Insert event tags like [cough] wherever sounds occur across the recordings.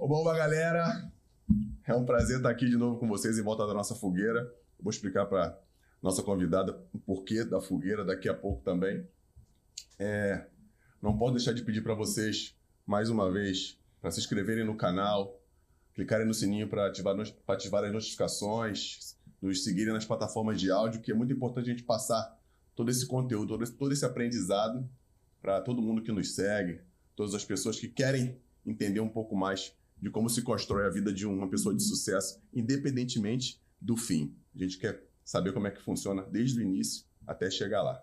Oba, galera! É um prazer estar aqui de novo com vocês em volta da nossa fogueira. vou explicar para nossa convidada o porquê da fogueira daqui a pouco também. É, não posso deixar de pedir para vocês, mais uma vez, para se inscreverem no canal, clicarem no sininho para ativar, ativar as notificações, nos seguirem nas plataformas de áudio, que é muito importante a gente passar todo esse conteúdo, todo esse, todo esse aprendizado para todo mundo que nos segue, todas as pessoas que querem entender um pouco mais de como se constrói a vida de uma pessoa de sucesso, independentemente do fim. A gente quer saber como é que funciona desde o início até chegar lá.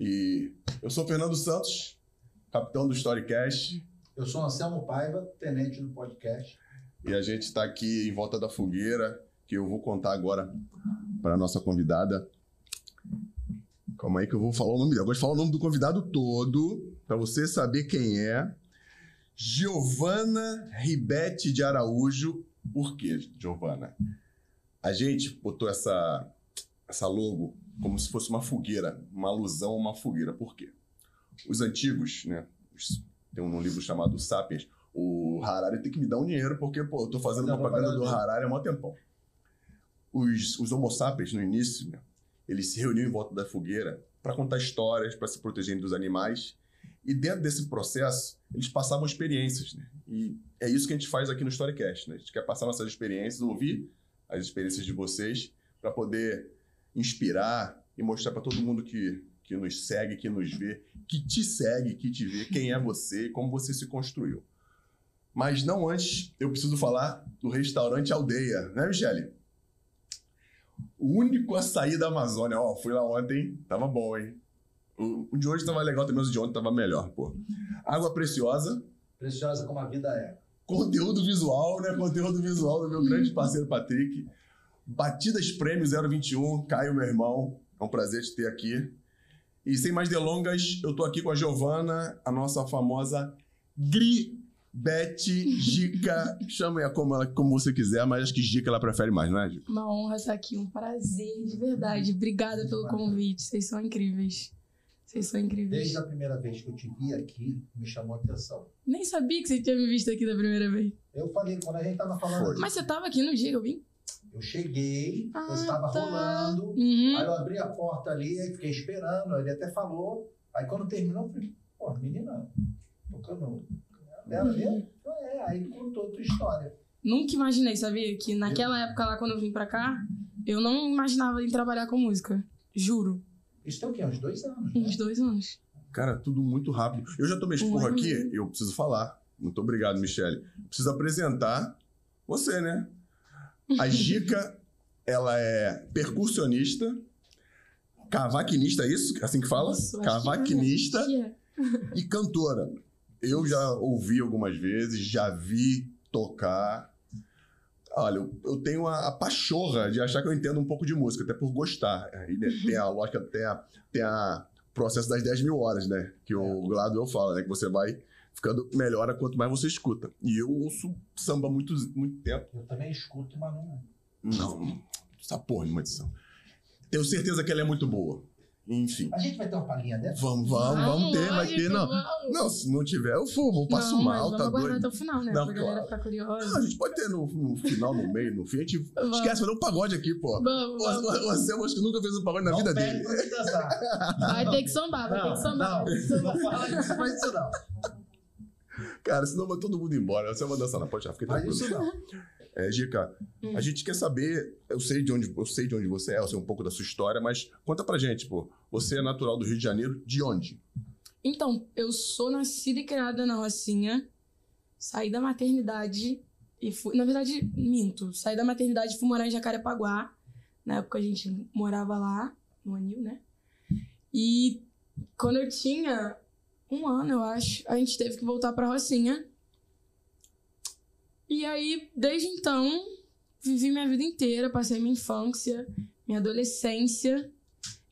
E eu sou Fernando Santos, capitão do Storycast. Eu sou Anselmo Paiva, tenente do podcast. E a gente está aqui em volta da fogueira, que eu vou contar agora para a nossa convidada. Calma aí que eu vou falar o nome dela. Eu gosto de falar o nome do convidado todo, para você saber quem é. Giovana Ribete de Araújo. Por quê, Giovana? A gente botou essa, essa logo como se fosse uma fogueira, uma alusão a uma fogueira. Por quê? Os antigos, né? Tem um livro chamado Sapiens. O Harari tem que me dar um dinheiro, porque, pô, eu tô fazendo propaganda do Harari há um tempão. Os, os Homo sapiens, no início, né, eles se reuniam em volta da fogueira para contar histórias, para se protegerem dos animais e dentro desse processo, eles passavam experiências, né? E é isso que a gente faz aqui no Storycast, né? A gente quer passar nossas experiências, ouvir as experiências de vocês, para poder inspirar e mostrar para todo mundo que, que nos segue, que nos vê, que te segue, que te vê, quem é você, como você se construiu. Mas não antes, eu preciso falar do restaurante Aldeia, né, Michele? O único açaí da Amazônia. Ó, fui lá ontem, tava bom, hein? O, de hoje tava legal também, mas o de ontem tava melhor, pô. Água preciosa. Preciosa como a vida é. Conteúdo visual, né? Conteúdo visual do meu grande parceiro Patrick. Batidas Prêmio 021, Caio, meu irmão. É um prazer te ter aqui. E sem mais delongas, eu tô aqui com a Giovana, a nossa famosa Gri Bete, Gica, [laughs] chame a como, ela, como você quiser, mas acho que Gica ela prefere mais, não é, Gica? Uma honra estar aqui, um prazer, de verdade. Obrigada pelo convite, vocês são incríveis. Vocês são incríveis. Desde a primeira vez que eu te vi aqui, me chamou a atenção. Nem sabia que você tinha me visto aqui da primeira vez. Eu falei, quando a gente tava falando. Mas você tava aqui no dia que eu vim? Eu cheguei, ah, eu estava tá. rolando, uhum. aí eu abri a porta ali, aí fiquei esperando, ele até falou. Aí quando terminou, eu falei, pô, menina, tocando dela mesmo? Então é, aí ele contou a tua história. Nunca imaginei, sabia? Que naquela época lá, quando eu vim pra cá, eu não imaginava em trabalhar com música. Juro. Isso tem o quê? Uns dois anos? Né? Uns dois anos. Cara, tudo muito rápido. Eu já tomei esporro um aqui, eu preciso falar. Muito obrigado, Michele. Preciso apresentar você, né? A [laughs] Gica, ela é percussionista, cavaquinista, é isso? Assim que fala? Isso, cavaquinista que é. e cantora. Eu já ouvi algumas vezes, já vi tocar. Olha, eu, eu tenho a, a, pachorra de achar que eu entendo um pouco de música, até por gostar. Aí né, tem a lógica, tem a, tem a processo das 10 mil horas, né? Que o é. Gladwell fala, né? Que você vai ficando melhor quanto mais você escuta. E eu ouço samba muito, muito tempo. Eu também escuto, mas não... Não, essa porra de uma edição. Tenho certeza que ela é muito boa. Enfim. A gente vai ter uma palhinha dessa? Vamos, vamos, vamos ter, vai ter. Não, não, se não tiver, eu vou, eu passo não, mal, tá vamos doido. até o final, né? Não, pra galera ficar curiosa. Não, a gente pode ter no, no final, no meio, no fim. A gente vamos. esquece, fazer um pagode aqui, pô. Vamos, vamos. Você, eu acho que nunca fez um pagode na não vida dele. [laughs] Vai ter que sambar, vai ter que sambar. Não, não fala disso, faz isso não. Cara, senão vai todo mundo embora. Você vai dançar na pode já, fica tranquilo. Isso não. É, Gica, hum. a gente quer saber, eu sei de onde, eu sei de onde você é, eu sei um pouco da sua história, mas conta pra gente, pô. Você é natural do Rio de Janeiro, de onde? Então, eu sou nascida e criada na Rocinha. Saí da maternidade e fui, na verdade, minto. Saí da maternidade e fui morar em Jacarepaguá. Na época a gente morava lá, no Anil, né? E quando eu tinha um ano, eu acho, a gente teve que voltar pra Rocinha e aí, desde então, vivi minha vida inteira, passei minha infância, minha adolescência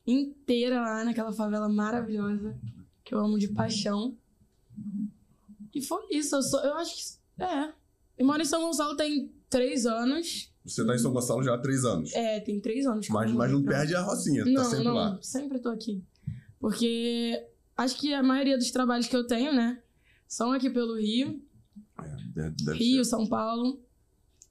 inteira lá naquela favela maravilhosa que eu amo de paixão. E foi isso. Eu, sou, eu acho que. É. Eu moro em São Gonçalo tem três anos. Você tá em São Gonçalo já há três anos? É, tem três anos. Mas, mas não perde a Rocinha, tá não, sempre não, lá. Sempre tô aqui. Porque acho que a maioria dos trabalhos que eu tenho, né, são aqui pelo Rio. É, deve- Rio, ser. São Paulo.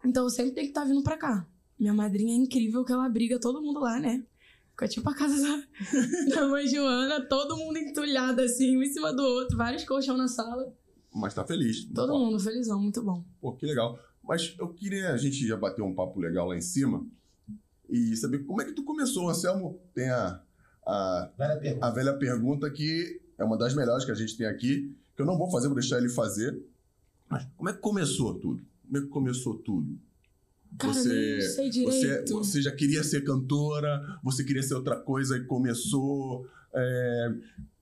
Então eu sempre tenho que estar vindo pra cá. Minha madrinha é incrível que ela briga todo mundo lá, né? Fica tipo a casa da, [laughs] da mãe Joana, todo mundo entulhado assim, um em cima do outro, vários colchão na sala. Mas tá feliz. Todo Ó, mundo felizão, muito bom. Pô, que legal. Mas eu queria, a gente já bateu um papo legal lá em cima e saber como é que tu começou, Anselmo. Tem a, a, Velha pergunta. a velha pergunta que é uma das melhores que a gente tem aqui, que eu não vou fazer, vou deixar ele fazer. Mas como é que começou tudo? Como é que começou tudo? Cara, Você- nem sei Você, direito. você já queria ser cantora, você queria ser outra coisa e começou. É...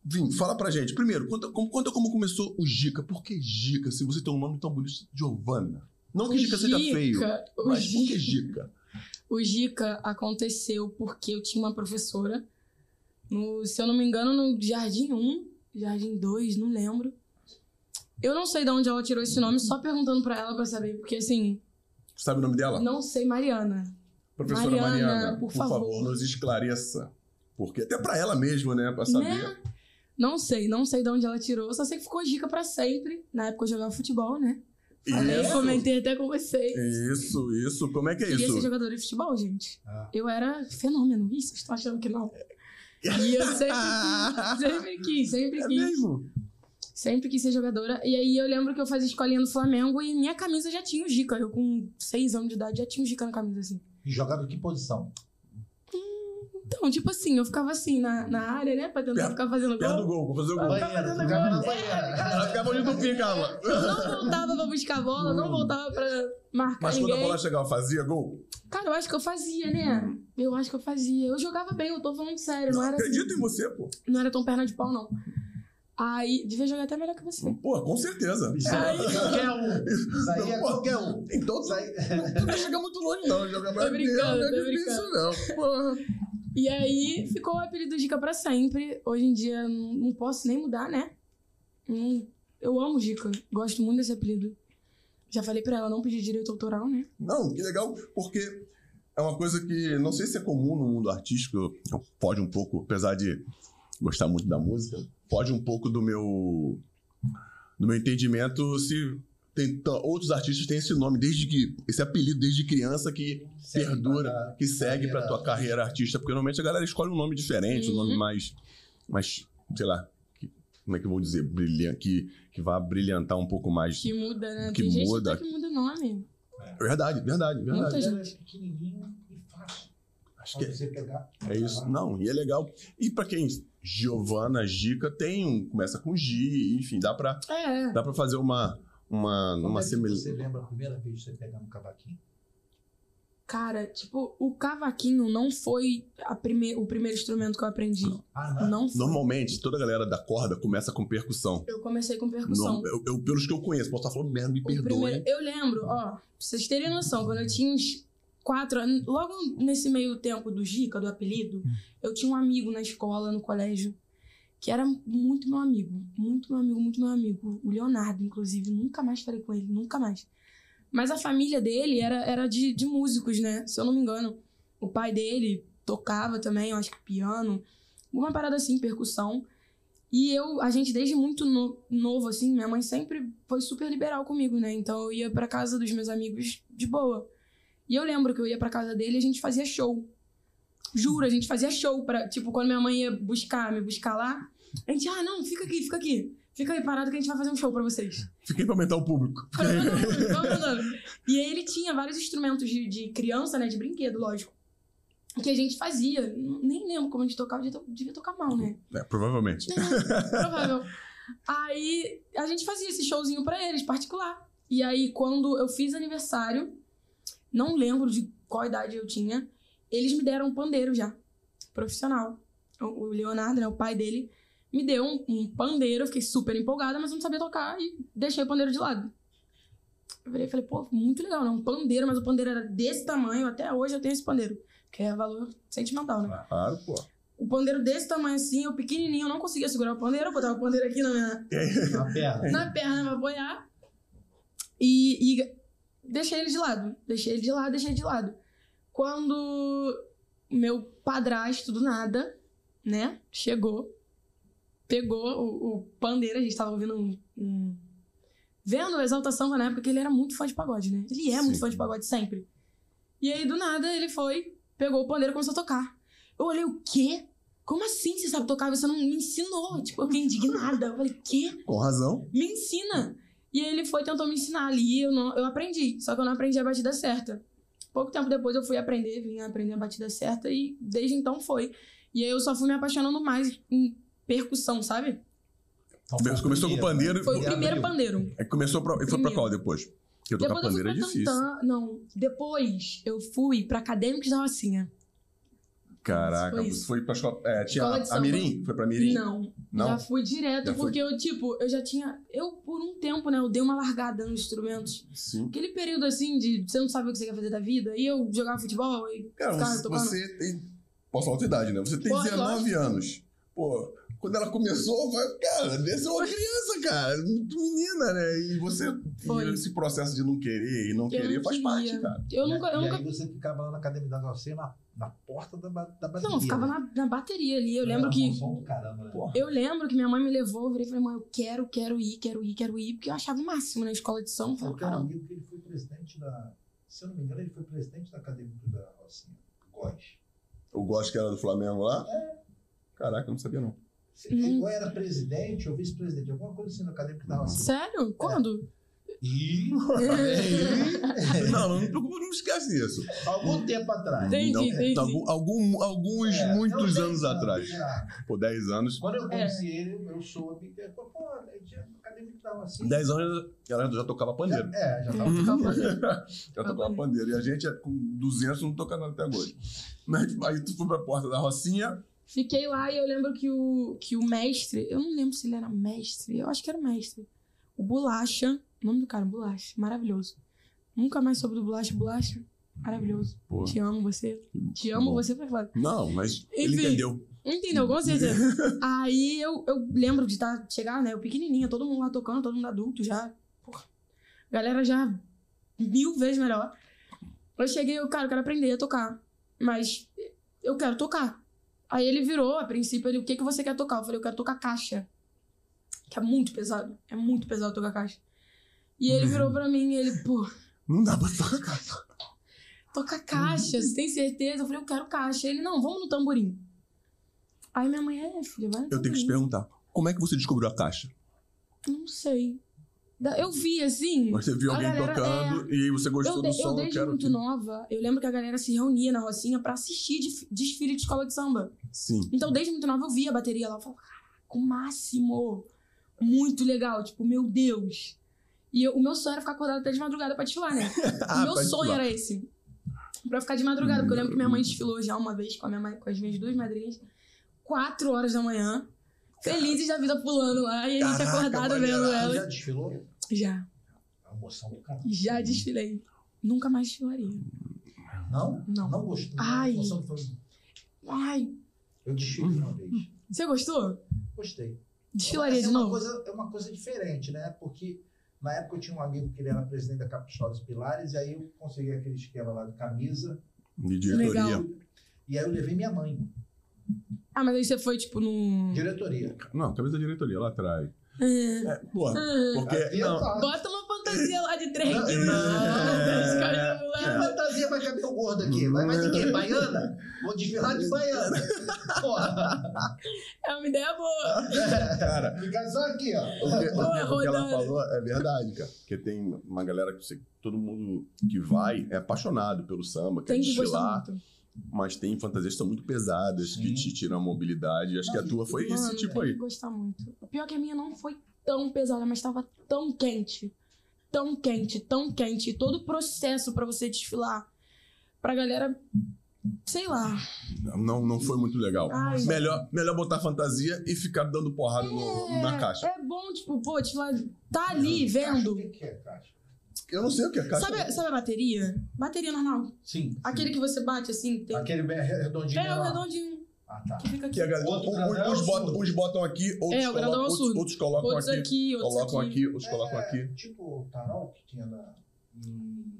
Vim, fala pra gente. Primeiro, conta, como, conta como começou o Gica. Por que Gica? Se você tem um nome tão bonito, Giovana. Não que O Gica seja feio, Gica- o mas por que Gica- Gica? O Gica aconteceu porque eu tinha uma professora, no, se eu não me engano, no Jardim 1, Jardim 2, não lembro. Eu não sei de onde ela tirou esse nome, só perguntando pra ela pra saber, porque assim, Sabe o nome dela? não sei, Mariana. Professora Mariana, Mariana, por por, favor. favor. nos esclareça. Porque até pra ela mesma, né? Pra saber. Né? Não sei, não sei de onde ela tirou, só sei que ficou Gica pra sempre. Na época eu jogava futebol, né? Falei, Isso. comentei até com vocês. Isso, isso. Como é que é Queria ser isso? jogadora de futebol, gente. Ah. Eu era fenômeno. Ih, vocês estão achando que não? E eu sempre [laughs] quis, sempre quis, sempre É quis. mesmo? Sempre quis ser jogadora. E aí eu lembro que eu fazia escolinha no Flamengo e minha camisa já tinha o Gica. Eu com seis anos de idade já tinha o Gica na camisa, assim. E jogava em que posição? Então, tipo assim, eu ficava assim na, na área, né? Pra tentar ficar fazendo Perto do gol. gol, vou fazer o gol. Banheiro, fazendo gol. Ela ficava onde tu ficava. Eu não voltava pra buscar a bola, não voltava pra marcar Mas quando a ninguém. bola chegava, fazia gol? Cara, eu acho que eu fazia, né? Eu acho que eu fazia. Eu jogava bem, eu tô falando sério. Não era, Acredito em você, pô. não era tão perna de pau, não. Aí, devia jogar até melhor que você. Pô, com certeza. Isso aí é qualquer um. Isso aí é Pô, qualquer um. Então, Isso aí... tu não chega muito longe, não. Joga mais brincando, não é tô difícil, não. Porra. E aí ficou o apelido Gica pra sempre. Hoje em dia não não posso nem mudar, né? Não- Eu amo Gica. Gosto muito desse apelido. Já falei pra ela não pedir direito autoral, né? Não, que legal, porque é uma coisa que não sei se é comum no mundo artístico, pode um pouco, apesar de gostar muito da música, pode um pouco do meu do meu entendimento se tem outros artistas têm esse nome desde que esse apelido desde criança que Segue perdura, pra- que segue pra tua carreira artista, porque normalmente a galera escolhe um nome diferente, um Uhum. nome mais mais, sei lá, como é que eu vou dizer, brilhante, que que vá brilhantar um pouco mais. Que muda, né? Que Tem gente muda. até que muda o nome. Verdade, verdade, verdade. Muita gente. é pequenininho e fácil. Acho que Pra você pegar. É isso. Não, e é legal. E pra quem Giovana, Gica tem um começa com G, enfim, dá pra É. dá para fazer uma uma Como uma é semelhança. você lembra a primeira vez que você pegar no cavaquinho? Cara, tipo, o cavaquinho não foi a prime... o primeiro instrumento que eu aprendi. Ah, não. Não foi. Normalmente, toda a galera da corda começa com percussão. Eu comecei com percussão. Não, eu, eu- pelos que eu conheço, posso estar falando merda, me O perdoe. primeiro- eu lembro, ó, pra vocês terem noção, quando eu tinha uns quatro anos, logo nesse meio tempo do Gica, do apelido, eu tinha um amigo na escola, no colégio, que era muito meu amigo, muito meu amigo, muito meu amigo. O Leonardo, inclusive, nunca mais falei com ele, nunca mais. Mas a família dele era, era de, de músicos, né? Se eu não me engano. O pai dele tocava também, eu acho que piano, alguma parada assim, percussão. E eu, a gente desde muito no- novo, assim, minha mãe sempre foi super liberal comigo, né? Então eu ia pra casa dos meus amigos de boa. E eu lembro que eu ia pra casa dele e a gente fazia show. Juro, a gente fazia show pra, tipo, quando minha mãe ia buscar, me buscar lá, a gente, ah, não, fica aqui, fica aqui. Fica aí parado que a gente vai fazer um show pra vocês. Fiquei pra aumentar o público. Foi mandando. E aí ele tinha vários instrumentos de, de criança, né? De brinquedo, lógico. Que a gente fazia. Nem lembro como a gente tocava, devia, devia tocar mal, né? É, provavelmente. Provável. Aí a gente fazia esse showzinho pra eles, particular. E aí, quando eu fiz aniversário, não lembro de qual idade eu tinha, eles me deram um pandeiro já, profissional. O Leonardo, né, o pai dele, me deu um, um pandeiro, eu fiquei super empolgada, mas eu não sabia tocar e deixei o pandeiro de lado. Eu virei e falei, pô, muito legal, né? Um pandeiro, mas o pandeiro era desse tamanho, até hoje eu tenho esse pandeiro, que é valor sentimental, né? Claro, pô. O pandeiro desse tamanho assim, eu pequenininho, eu não conseguia segurar o pandeiro, eu botava o pandeiro aqui na minha, Na perna. [laughs] na perna pra apoiar. E, e deixei ele de lado. Deixei ele de lado, deixei ele de lado. Quando meu padrasto do nada, né, chegou, pegou o, o pandeiro, a gente tava ouvindo um, um vendo o Exalta Samba na época, que ele era muito fã de pagode, né? Ele é muito Sim. fã de pagode sempre. E aí, do nada, ele foi, pegou o pandeiro e começou a tocar. Eu olhei, o quê? Como assim você sabe tocar? Você não me ensinou. Tipo, eu fiquei indignada. Eu falei, quê? Com razão. Me ensina. E ele foi e tentou me ensinar ali. Eu, não, eu aprendi. Só que eu não aprendi a batida certa. Pouco tempo depois eu fui aprender, vim aprender a batida certa. E desde então foi. E aí eu só fui me apaixonando mais em percussão, sabe? Então, começou com o pandeiro? Foi o primeiro pandeiro. É começou pra, e foi pra qual depois? Porque tocar Depois eu pandeiro é fui pra difícil. Tantan. Não, depois eu fui pra Acadêmicos da Rocinha. Caraca, Foi você foi pra escola. É, tinha Escola a, a. Mirim? Foi pra Mirim? Não, Não? Já fui direto, Já foi? porque eu, tipo, eu já tinha. Eu, por um tempo, né, eu dei uma largada nos instrumentos. Sim. Aquele período assim de você não sabe o que você quer fazer da vida. E eu jogava futebol e Cara, ficava você, tocando. você tem. Posso falar a idade, né? Você tem Pode, 19 anos. Pô, quando ela começou, vai, cara, ser uma criança, cara. Muito menina, né? E você. Foi. esse processo de não querer e não Eu querer não faz queria. parte, cara. Eu E- nunca. Eu e nunca aí você ficava lá na academia da Garcia, na, na porta da, da bateria. não, eu ficava na, na bateria ali. Eu lembro Era que. som do caramba, né? Eu lembro que minha mãe me levou, eu virei e falei, mãe, eu quero, quero ir, quero ir, quero ir, porque eu achava o máximo na escola de som. Eu Eu falei, um cara, amigo que ele foi presidente da. Se eu não me engano, ele foi presidente da academia da Rocinha. Góis. O gosto que era do Flamengo lá? Caraca, eu não sabia, não. Hum. Ou era presidente ou vice-presidente, alguma coisa assim na academia da Rocinha. sério? Quando? E. [laughs] Não, não, não, não esquece isso. Algum tempo atrás. Entendi, Não, entendi. algum- algum- alguns, É, muitos anos atrás. já. Pô, 10 anos. Quando eu É. conheci ele, eu que falou, pô, academia que tava assim. 10 anos ela já tocava pandeiro. É, já tava Eu ficava [laughs] Já tocava pandeiro. E a gente, com 200, não toca nada até hoje. Mas aí tu foi pra porta da Rocinha. Fiquei lá e eu lembro que o, que o mestre, eu não lembro se ele era mestre, eu acho que era mestre. O Bolacha, o nome do cara, Bolacha, maravilhoso. Nunca mais soube do Bolacha, Bolacha, maravilhoso. Pô, Te amo você. Te amo bom. você, foi foda. Não, mas ele Enfim. entendeu. Entendeu, com certeza. Aí eu, eu lembro de tá, chegar, né, eu pequenininha, todo mundo lá tocando, todo mundo adulto já. Porra, galera já mil vezes melhor. Eu cheguei, eu, cara, eu quero aprender a tocar. Mas eu quero tocar. Aí ele virou, a princípio, ele, o que, que você quer tocar? Eu falei, eu quero tocar caixa. Que é muito pesado. É muito pesado tocar caixa. E ele virou pra mim e ele, pô, Não dá pra tocar caixa. toca caixa, você tem certeza? Eu falei, eu quero caixa. Ele, não, vamos no tamborim. Aí minha mãe, é, filha, vai no Eu tenho que te perguntar. Como é que você descobriu a caixa? Não sei. Eu vi, assim. Você viu alguém galera- tocando e aí você gostou Eu, do de- eu som, desde quero muito que- nova, eu lembro que a galera se reunia na Rocinha pra assistir def- desfile de escola de samba. Sim. Então, desde muito nova, eu via a bateria lá. Eu falava, caraca, o máximo. Muito legal. Tipo, meu Deus. E eu- o meu sonho era ficar acordado até de madrugada pra desfilar, né? [laughs] O Ah, meu pra sonho desfilar. era esse. Pra ficar de madrugada. Porque eu lembro que minha mãe desfilou já uma vez com, a minha com as minhas duas madrinhas. Quatro horas da manhã. Felizes da vida pulando lá. E a gente Caraca, acordado vendo ela. já desfilou? Já. É uma emoção do caramba. Já desfilei. Nunca mais desfilaria. Não? Não. Não gostou. Ai. A emoção foi- Ai, Eu desfilei uma vez. você gostou? Gostei. Desfilaria de é uma novo? Coisa, é uma coisa diferente, né? Porque na época eu tinha um amigo que ele era presidente da Capital dos Pilares, e aí eu consegui aquele esquema lá de camisa, De diretoria. Legal. e aí eu levei minha mãe. Ah, mas aí você foi, tipo, num. Diretoria. Não, camisa da diretoria lá atrás. Ah, É, porra, ah. porque. Não. Bota uma fantasia lá de trem. Não, que não. coisas Que voando. fantasia vai caber o gordo aqui? Vai, vai de quê? Baiana? Vou desfilar de baiana. Porra. É uma ideia boa. cara, Fica só aqui, ó. o que, o que- o que ela falou é verdade, cara. Porque tem uma galera que você, todo mundo que vai é apaixonado pelo samba, quer Tem que desfilar, gostar muito. Mas tem fantasias que são muito pesadas, que Sim. te tiram a mobilidade. Acho que a Não, tua foi esse Mano, tipo aí. que gostar muito. O pior é que a minha não foi tão pesada, mas tava tão quente. Tão quente, tão quente. E todo o processo pra você desfilar. Pra galera. Sei lá. Não, não foi muito legal. Ai. Melhor, melhor botar fantasia e ficar dando porrada no- na caixa. É bom, tipo, pô, desfilar. Tá ali vendo. O que que é caixa? Eu não sei o que é caixa. Sabe, sabe a bateria? Bateria normal. Sim. Aquele que você bate assim, tem. Aquele bem redondinho É, o redondinho. Ah, tá. Que fica aqui. Que a galera, Outro é o uns botam, uns botam aqui, outros, É, o grandão é colocam, outros, outros colocam Outros aqui. aqui, outros Colocam aqui. aqui, outros colocam É, aqui. Tipo o tarol que tinha na, em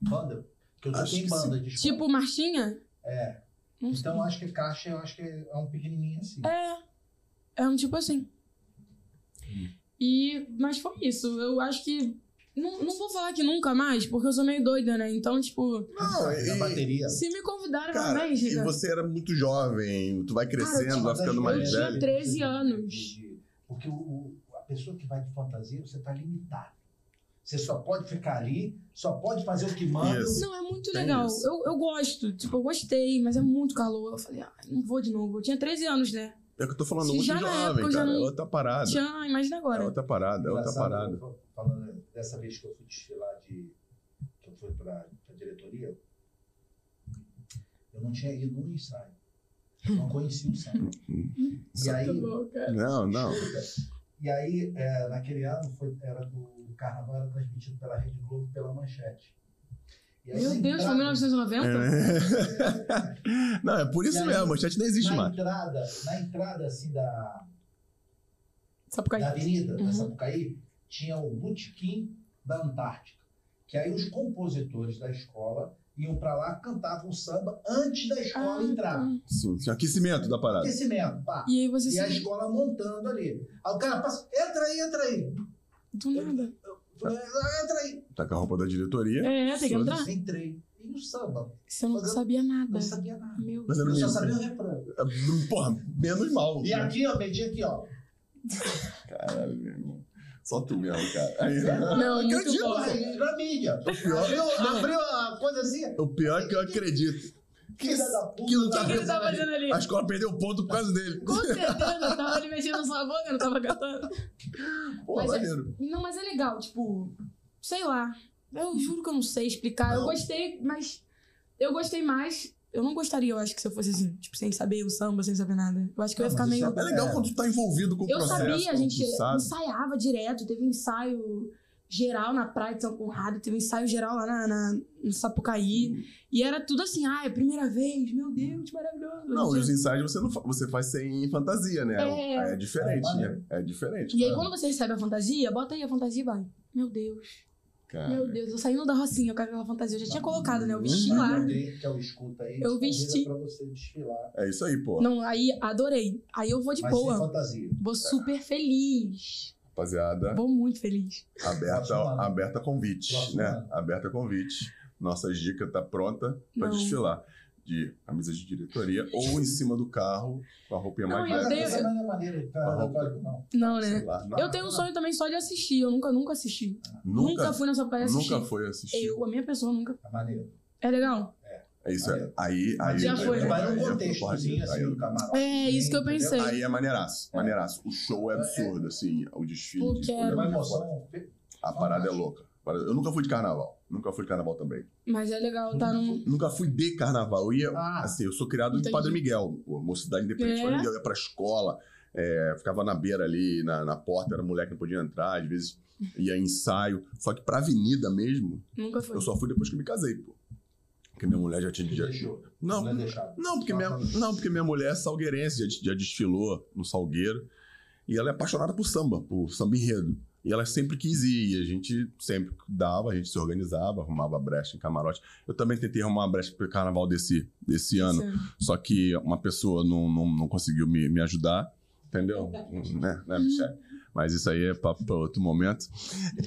banda. Que eu toquei em banda de escola. Tipo marchinha? É. Não. Então acho que caixa, eu acho que é um pequenininho assim. É. É um tipo assim. E, mas foi isso. Eu acho que. Não, não vou falar que nunca mais, porque eu sou meio doida, né? Então, tipo, Não, e, bateria. se me convidarem cara, uma vez, e você era muito jovem, tu vai crescendo, vai ficando mais eu tinha velho. 13 anos. Porque o, o- a pessoa que vai de fantasia, você está limitado. Você só pode ficar ali, só pode fazer o que manda. Isso. Não, é muito Tem legal. isso. Eu, eu gosto. Tipo, eu gostei, mas é muito calor. Eu falei, ah, não vou de novo. Eu tinha 13 anos, né? É o que eu tô falando, Se muito já na jovem, já cara. não É outra parada. Tinha, imagina É agora. outra parada, é outra Engraçado, parada. Eu- Falando dessa vez que eu fui desfilar de. que eu fui para a diretoria, eu não tinha ido num ensaio. Não conhecia o ensaio. E aí, bom, cara. Não, não. E aí, é, naquele ano, foi, era do o carnaval era transmitido pela Rede Globo pela Manchete. Aí, Meu Deus, foi entrada- 1990? É. [laughs] Não, é por isso aí, mesmo, a manchete não existe na mais. entrada, na entrada assim da, Sapucaí. da avenida, da Uhum. Sapucaí, tinha o Botequim da Antártica. Que aí os compositores da escola iam para lá, cantavam samba antes da escola Ah, entrar. tá. Sim, tinha aquecimento da parada. Aquecimento, pá. E aí você E a escola montando ali. Aí o cara passa, entra aí, entra aí. Do nada. "Ah, entra aí. Tá com a roupa da diretoria. É, tem que entrar. Entrei. E o samba? Você não sabia nada. Não sabia nada. Meu Mas eu Eu não só sabia o refrão. Porra, menos mal. E né? aqui, ó, meti aqui, ó. Caralho, meu irmão. Só tu mesmo, cara. Aí, Não, muito acredito. bom. Aí, na mídia. pior- Abriu, não. abriu a coisa assim. O pior é que eu acredito. Que, Filha da puta. que não tá O que ele tá fazendo ali? A escola perdeu ponto por causa dele. Com certeza, eu tava ali mexendo na sua boca, não tava cantando. Pô, Mas é-. Não, mas é legal, tipo, sei lá. Eu juro que eu não sei explicar. Eu Não. gostei, mas eu gostei mais. Eu não gostaria, eu acho, que se eu fosse assim, tipo, sem saber o samba, sem saber nada. Eu acho que eu ia ficar meio. isso É legal É. quando tu tá envolvido com o Eu processo. sabia, a gente ensaiava direto, teve ensaio geral na praia de São Conrado, teve ensaio geral lá na, na, no Sapucaí. E era tudo assim, ah, é a primeira vez, meu Deus, maravilhoso. Não, gente- os ensaios você, não fa- você faz sem fantasia, né? É. É, diferente, É, né? É diferente. E aí, cara. quando você recebe a fantasia, bota aí a fantasia e vai. Meu Deus, Cara, meu Deus, eu saindo da rocinha com aquela fantasia. Eu já tinha colocado, né? Eu vesti lá. Alguém que é o escuta aí, Eu convida vesti. pra você desfilar. É isso aí, pô. Não, aí adorei. Aí eu vou de mas sem boa. fantasia. Vou super feliz. Rapaziada, Vou muito feliz. aberta, aberta convite, Próximo né? ano. Aberta convite. Nossa dica tá pronta pra Não. desfilar. De camisa de diretoria ou em cima do carro com a roupinha Não, mais leve. tenho- essa não é maneira, cara, católico não. Não, né? lá, não, Eu tenho um sonho também só de assistir. Eu nunca, nunca assisti. nunca, Nunca fui na Sapucaí assistir. nunca foi assistir. Eu, a minha pessoa, nunca. É maneiro. É legal? É isso aí. Aí, aí, Já aí, foi? Vai aí, num aí, contextozinho assim no camarote. É isso que eu entendeu? pensei. Aí é maneiraço, maneiraço. O show é absurdo, assim, o desfile. Pô, de- quero. É uma emoção. A parada é louca. Eu nunca fui de carnaval. Nunca fui de carnaval também. Mas é legal tá num. Nunca fui de carnaval. Eu ia, Ah. assim, eu sou criado Entendi. em Padre Miguel, mocidade independente. É? Padre Miguel eu ia pra escola, é, ficava na beira ali, na, na porta, era moleque, não podia entrar, às vezes ia em ensaio. Só que pra avenida mesmo, Nunca foi. eu só fui depois que me casei, pô. Porque minha mulher já tinha. Já, deixou. não, Não é não, porque minha, quando- não, porque minha mulher é salgueirense, já, já desfilou no Salgueiro. E ela é apaixonada por samba, por samba enredo. E ela sempre quis ir, e a gente sempre dava, a gente se organizava, arrumava brecha em camarote. Eu também tentei arrumar uma brecha pro carnaval desse, desse ano, só que uma pessoa não, não, não conseguiu me, me ajudar, entendeu? [laughs] né, né, Michelle? Mas isso aí é papo para outro momento.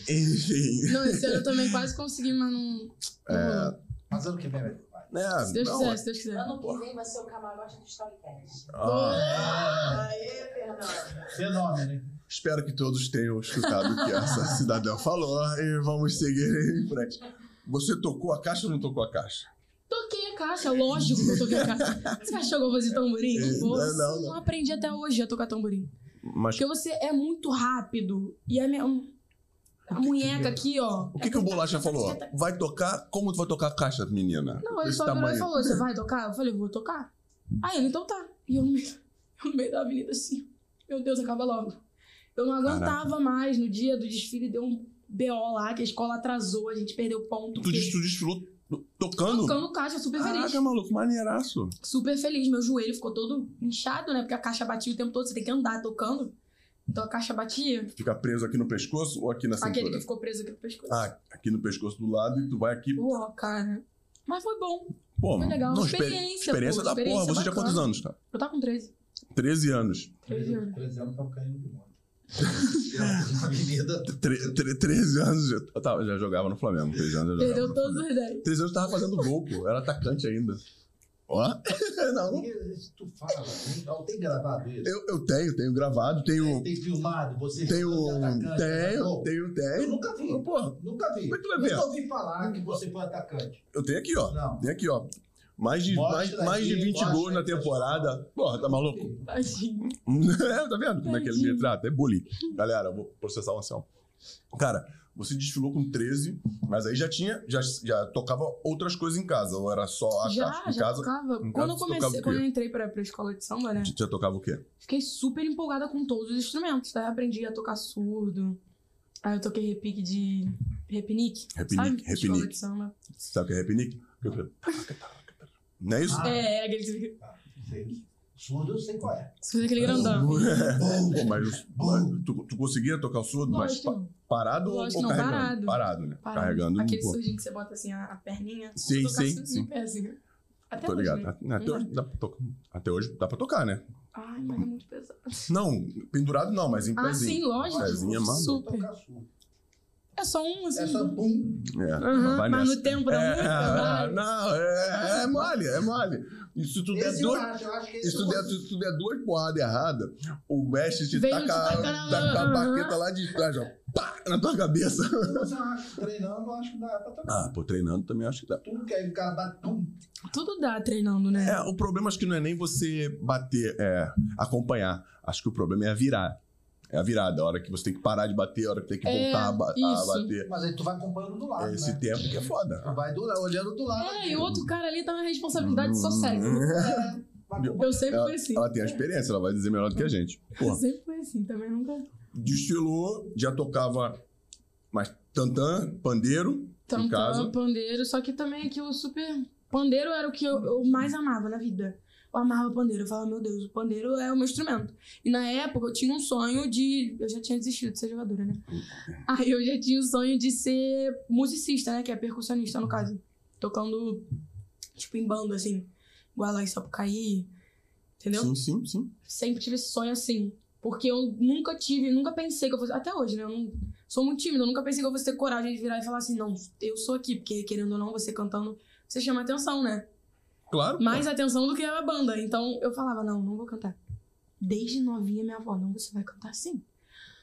Enfim. [laughs] Não, esse ano eu também quase consegui, mas não. É. Mas ano que vem vai. né, Se Deus não, quiser, se Deus quiser. Ano que vem vai ser o camarote do Storycast. ah, Aê, Fernando. Fenômeno, hein? Espero que todos tenham escutado o que essa [laughs] cidadã falou e vamos seguir em frente. Você tocou a caixa ou não tocou a caixa? Toquei a caixa, lógico que eu toquei a caixa. [laughs] Você achou que eu vou fazer tamborim? Não vou. Não, não, não. aprendi até hoje a tocar tamborim. Mas Porque você é muito rápido. E a minha. A munheca aqui, ó. o que, que o Bolacha falou? Vai tocar? Como tu vai tocar a caixa, menina? Não, ele só virou e falou: Você vai tocar? Eu falei: Vou tocar. Aí ele, então tá. E eu no meio, [laughs] eu no meio da avenida assim. Meu Deus, acaba logo. Eu não aguentava mais. No dia do desfile deu um BO lá, que a escola atrasou, a gente perdeu ponto. Tu, porque- des- tu desfilou tocando? Tocando caixa, super feliz. Caraca, maluco, maneiraço. Super feliz. Meu joelho ficou todo inchado, né? Porque a caixa batia o tempo todo, você tem que andar tocando. Então a caixa batia. Fica preso aqui no pescoço ou aqui na Aquele cintura? que ficou preso aqui no pescoço. Ah, aqui no pescoço do lado e tu vai aqui. Pô, cara. Mas foi bom. Pô, Foi legal. Não, experi- Experiência, experiência pô, da experiência porra. Você tinha bacana. quantos anos, cara? Eu tava com 13. 13 anos. 13 anos. 13 anos tá caindo de moto. Na avenida. Tre- tre- 13 anos, eu, tava- já jogava no Flamengo. 13 anos eu jogava Perdeu todos os 10. 13 anos eu tava fazendo gol, pô. Era atacante ainda. Ó. [laughs] não, não. Tu fala, tem, ó, tem gravado isso? Eu, eu tenho, tenho gravado, tenho. Tem filmado? Você Tenho. atacante, Tenho, atacou? tenho, Eu tenho. nunca vi. Pô, Nunca vi. Como é que tu vai ver? Nunca ouvi falar que você foi atacante. eu tenho aqui, ó. Não. Tem aqui, ó. Mais de, Mostra mais, mais de aí, 20 mostra gols na temporada. Porra, tá maluco? [laughs] É, tá vendo como é que ele me trata? É bullying. Galera, eu vou processar o Anselmo. Cara, você desfilou com 13, mas aí já tinha, já, já tocava outras coisas em casa, ou era só a Já, caixa em já casa? tocava. em Quando casa eu você tocava o comecei, quando eu entrei pra, pra escola de samba, né? Já tocava o quê? Fiquei super empolgada com todos os instrumentos. Daí aprendi a tocar surdo. Aí eu toquei repique de. Repinique. Repinique, sabe? repinique. Escola de samba. Sabe o que é repinique? Não é isso? Ah. É, aquele. Ah, sei. Surdo eu sei qual é. Surdo aquele grandão. Pô, [laughs] mas, mas tu, tu conseguia tocar o surdo, mas pa- parado Lógico ou não, carregando? parado. Parado, né? Parado. Carregando. Aquele pô. surdinho que você bota assim a, a perninha. Sim, tocar sim, sim. em pé, assim. Até Tô hoje, ligado. né? Até, hoje dá pra tocar. Até hoje dá pra tocar, né? Ai, mas é muito pesado. Não, pendurado não, mas em Ah, pezinho. sim, lógico. Pezinho é. Super. Tocar surdo. É só um, assim. É só pum. É, vai mas nessa. no tempo da É, é, vai. não, é, é mole, é mole. E se tu der acho, acho esse se tu der, se tu der duas porradas erradas, o mestre te Vem taca, te taca a baqueta lá de trás, ó, pá, na tua cabeça. Mas eu acho que treinando, eu acho que dá pra tocar. Ah, pô, treinando também acho que dá. Tudo que aí o cara bate, pum. Tudo dá treinando, né? É, o problema acho que não é nem você bater, é, acompanhar. Acho que o problema é a virar. É a virada, a hora que você tem que parar de bater, a hora que tem que É, voltar a, ba- a isso. bater. Mas aí tu vai acompanhando do lado, Esse né? tempo que é foda. Tu vai do, lado, olhando do lado. É, e o outro cara ali tá na responsabilidade só sério. É, [laughs] vai acompanhando. Eu sempre Ela, fui assim. ela tem a experiência, ela vai dizer melhor do que a gente. Eu Pô, sempre fui assim, também nunca. desfilou, já tocava mais tantã, pandeiro, Tantã, pandeiro, só que também aquilo super. Pandeiro era o que eu, eu mais amava na vida. Eu amava pandeiro. Eu falava, meu Deus, o pandeiro é o meu instrumento. E na época eu tinha um sonho de. Eu já tinha desistido de ser jogadora, né? Aí eu já tinha o sonho de ser musicista, né? Que é percussionista, no caso. Tocando, tipo, em banda, assim. Igual lá em Sapucaí. Entendeu? Sim, sim, sim. sempre tive esse sonho assim. Porque eu nunca tive, nunca pensei que eu fosse. Até hoje, né? Eu não, sou muito tímida, eu nunca pensei que eu fosse ter coragem de virar e falar assim, não, eu sou aqui, porque querendo ou não, você cantando, você chama atenção, né? Claro. Mais atenção do que a banda. Então eu falava, não, não vou cantar. Desde novinha, minha avó, não, você vai cantar sim.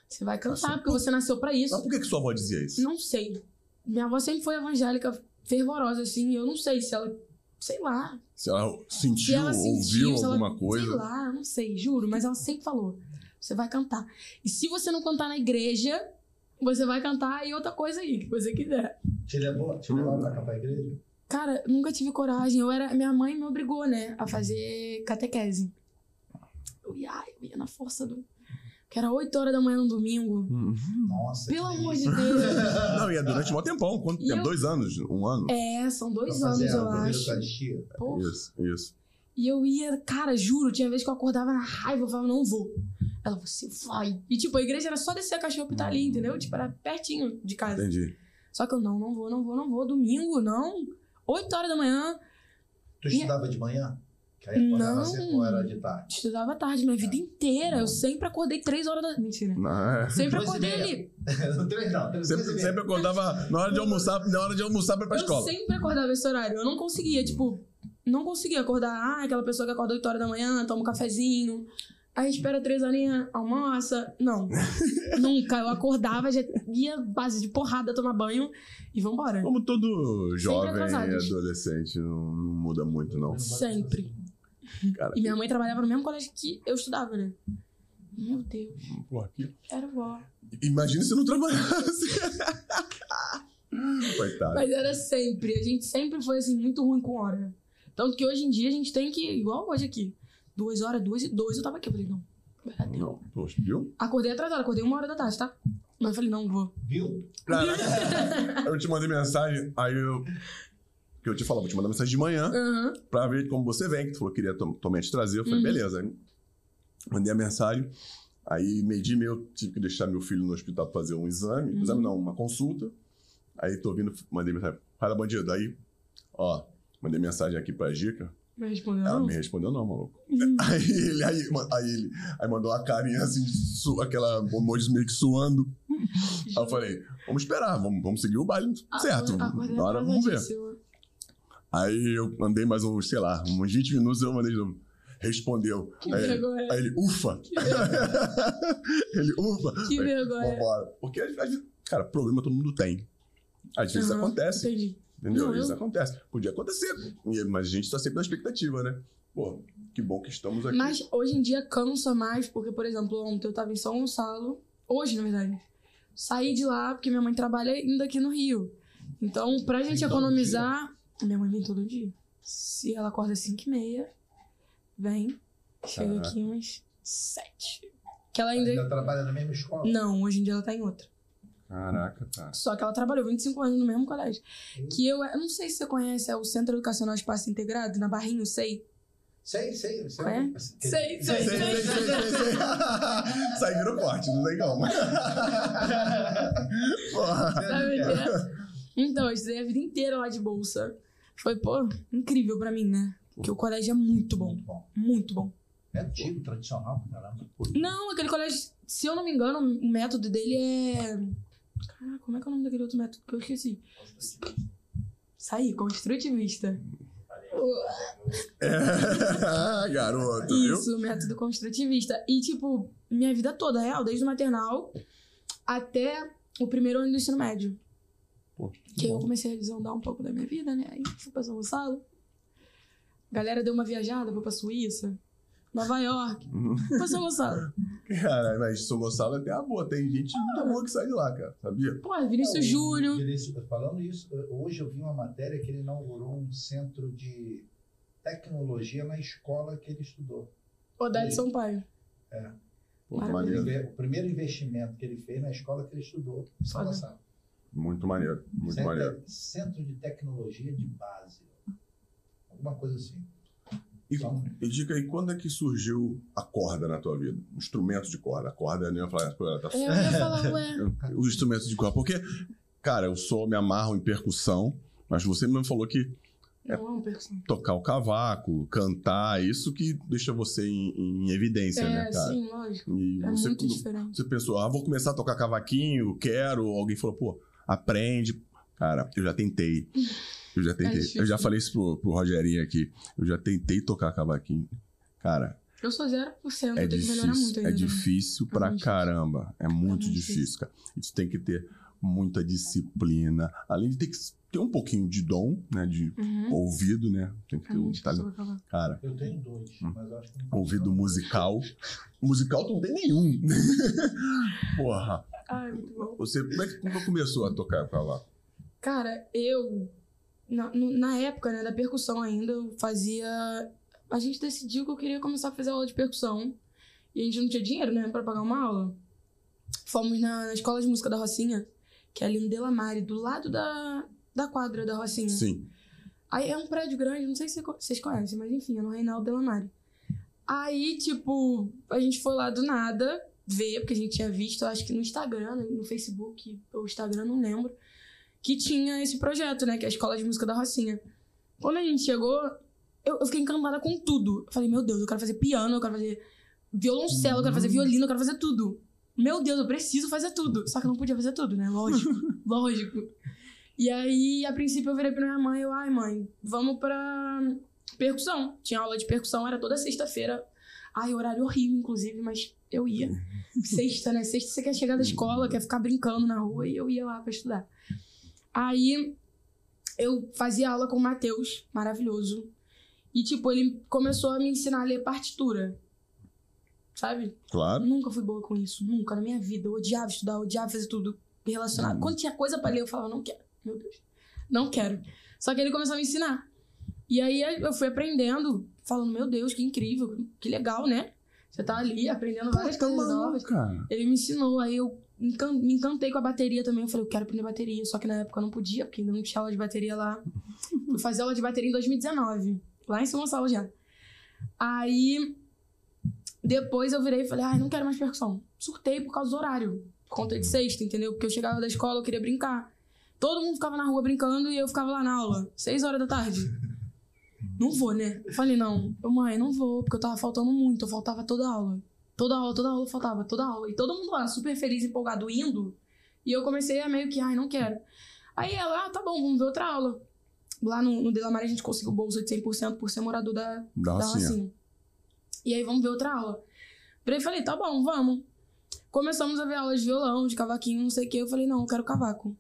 Você vai cantar, porque você nasceu pra isso. Mas por que, que sua avó dizia isso? Não sei. Minha avó sempre foi evangélica, fervorosa, assim. Eu não sei se ela. Sei lá. Se ela Se sentiu, ela sentiu, ouviu se ela- alguma coisa. Sei lá, eu não sei, juro. Mas ela sempre falou: você vai cantar. E se você não cantar na igreja, você vai cantar em outra coisa aí, que você quiser. Te levou, te levou pra cá pra igreja? Cara, nunca tive coragem. Eu era, minha mãe me obrigou, né, a fazer catequese. Eu ia, ai, eu ia na força do. Que era 8 horas da manhã no domingo. Uhum. Nossa. Pelo amor de. Deus. [laughs] Não, e é durante um tempão. Quanto tempo? eu- Dois anos? Um ano? É, são dois Pra anos, eu acho. Isso, isso. E eu ia, cara, juro, tinha vez que eu acordava na raiva, eu falava, não vou. Ela, você vai. E tipo, a igreja era só descer a caixinha hospital ali, entendeu? Tipo, era pertinho de casa. Entendi. Só que eu, não, não vou, não vou, não vou. Domingo, não. 8 horas da manhã, Tu E- estudava de manhã? Que aí acordava Não. cedo era de tarde? estudava tarde, minha vida inteira. Eu sempre acordei 3 horas da. Mentira. Não, é. Sempre e acordei ali. [laughs] não, três não. Sempre, e sempre acordava na hora de almoçar, na hora de almoçar pra ir pra Eu escola. sempre acordava esse horário. Eu não conseguia, tipo, não conseguia acordar. Ah, aquela pessoa que acorda 8 horas da manhã, toma um cafezinho. Aí espera três horinhas, almoça. Não. [laughs] Nunca. Eu acordava, já ia base de porrada, tomar banho e vambora. Como todo jovem e adolescente, não, não muda muito, não. Sempre. Cara, E minha mãe trabalhava no mesmo colégio que eu estudava, né? Meu Deus, porra, que... era vó. Imagina se não trabalhasse. [laughs] Coitado. Mas era sempre. A gente sempre foi, assim, muito ruim com hora. Tanto que hoje em dia a gente tem que, igual hoje aqui, duas horas, duas e dois, eu tava aqui. Eu falei, não, vai dar tempo. Não, poxa, viu? Acordei atrasada, acordei uma hora da tarde, tá? Mas eu falei, não, vou. Viu? Caraca, [laughs] eu te mandei mensagem, aí eu. Que eu te falava, vou te mandar mensagem de manhã Aham. pra ver como você vem, que tu falou que queria to somente trazer. Eu falei, Uhum. beleza. Aí mandei a mensagem. Aí, meio dia e meio, eu tive que deixar meu filho no hospital pra fazer um exame. Uhum. Exame não, uma consulta. Aí tô vindo, mandei mensagem. Fala, bandido. Aí, ó, mandei mensagem aqui pra Gica. Não respondeu, Ela não? me respondeu não, maluco. Uhum. [laughs] Aí ele, aí, aí ele aí mandou uma carinha assim, su, aquela emoji meio que suando. [laughs] Aí eu falei, vamos esperar, vamos, vamos seguir o baile Ah, certo. Acordei Na hora vamos ver. Aí eu andei mais uns, sei lá, uns 20 minutos eu mandei de novo. Respondeu. Que Aí, vergonha. aí ele, ufa! [laughs] Ele, ufa! Que Aí, vergonha. Vambora. Porque, às vezes, cara, problema todo mundo tem. Às vezes Aham, acontece. Entendi. Entendeu? Vezes eu- acontece. Podia acontecer. Mas a gente tá sempre na expectativa, né? Pô, que bom que estamos aqui. Mas hoje em dia cansa mais, porque, por exemplo, ontem eu tava em São Gonçalo. Hoje, na verdade. Saí de lá porque minha mãe trabalha ainda aqui no Rio. Então, pra gente economizar. Minha mãe vem todo dia. Se ela acorda às 5 e meia, vem. Chega Caraca. aqui umas 7. Que ela ainda. Ainda trabalha na mesma escola? Não, hoje em dia ela tá em outra. Caraca, cara. Só que ela trabalhou 25 anos no mesmo colégio. Que eu, eu não sei se você conhece, é o Centro Educacional Espaço Integrado, na Barrinho, sei. Sei, sei. sei. É? Sei, Sei, sei, sei, sei, sei, sei. Aí [laughs] virou corte, não tem como. [laughs] Porra. Sabe o que é? Então, eu estudei a vida inteira lá de bolsa. Foi, pô, incrível pra mim, né? Porque o colégio é muito bom. Muito bom. Muito bom. É antigo, tradicional caramba. Não, aquele colégio, se eu não me engano, o método dele é. Caraca, como é que é o nome daquele outro método que eu esqueci? Saí, construtivista. É, [laughs] garoto, viu? Isso, método construtivista. E, tipo, minha vida toda, real, desde o maternal até o primeiro ano do ensino médio. Pô, Que aí eu comecei a desandar um pouco da minha vida, né? Aí fui pra São Gonçalo. A galera deu uma viajada, foi pra Suíça, Nova York, Uhum. pra São Gonçalo. Cara, mas São Gonçalo é até a boa. Tem gente muito boa que sai de lá, cara. Sabia? Pô, Vinícius É, o Júnior. Vinícius- Falando isso, hoje eu vi uma matéria que ele inaugurou um centro de tecnologia na escola que ele estudou. Odete Sampaio. Pô, Maravilha. maneiro. O primeiro investimento que ele fez na escola que ele estudou. em São. Gonçalo. Muito maneiro. Muito centro, maneiro. centro de tecnologia de base. Alguma coisa assim. E, Então, e diga aí, quando é que surgiu a corda na tua vida? Um instrumento de corda. A corda, né? Eu falei, pô, ela tá Eu ia falar, ué. [laughs] os instrumentos de corda. Porque, cara, eu sou, me amarro em percussão, mas você mesmo falou que Eu amo percussão. tocar o cavaco, cantar, isso que deixa você em, em evidência, né, É, cara? sim, lógico. E É você, muito diferente. você pensou, ah, vou começar a tocar cavaquinho, quero, alguém falou, pô, aprende. Cara, eu já tentei. Eu já tentei. É difícil. eu já falei isso pro, pro Rogerinho aqui. Eu já tentei tocar cavaquinho. Cara, Eu sou 0%, é eu tenho que melhorar muito difícil. ainda. É né? difícil pra muito caramba. É muito, muito difícil, difícil. cara. Isso tem que ter muita disciplina. Além de ter que ter um pouquinho de dom, né? De Uhum. ouvido, né? Tem que É ter um talento. difícil. Cara, eu tenho dois, Hum. mas eu acho que não ouvido musical. Musical tu não tem nenhum. [laughs] Porra. Ai, muito bom. Você, como é que como começou a tocar cavaco? Cara, eu. Na, no- na época, né, da percussão ainda, eu fazia. A gente decidiu que eu queria começar a fazer aula de percussão. E a gente não tinha dinheiro, né, pra pagar uma aula. Fomos na, na escola de música da Rocinha, que é ali em Delamare, do lado da, da quadra da Rocinha. Sim. Aí é um prédio grande, não sei se vocês conhecem, mas enfim, é no Reinaldo Delamare. Aí, tipo, a gente foi lá do nada ver, porque a gente tinha visto, acho que no Instagram, no Facebook, ou Instagram, não lembro, que tinha esse projeto, né? Que é a Escola de Música da Rocinha. Quando a gente chegou, eu, eu fiquei encantada com tudo. Eu falei, meu Deus, eu quero fazer piano, eu quero fazer violoncelo, eu quero fazer violino, eu quero fazer tudo. Meu Deus, eu preciso fazer tudo. Só que eu não podia fazer tudo, né? Lógico. [laughs] lógico. E aí, a princípio, eu virei pra minha mãe, eu, ai, mãe, vamos pra percussão. Tinha aula de percussão, era toda sexta-feira. Ai, horário horrível, inclusive, mas eu ia. [laughs] Sexta, né? Sexta você quer chegar da escola, quer ficar brincando na rua, e eu ia lá pra estudar. Aí, eu fazia aula com o Matheus, maravilhoso. E, tipo, ele começou a me ensinar a ler partitura. Sabe? Claro. Nunca fui boa com isso, nunca na minha vida. Eu odiava estudar, odiava fazer tudo relacionado. Uhum. Quando tinha coisa pra ler, eu falava, não quero, meu Deus, não quero. Só que ele começou a me ensinar. E aí eu fui aprendendo, falando, meu Deus, que incrível, que legal, né? Você tá ali aprendendo várias Pô, tá coisas maluco, novas. cara. Ele me ensinou, aí eu me encantei com a bateria também. Eu falei, eu quero aprender bateria. Só que na época eu não podia, porque ainda não tinha aula de bateria lá. [laughs] Fui fazer aula de bateria em 2019, lá em São Gonçalo já. Aí, depois eu virei e falei, ai, não quero mais percussão. Surtei por causa do horário, por conta de sexta, entendeu? Porque eu chegava da escola, eu queria brincar. Todo mundo ficava na rua brincando e eu ficava lá na aula, seis horas da tarde. [laughs] Não vou, né? Eu falei, não, eu, mãe, não vou, porque eu tava faltando muito, eu faltava toda aula. Toda aula, toda aula eu faltava, toda aula. E todo mundo lá, super feliz, empolgado, indo. E eu comecei a meio que, ai, não quero. Aí ela, ah, tá bom, vamos ver outra aula. Lá no, no Delamar a gente conseguiu bolsa de 100% por ser morador da, Da da Rocinha. Rocinha. E aí, vamos ver outra aula. Aí falei, tá bom, vamos. Começamos a ver aulas de violão, de cavaquinho, não sei o que. Eu falei, não, eu quero cavaco.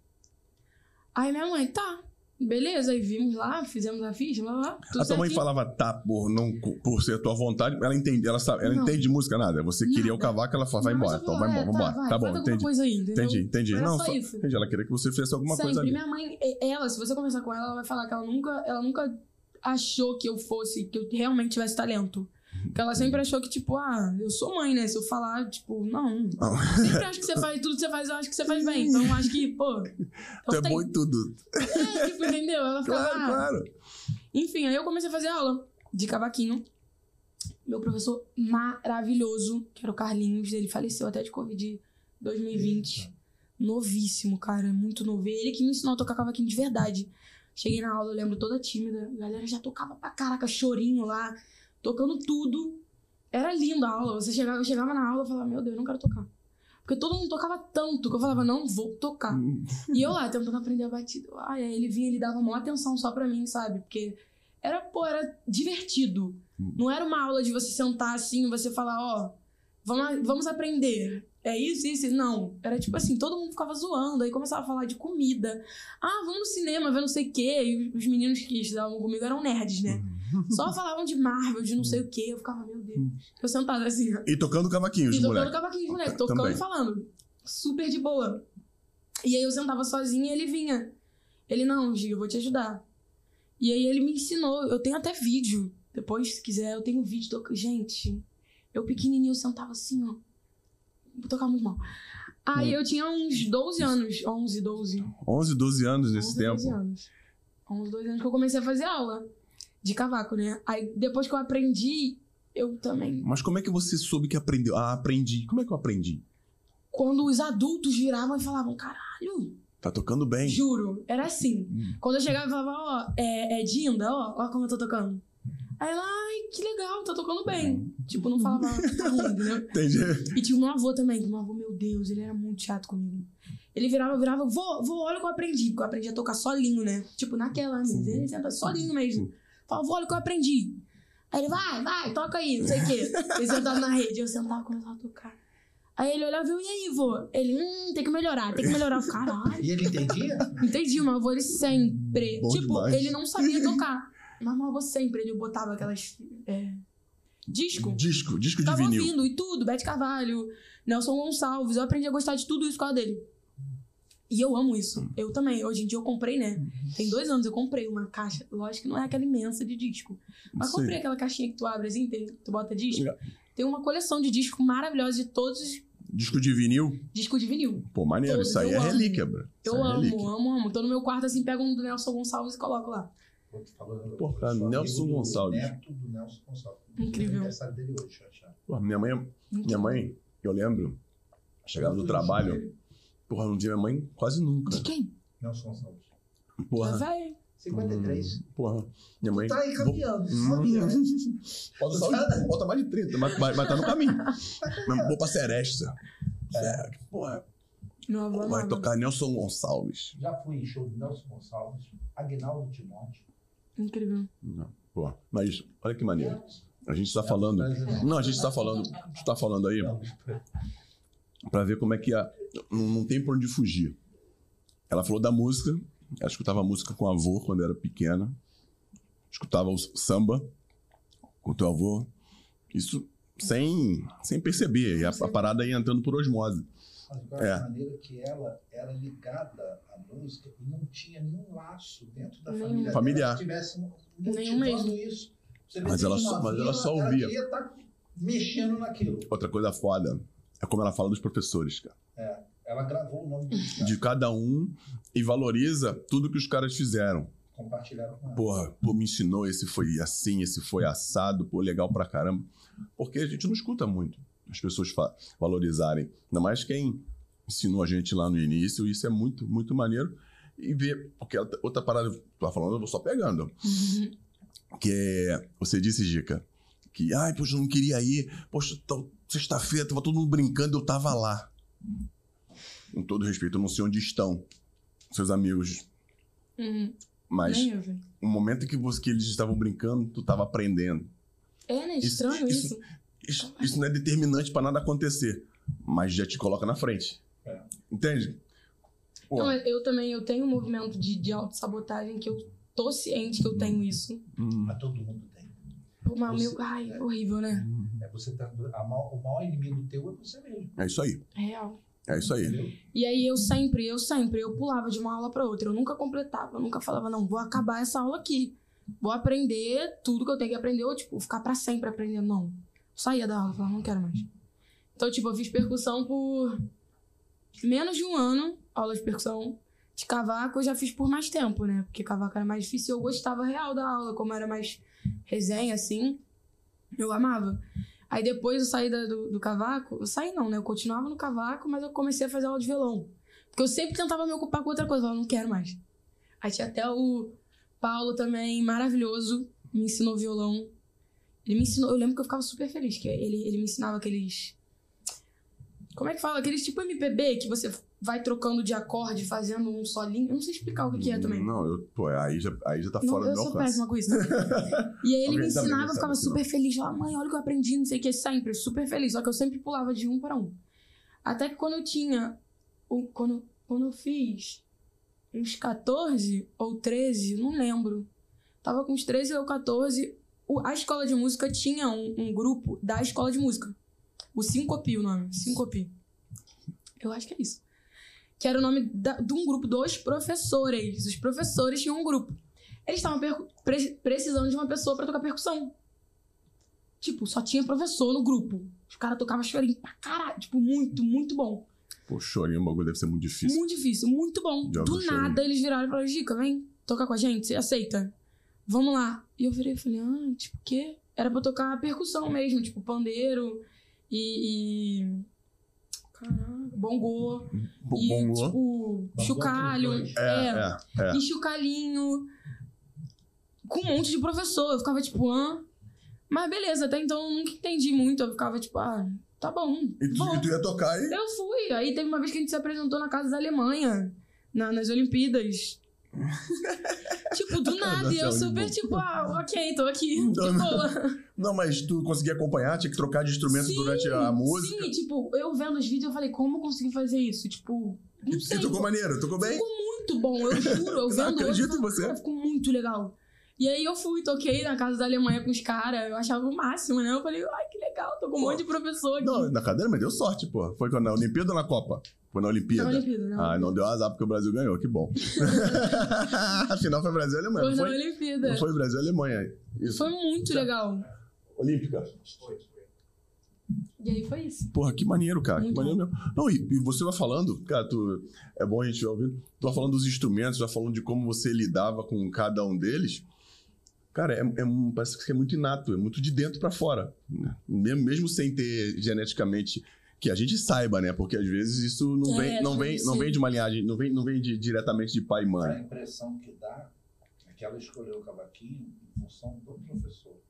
Aí minha mãe, tá, beleza. Aí vimos lá, fizemos a ficha, blá, blá, blá, tudo A tua mãe falava tá por, não, por ser tua vontade, ela entende, ela sabe, ela Não. entende de música nada. Você queria o Nada. cavaco, ela falava, vai Não, embora, então vai é, embora, vamos embora. Tá, vai, bom, faz alguma entendi. coisa aí? Entendi, entendi. Era Não, só isso. entendi. Ela queria que você fizesse alguma coisa Sempre. ali. Minha mãe, ela, se você conversar com ela, ela vai falar que ela nunca, ela nunca achou que eu fosse, que eu realmente tivesse talento. Que ela sempre achou que, tipo, ah, eu sou mãe, né? Se eu falar, tipo, não. Não. Sempre acho que você faz, tudo que você faz, eu acho que você faz bem. Então, eu acho que, pô. Tu então é tem- bom em tudo. É, tipo, entendeu? Ela ficava. Claro, ah, claro. Enfim, aí eu comecei a fazer aula de cavaquinho. Meu professor maravilhoso, que era o Carlinhos, ele faleceu até de Covid 2020. Novíssimo, cara, muito novo. Ele que me ensinou a tocar cavaquinho de verdade. Cheguei na aula, eu lembro toda tímida. A galera já tocava pra caraca, chorinho lá, tocando tudo. Era linda a aula. Você chegava, eu chegava na aula e falava, meu Deus, eu não quero tocar. Porque todo mundo tocava tanto que eu falava, não vou tocar. E eu lá, tentando aprender a batida. Ai, aí ele vinha, ele dava maior atenção só pra mim, sabe? Porque era, pô, era divertido. Não era uma aula de você sentar assim e você falar, ó, vamos, vamos aprender. É isso, isso. Não. Era tipo assim, todo mundo ficava zoando, aí começava a falar de comida. Ah, vamos no cinema, ver não sei o quê. E os meninos que estudavam comigo eram nerds, né? Só [laughs] falavam de Marvel, de não sei o quê. Eu ficava, meu Deus. Eu sentada assim. E tocando cavaquinhos, E tocando moleque. cavaquinho, moleque, Tá, tocando também. e falando. Super de boa. E aí eu sentava sozinha e ele vinha. Ele, não, Giga, eu vou te ajudar. E aí ele me ensinou. Eu tenho até vídeo. Depois, se quiser, eu tenho vídeo. toc- Gente, eu pequenininho, eu sentava assim, ó. Vou tocar muito mal. Aí Hum. eu tinha uns 12 anos. 11, 12. 11, 12 anos nesse 11, tempo. 12 anos. 11, 12 anos que eu comecei a fazer aula de cavaco, né? Aí depois que eu aprendi, eu também Mas como é que você soube que aprendeu? Ah, aprendi. Como é que eu aprendi? quando os adultos viravam e falavam, caralho, Tá tocando bem. juro, era assim. Hum. Quando eu chegava e falava, ó, é, é Dinda, ó, ó como eu tô tocando. Aí ela, ai, que legal, tá tocando bem. Tipo, não falava tá ruim, entendeu? [laughs] Entendi. E tinha meu avô também, que meu avô, meu Deus, ele era muito chato comigo. Ele virava, virava, vô, vô, olha o que eu aprendi. Porque eu aprendi a tocar solinho, né? Tipo, naquela, né? ele senta solinho mesmo. Falava, vô, olha o que eu aprendi. Aí ele, vai, vai, toca aí, não sei o quê. [laughs] Ele sentava na rede, eu sentava e começava a tocar. Aí ele olhava e eu, e aí, vô? Ele, hum, tem que melhorar, tem que melhorar. Eu, Caralho. E ele entendia? Entendi, o meu avô, ele sempre. Bom tipo, demais. ele não sabia tocar. Mas meu avô sempre, ele botava aquelas. É, disco. Disco, disco de Tava vinil. ouvindo e tudo, Bete Carvalho, Nelson Gonçalves. Eu aprendi a gostar de tudo isso por causa dele. E eu amo isso. Eu também. Hoje em dia eu comprei, né? Tem dois anos eu comprei uma caixa. Lógico que não é aquela imensa de disco. Mas Sim. comprei aquela caixinha que tu abre assim, tem- tu bota disco. Legal. Tem uma coleção de disco maravilhosa de todos os Disco de vinil. discos de vinil. Pô, maneiro. Todos, Isso aí eu é relíquia, bro. Eu é amo, relíquia. amo, amo. Tô no meu quarto assim, pego um do Nelson Gonçalves e coloco lá. Pô, cara, Nelson Gonçalves. Neto do Nelson Gonçalves. Incrível. É aniversário dele hoje. Pô, minha mãe, minha mãe, eu lembro, chegava do trabalho. Porra, não via minha mãe quase nunca. De quem? Nelson Gonçalves. Porra. Vai. 53. Hum, Porra. Minha mãe. Tá aí caminhando, Hum. sabia, né? Falta, só, falta mais de 30, mas, mas, mas tá no caminho. [laughs] Mas vou pra Seresta. É. Porra, Meu avô vai amava. tocar Nelson Gonçalves. Já fui em show do Nelson Gonçalves, Agnaldo Timóteo. Incrível. Não, porra. Mas olha que maneiro. A gente tá falando. Não, a gente tá falando. A gente tá falando aí pra ver como é que a. Não, não tem por onde fugir. Ela falou da música. Ela escutava música com o avô quando era pequena. Escutava o samba com o teu avô. Isso sem, sem perceber. E a, a parada ia entrando por osmose. Mas É. maneiro que ela era ligada à música e não tinha nenhum laço dentro da Nenhum. família. Familiar. dela tivesse Nenhum mesmo. isso. Você Mas ela só- mas ela só ela ouvia. queria estar mexendo naquilo. Outra coisa foda é como ela fala dos professores, cara. Ela gravou o nome dos caras, De cada um e valoriza tudo que os caras fizeram. compartilharam com ela. Porra, pô, me ensinou, esse foi assim, esse foi assado, pô, legal pra caramba. Porque a gente não escuta muito as pessoas valorizarem. Ainda mais quem ensinou a gente lá no início, isso é muito, muito maneiro. E ver, porque outra- outra parada que tu tá falando, eu vou só pegando. [laughs] Que é, você disse, Gica, que, ai, poxa, eu não queria ir. Poxa, sexta-feira tava todo mundo brincando, eu tava lá. Com todo respeito, eu não sei onde estão seus amigos, Uhum. mas Nem eu, o momento que, você, que eles estavam brincando, tu tava aprendendo. É, né? Estranho isso- isso. Isso, isso não é determinante pra nada acontecer, mas já te coloca na frente. É. Entende? Pô, Não, eu também, eu tenho um movimento de, de autossabotagem que eu tô ciente que eu tenho isso. hum, Mas todo mundo tem. Pô, mas Você- meu, ai, horrível, né? É você tá, a maior- o maior inimigo teu é você mesmo. é isso aí. Real. É isso aí. E aí eu sempre, eu sempre, eu pulava de uma aula pra outra. Eu nunca completava, eu nunca falava, não, vou acabar essa aula aqui. Vou aprender tudo que eu tenho que aprender, ou tipo, ficar pra sempre aprendendo. Não. Saía da aula, falava, não quero mais. Então, tipo, eu fiz percussão por menos de um ano, aula de percussão. De cavaco eu já fiz por mais tempo, né? Porque cavaco era mais difícil eu gostava real da aula, como era mais resenha, assim. Eu amava. Aí depois eu saí da- do, do cavaco, eu saí não, né? Eu continuava no cavaco, mas eu comecei a fazer aula de violão. Porque eu sempre tentava me ocupar com outra coisa, eu falava, não quero mais. Aí tinha até o Paulo também, maravilhoso, me ensinou violão. Ele me ensinou, eu lembro que eu ficava super feliz, que ele, ele me ensinava aqueles. Como é que fala? Aqueles tipo MPB que você vai trocando de acorde, fazendo um solinho. Eu não sei explicar o que, que é também. Não, eu, pô, aí já, aí já tá Não, fora do eu meu sou alcance. péssima com isso. também. E aí ele Alguém me ensinava, eu ficava super feliz. Lá, mãe, olha o que eu aprendi, não sei o que, sempre, super feliz. Só que eu sempre pulava de um para um. Até que quando eu tinha. o- Quando, quando eu fiz uns 14 ou 13, não lembro. Tava com uns 13 ou 14. o- A escola de música tinha um, um grupo da escola de música. O Sincopi, o nome. Sincopi. Eu acho que é isso. Que era o nome da- de um grupo dos professores. Os professores tinham um grupo. Eles estavam pre- precisando de uma pessoa pra tocar percussão. Tipo, só tinha professor no grupo. Os caras tocavam chorinho pra caralho. Tipo, muito, muito bom. Pô, chorinho, o bagulho deve ser muito difícil. Muito difícil, muito bom. Já Do ouvi chorinho. nada eles viraram e falaram: Gica, vem tocar com a gente, você aceita? Vamos lá. E eu virei e falei: ah, tipo, o quê? Era pra tocar percussão mesmo, tipo, pandeiro e. e... Caraca, bongô. Bo- e, tipo, Bongô chocalho. aqueles dois. é, é. é, é. e chocalhinho. Com um monte de professor. Eu ficava tipo, hã? Mas beleza, até então eu nunca entendi muito. Eu ficava tipo, ah, tá bom. E tu, e tu ia tocar e. Eu fui. Aí teve uma vez que a gente se apresentou na casa da Alemanha, na- nas Olimpíadas. Tipo, do [laughs] nada. E eu super tipo, ah, ok, tô aqui. De Não, não. boa. [laughs] Não, mas tu conseguia acompanhar, tinha que trocar de instrumento Sim, durante a música. Sim, tipo, eu vendo os vídeos, eu falei, como eu consegui fazer isso? Tipo, não sei. e tocou maneiro, tocou bem? Ficou muito bom, eu juro. Eu [laughs] vendo hoje, acredito eu em você. Cara, ficou muito legal. E aí eu fui, toquei na casa da Alemanha com os caras, eu achava o máximo, né? Eu falei, ai, que legal, tô com um monte de professor aqui. Não, na cadeira, mas deu sorte, pô. Foi? Na Olimpíada ou na Copa? Foi na Na Olimpíada. Olimpíada, né? Ah, não deu azar porque o Brasil ganhou, que bom. [laughs] Afinal foi Brasil e Alemanha, Foi não na foi? Olimpíada. Não foi Brasil e Alemanha. Isso. Foi muito Já- legal. Olímpica. E aí foi isso. Porra, que maneiro, cara. Muito que maneiro mesmo. Não, e, e você vai falando, cara, tu, é bom a gente ouvir. Tu vai falando dos instrumentos, vai falando de como você lidava com cada um deles. Cara, é, é parece que é muito inato, é muito de dentro pra fora. né? Mesmo, mesmo sem ter geneticamente que a gente saiba, né? Porque às vezes isso não É, vem, não vem, não vem de uma linhagem, não vem, não vem de- diretamente de pai e A mãe. impressão que dá é que ela escolheu o cavaquinho em função do professor.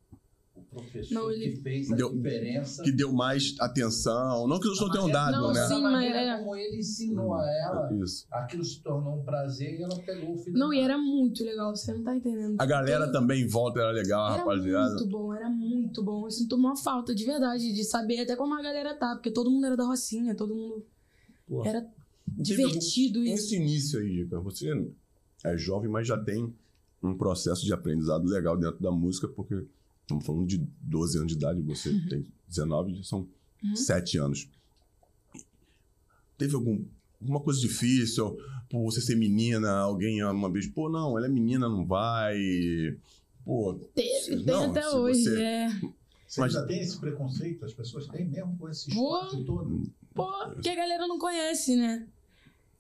Professor Não, ele- que fez a Deu- diferença. Que deu mais atenção, não que os outros não tenham dado, Não, né? sim, a maneira mas é- como ele ensinou a ela, Isso. aquilo se tornou um prazer e ela pegou o filho Não, e era muito legal, você não tá entendendo. A galera Todo- também em volta era legal, Era rapaziada. muito bom, era muito bom. Eu sinto uma falta de verdade de saber até como a galera tá, porque todo mundo era da Rocinha, todo mundo Pô. era divertido isso. Esse início aí, Dica, você é jovem, mas já tem um processo de aprendizado legal dentro da música, porque estamos falando de 12 anos de idade, você tem 19, já são Uhum. 7 anos. Teve algum, alguma coisa difícil, por você ser menina, alguém uma vez, pô, não, ela é menina, não vai. Pô, Teve, tem até hoje, você- é. Você Mas- ainda tem esse preconceito? As pessoas têm mesmo com esse Pô. esporte todo? Pô, que a galera não conhece, né?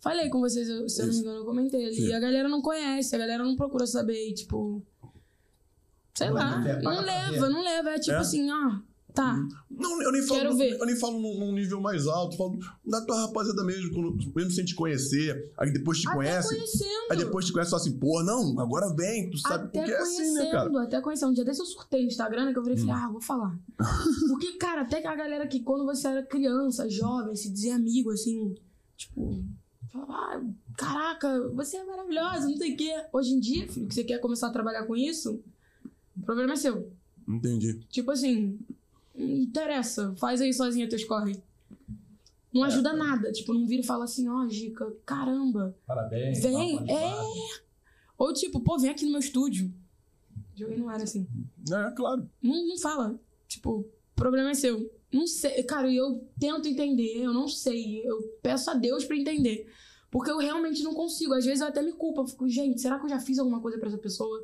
Falei com vocês, eu- se eu não me engano, eu comentei ali. Sim. A galera não conhece, a galera não procura saber, e, tipo. Sei lá, não leva, não leva. É tipo É? assim, ah, Tá. Não, eu nem falo, Quero ver. eu nem falo num, num nível mais alto, falo da tua rapaziada mesmo, quando, mesmo sem te conhecer, aí depois te Até conhece, conhecendo. aí depois te conhece fala assim, pô, não, agora vem, tu sabe, até porque é assim, né, cara? conhecendo, até conhecendo. Um dia desse eu surtei no Instagram, né, que eu falei, Hum. ah, vou falar. [laughs] Porque, cara, até que a galera que quando você era criança, jovem, se dizia amigo, assim, tipo, falava, ah, caraca, você é maravilhosa, não sei o quê. Hoje em dia, filho, que você quer começar a trabalhar com isso, o problema é seu. Entendi. Tipo assim, não interessa, faz aí sozinha teus corre. Não É. ajuda nada. Tipo, não vira e fala assim, ó, Gica, caramba. Parabéns. Vem, de é. Ou tipo, pô, vem aqui no meu estúdio. Joguei no ar assim. É, claro. Não, não fala. Tipo, o problema é seu. Não sei. Cara, eu tento entender, eu não sei. Eu peço a Deus pra entender. Porque eu realmente não consigo. Às vezes eu até me culpo. Eu fico, gente, será que eu já fiz alguma coisa pra essa pessoa?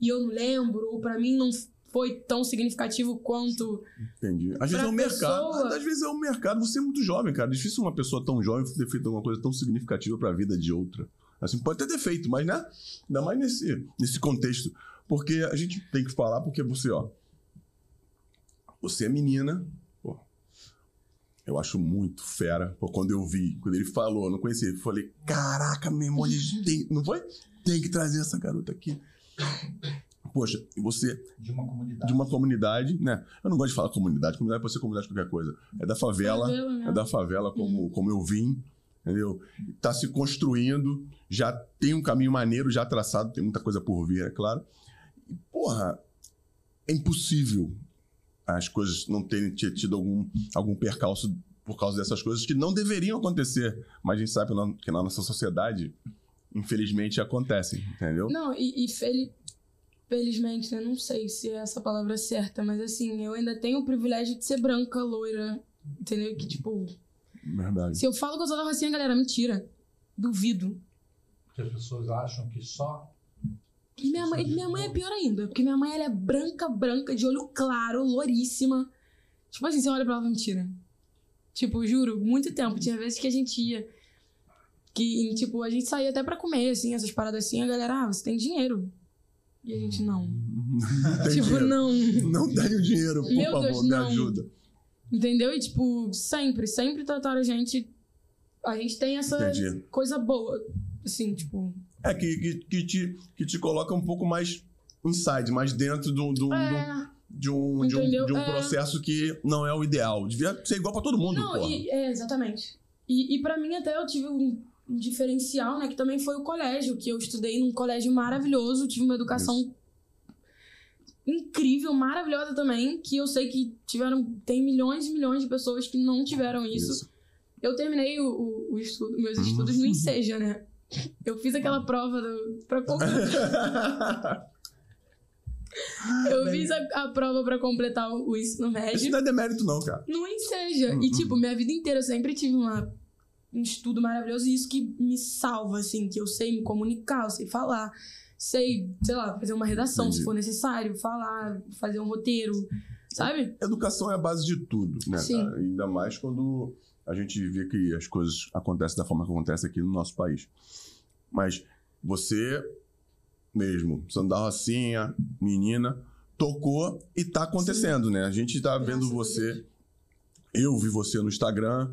E eu não lembro? Ou pra mim não foi tão significativo quanto. Entendi. Às vezes é o mercado. pessoa- Às vezes é o mercado. Você é muito jovem, cara. É difícil uma pessoa tão jovem ter feito alguma coisa tão significativa pra vida de outra. Assim, pode até ter feito, mas né? Ainda mais nesse, nesse contexto. Porque a gente tem que falar, porque você, ó. Você é menina. Pô, eu acho muito fera. Pô, quando eu vi, quando ele falou, eu não conhecia. Eu falei, caraca, meu irmão, a gente tem. Não foi? Tem que trazer essa garota aqui. Poxa, e você De uma comunidade. de uma comunidade, né? Eu não gosto de falar comunidade, comunidade pode ser comunidade de qualquer coisa. É da favela, mesmo. é da favela como, como eu vim, entendeu? Tá se construindo, já tem um caminho maneiro já traçado, tem muita coisa por vir, é claro. E, porra, é impossível as coisas não terem ti- tido algum, algum percalço por causa dessas coisas que não deveriam acontecer, mas a gente sabe que na- que na nossa sociedade, infelizmente, acontecem, entendeu? Não, e, e fel- felizmente, né? Não sei se é essa palavra certa, mas assim, eu ainda tenho o privilégio de ser branca, loira. Entendeu? Que tipo, Verdade. se eu falo que eu sou da Rocinha, galera, mentira. Duvido. Porque as pessoas acham que só. E minha mãe, minha mãe é pior ainda, porque minha mãe ela é branca, branca, de olho claro, louríssima. Tipo assim, você olha pra ela mentira. Tipo, juro, muito tempo. Tinha vezes que a gente ia. Que, tipo, a gente saía até pra comer, assim, essas paradas assim, a galera, ah, você tem dinheiro. E a gente, não. [laughs] Não tipo, dinheiro. não. Não tenho dinheiro, por Meu favor, Deus, me não. ajuda. Entendeu? E, tipo, sempre, sempre trataram a gente. A gente tem essa Entendi. coisa boa. Assim, tipo. É que, que, que te, que te coloca um pouco mais inside, mais dentro do, do, do- É. de, um, de, um, de um É. processo que não é o ideal. Devia ser igual pra todo mundo, Não, e, é, exatamente. E, e para mim, até eu tive um diferencial, né? Que também foi o colégio, que eu estudei num colégio maravilhoso, tive uma educação incrível, maravilhosa também, que eu sei que tiveram. Tem milhões e milhões de pessoas que não tiveram isso. Eu terminei o, o, o estudo, meus estudos no Enseja, né? Eu fiz aquela prova do, pra completar. [laughs] Eu fiz a, a prova pra completar o, o ensino Isso médio não é demérito, não, cara. no Enseja. Uhum. E, tipo, minha vida inteira eu sempre tive uma, um estudo maravilhoso e isso que me salva, assim, que eu sei me comunicar, eu sei falar, sei, sei lá, fazer uma redação Entendi. se for necessário, falar, fazer um roteiro, sabe? Educação é a base de tudo, né, Sim. cara? Ainda mais quando a gente vê que as coisas acontecem da forma que acontece aqui no nosso país. Mas você mesmo, sendo da Rocinha, menina, tocou e tá acontecendo, né? A gente tá Graças vendo você. Eu vi você no Instagram,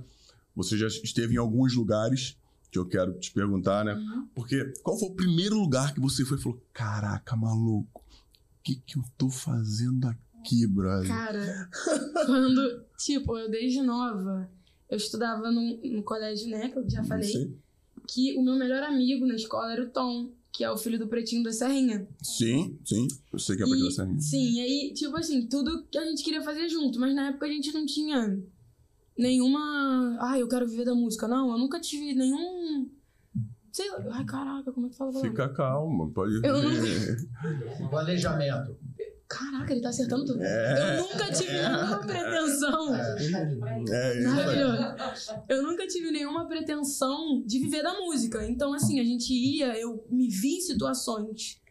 você já esteve em alguns lugares que eu quero te perguntar, né? Uhum. Porque qual foi o primeiro lugar que você foi e falou: Caraca, maluco, o que, que eu tô fazendo aqui, brother? Cara, [laughs] quando, tipo, eu desde nova, eu estudava no, no colégio, né, que eu já falei, que o meu melhor amigo na escola era o Tom, que é o filho do pretinho da Serrinha. Sim, sim. Eu sei que é E- partir da Serrinha. Sim, e aí, tipo assim, tudo que a gente queria fazer junto, mas na época a gente não tinha nenhuma. Ah, eu quero viver da música. Não, eu nunca tive nenhum. Sei lá. Ai, caraca, como é que fala? Fica calma, pode Eu não- Planejamento. Caraca, ele tá acertando tudo. É. Eu nunca tive nenhuma pretensão. É, isso aí. Maravilhoso. Eu nunca tive nenhuma pretensão de viver da música. Então, assim, a gente ia, eu me vi em situações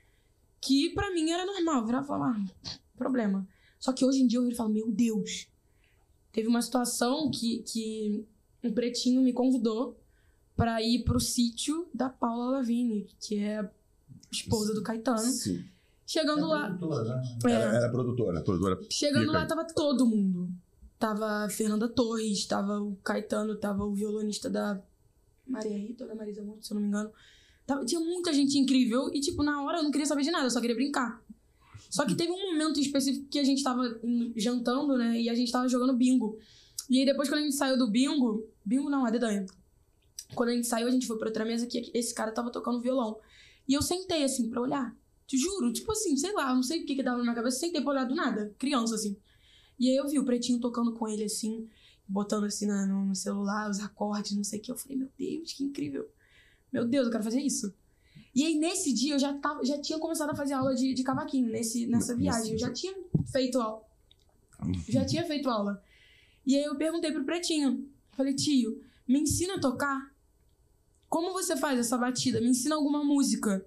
que pra mim era normal. Virar e falar, ah, problema. Só que hoje em dia eu viro e falo, meu Deus. Teve uma situação que, que um pretinho me convidou pra ir pro sítio da Paula Lavigne, que é a esposa do Caetano. Sim. Chegando lá. produtora, né? é, Era, era produtora, produtora. Chegando Pica. lá, tava todo mundo. Tava a Fernanda Torres, tava o Caetano, tava o violonista da Maria Rita da Marisa Monte, se eu não me engano. Tava- tinha muita gente incrível e, tipo, na hora eu não queria saber de nada, eu só queria brincar. Só que teve um momento específico que a gente tava jantando, né? E a gente tava jogando bingo. E aí depois, quando a gente saiu do bingo. Bingo não, é dedanha. Quando a gente saiu, a gente foi pra outra mesa que esse cara tava tocando violão. E eu sentei, assim, pra olhar. Te juro, tipo assim, sei lá, não sei o que que dava na minha cabeça. Sentei pra olhar do nada, criança, assim. E aí eu vi o pretinho tocando com ele, assim, botando assim no, no celular, os acordes, não sei o que. Eu falei, meu Deus, que incrível. Meu Deus, eu quero fazer isso. E aí, nesse dia, eu já, tava, já tinha começado a fazer aula de, de cavaquinho, nesse, nessa viagem. Eu já tinha feito aula. Já tinha feito aula. E aí eu perguntei pro pretinho. Falei, tio, me ensina a tocar? Como você faz essa batida? Me ensina alguma música.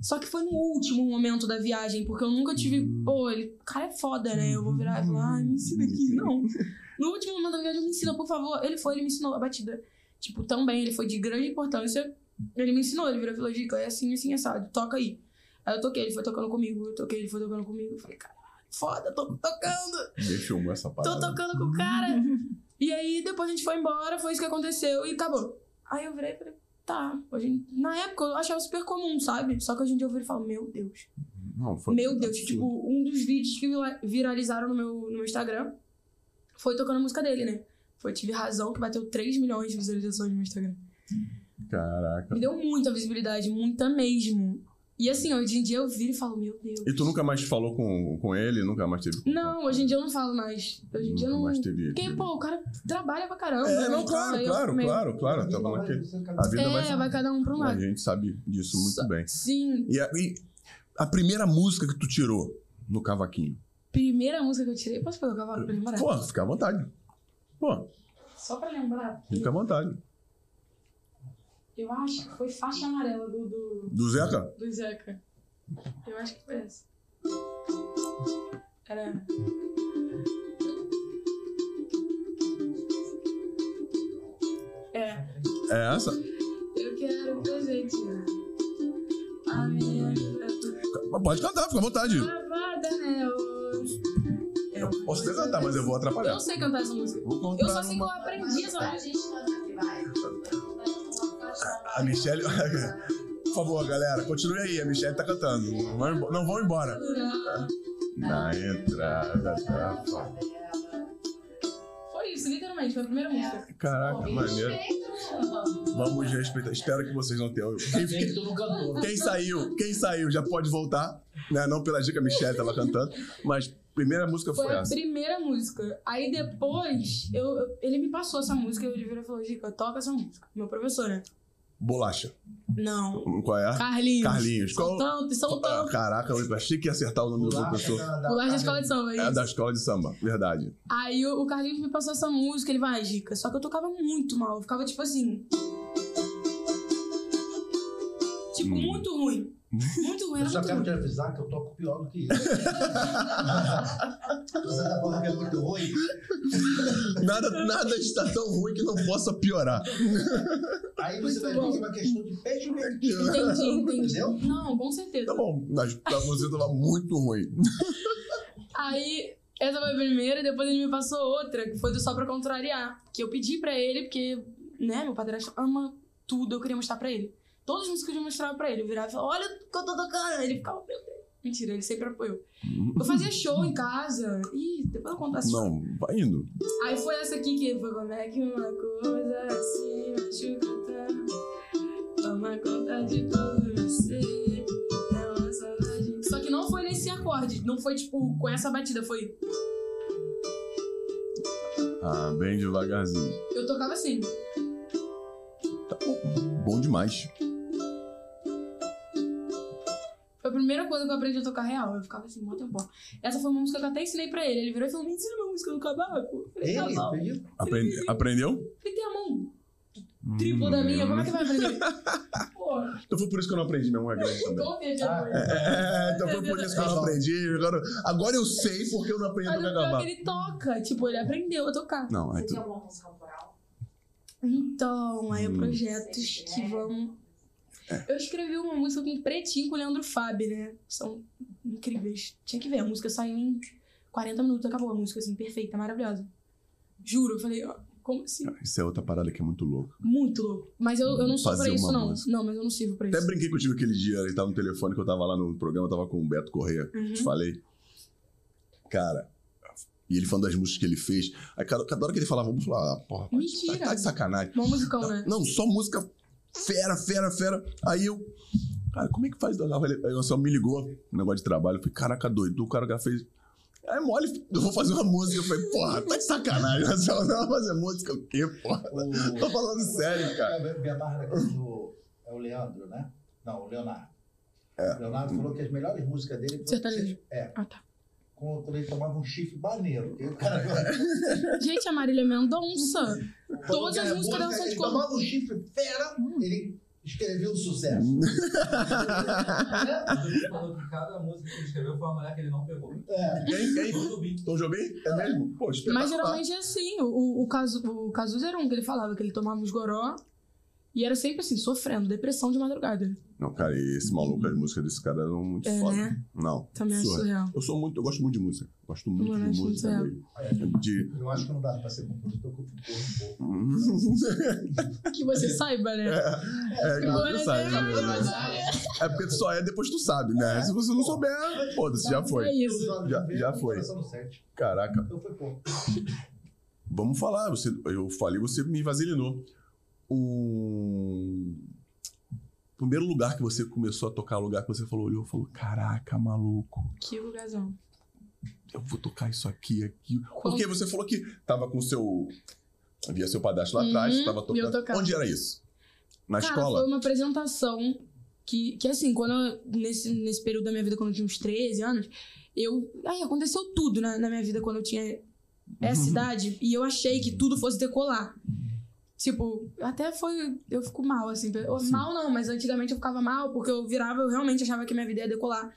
Só que foi no último momento da viagem, porque eu nunca tive. Pô, ele. O cara é foda, né? Eu vou virar e falar, ai, me ensina aqui. Não. [laughs] No último momento da viagem, me ensina, por favor. Ele foi, ele me ensinou a batida. Tipo, também, ele foi de grande importância. Ele me ensinou, ele virou e falou, Dica, é assim, assim, assado, toca aí. Aí eu toquei, ele foi tocando comigo, eu toquei, ele foi tocando comigo. Eu falei, caralho, foda, tô tocando. Ninguém filmou essa Tô parada. tocando com o cara. E aí, depois a gente foi embora, foi isso que aconteceu e acabou. Aí eu virei e falei, tá. Hoje, na época eu achava super comum, sabe? Só que hoje em dia eu viro e falo, meu Deus. Não, foi Meu Deus. absurdo. Tipo, um dos vídeos que vira- viralizaram no meu, no meu Instagram foi tocando a música dele, né? Foi Tive Razão, que bateu 3 milhões de visualizações no meu Instagram. Caraca. Me deu muita visibilidade, muita mesmo. E assim, hoje em dia eu viro e falo, meu Deus. E tu nunca mais falou com, com ele? Nunca mais teve. Não, hoje em dia eu não falo mais. Hoje em dia eu não. mais teve. Porque, teve- pô, o cara trabalha pra caramba. É, né? não, Então, claro, claro, meio- claro, claro. A Tá vida bom vai aqui. ser A cada- vida É, vai vai cada um pra um A lado. gente sabe disso muito Só- bem. Sim. E a, e a primeira música que tu tirou no cavaquinho? Primeira música que eu tirei. Posso pegar o cavalo pra lembrar? Pô, fica à vontade. Pô, Só pra lembrar. fica à vontade. Eu acho que foi faixa amarela do, do, Do Zeca? do Zeca. Eu acho que foi essa. Era. É. É essa? Eu quero presentear a minha vida Mas Pode cantar, fica à vontade. né? Eu posso até cantar, mas eu vou Eu atrapalhar. não sei cantar essa música. Eu só sei que eu aprendi essa música. A Michelle. [laughs] Por favor, galera, continue aí. A Michelle tá cantando. Não vão embora. Na entrada da Foi isso, literalmente, foi a primeira música. Caraca, maneiro. Vamos respeitar. Espero que vocês não tenham. Quem, Bem que tu não cantou. quem saiu, quem saiu já pode voltar. Né? Não pela dica, a Michelle tava cantando. Mas a primeira música foi Foi a essa. primeira música. Aí depois, eu, eu- ele me passou essa música e eu virou e falou, Dica, toca essa música. Meu professor, né? Bolacha. Não. Qual é? Carlinhos. Carlinhos. São Qual- tantos, são tantos. Caraca, eu achei que ia acertar o nome do Bolacha professor. da- da- Bolacha da escola de samba, é É isso. da escola de samba, verdade. Aí o, o Carlinhos me passou essa música, ele vai, Dica. Só que eu tocava muito mal. Eu ficava tipo assim. Tipo, Hum. muito ruim. Muito ruim. Eu só quero ruim. te avisar que eu toco pior do que isso. Você tá falando que é muito ruim? Nada, nada está tão ruim que não possa piorar. Aí você vai ver que é uma questão de perspectiva. Entendi, entendi. Entendeu? Não, com certeza. Tá bom, mas a música tava muito ruim. Aí, essa foi a primeira, e depois ele me passou outra, que foi do Só Pra Contrariar. Que eu pedi pra ele, porque, né, meu padrasto ama tudo, eu queria mostrar pra ele. Todas as músicas eu mostrava pra ele. Eu virava e falava, olha o que eu tô tocando. Ele ficava, meu Deus. Mentira, ele sempre apoiou. Eu fazia show em casa. Ih, depois eu conto essa história. Não, vai indo. Aí foi essa aqui que foi como é que uma coisa assim machuca tanto. Toma conta de todo você. É uma saudade. Só que não foi nesse acorde. Não foi tipo com essa batida. Foi. Ah, bem devagarzinho. Eu tocava assim. Tá bom, bom demais. Foi a primeira coisa que eu aprendi a tocar real. Eu ficava assim, mó tempão. Essa foi uma música que eu até ensinei pra ele. Ele virou e falou: Me ensina uma música do. Eu falei: Tá Ele, bom. acredita? Aprende- aprendeu? Ele tem a mão tripla da minha. Como é que vai aprender? [laughs] Então foi por isso que eu não aprendi mesmo, é grande [laughs] também. Ah, foi. É, então foi por isso que eu não aprendi. Agora, agora eu sei porque eu não aprendi a Mas o é que ele toca. Tipo, ele aprendeu a tocar. Não, aí Você tu... tem alguma música autoral? Então, aí Hum. projetos que vão. Eu escrevi uma música com Pretinho com o Leandro Fabi, né? São incríveis. Tinha que ver, a música saiu em 40 minutos, acabou a música, assim, perfeita, maravilhosa. Juro, eu falei, ó, como assim? Isso é outra parada que é muito louca. Muito louco. Mas eu, eu não sou pra isso, uma não. música. Não, mas eu não sirvo pra isso. Até brinquei contigo aquele dia, ele tava no telefone, que eu tava lá no programa, eu tava com o Beto Correia. Uhum. Te falei. Cara, e ele falando das músicas que ele fez. Aí cada, cada hora que ele falava, vamos falar, ah, porra, Mentira. Tá, tá de sacanagem. Bom musicão, né? Não, só música fera, fera, fera. Aí eu. Cara, como é que faz? Aí o Anselmo me ligou, um negócio de trabalho. Eu falei, caraca, doido, o cara já fez. Aí mole, eu vou fazer uma música. Eu falei, porra, tá de sacanagem. Anselmo, não vai fazer música o quê, porra? O- Tô falando sério, cara. É, Minha barra daqui do. É o Leandro, né? Não, o Leonardo. É. O Leonardo falou que as melhores músicas dele. foram- Sertanejo. É, Ah, tá. Quando ele tomava um chifre maneiro. E o cara Gente, a Marília Mendonça. Todas as músicas dela são de Ele cor. tomava um chifre fera, ele escreveu um sucesso. Ele falou que cada música que ele escreveu foi uma mulher que ele não pegou. É. Quem? Quem? Tudo bem. Tom Jobim? É mesmo? Pô. Mas geralmente é assim. O, o, o Cazuza era um que ele falava que ele tomava uns goró e era sempre assim, sofrendo, depressão de madrugada. Não, cara, e esse maluco, as músicas desse cara eram muito É, foda. né? Não. Também acho surreal. surreal. Eu sou muito, eu gosto muito de música. Gosto muito Mano, de acho muito música. surreal. mesmo. De. Eu acho que não dá pra ser compositor, um pouco. [laughs] Que você saiba, né? É, que Agora você sabe. é- né? É porque tu só é depois tu sabe, né? Se você não souber, foda-se, já É foi. isso. Já- já foi. Caraca. Então foi pouco. Vamos falar. Você, eu falei, você me vasilinou. O primeiro lugar que você começou a tocar, o lugar que você falou, olhou e falou: Caraca, maluco, Que lugarzão. eu vou tocar isso aqui, aqui. Porque você falou que tava com o seu. Havia seu padastro lá Uhum, atrás, tava e eu tocando. Onde era isso? Na Cara, escola? foi uma apresentação que, que assim, quando eu, nesse, nesse período da minha vida, quando eu tinha uns 13 anos, eu. Aí aconteceu tudo na, na minha vida quando eu tinha essa Uhum. idade e eu achei que tudo fosse decolar. Tipo, até foi. Eu fico mal, assim. eu- mal não, mas antigamente eu ficava mal porque eu virava, eu realmente achava que minha vida ia decolar.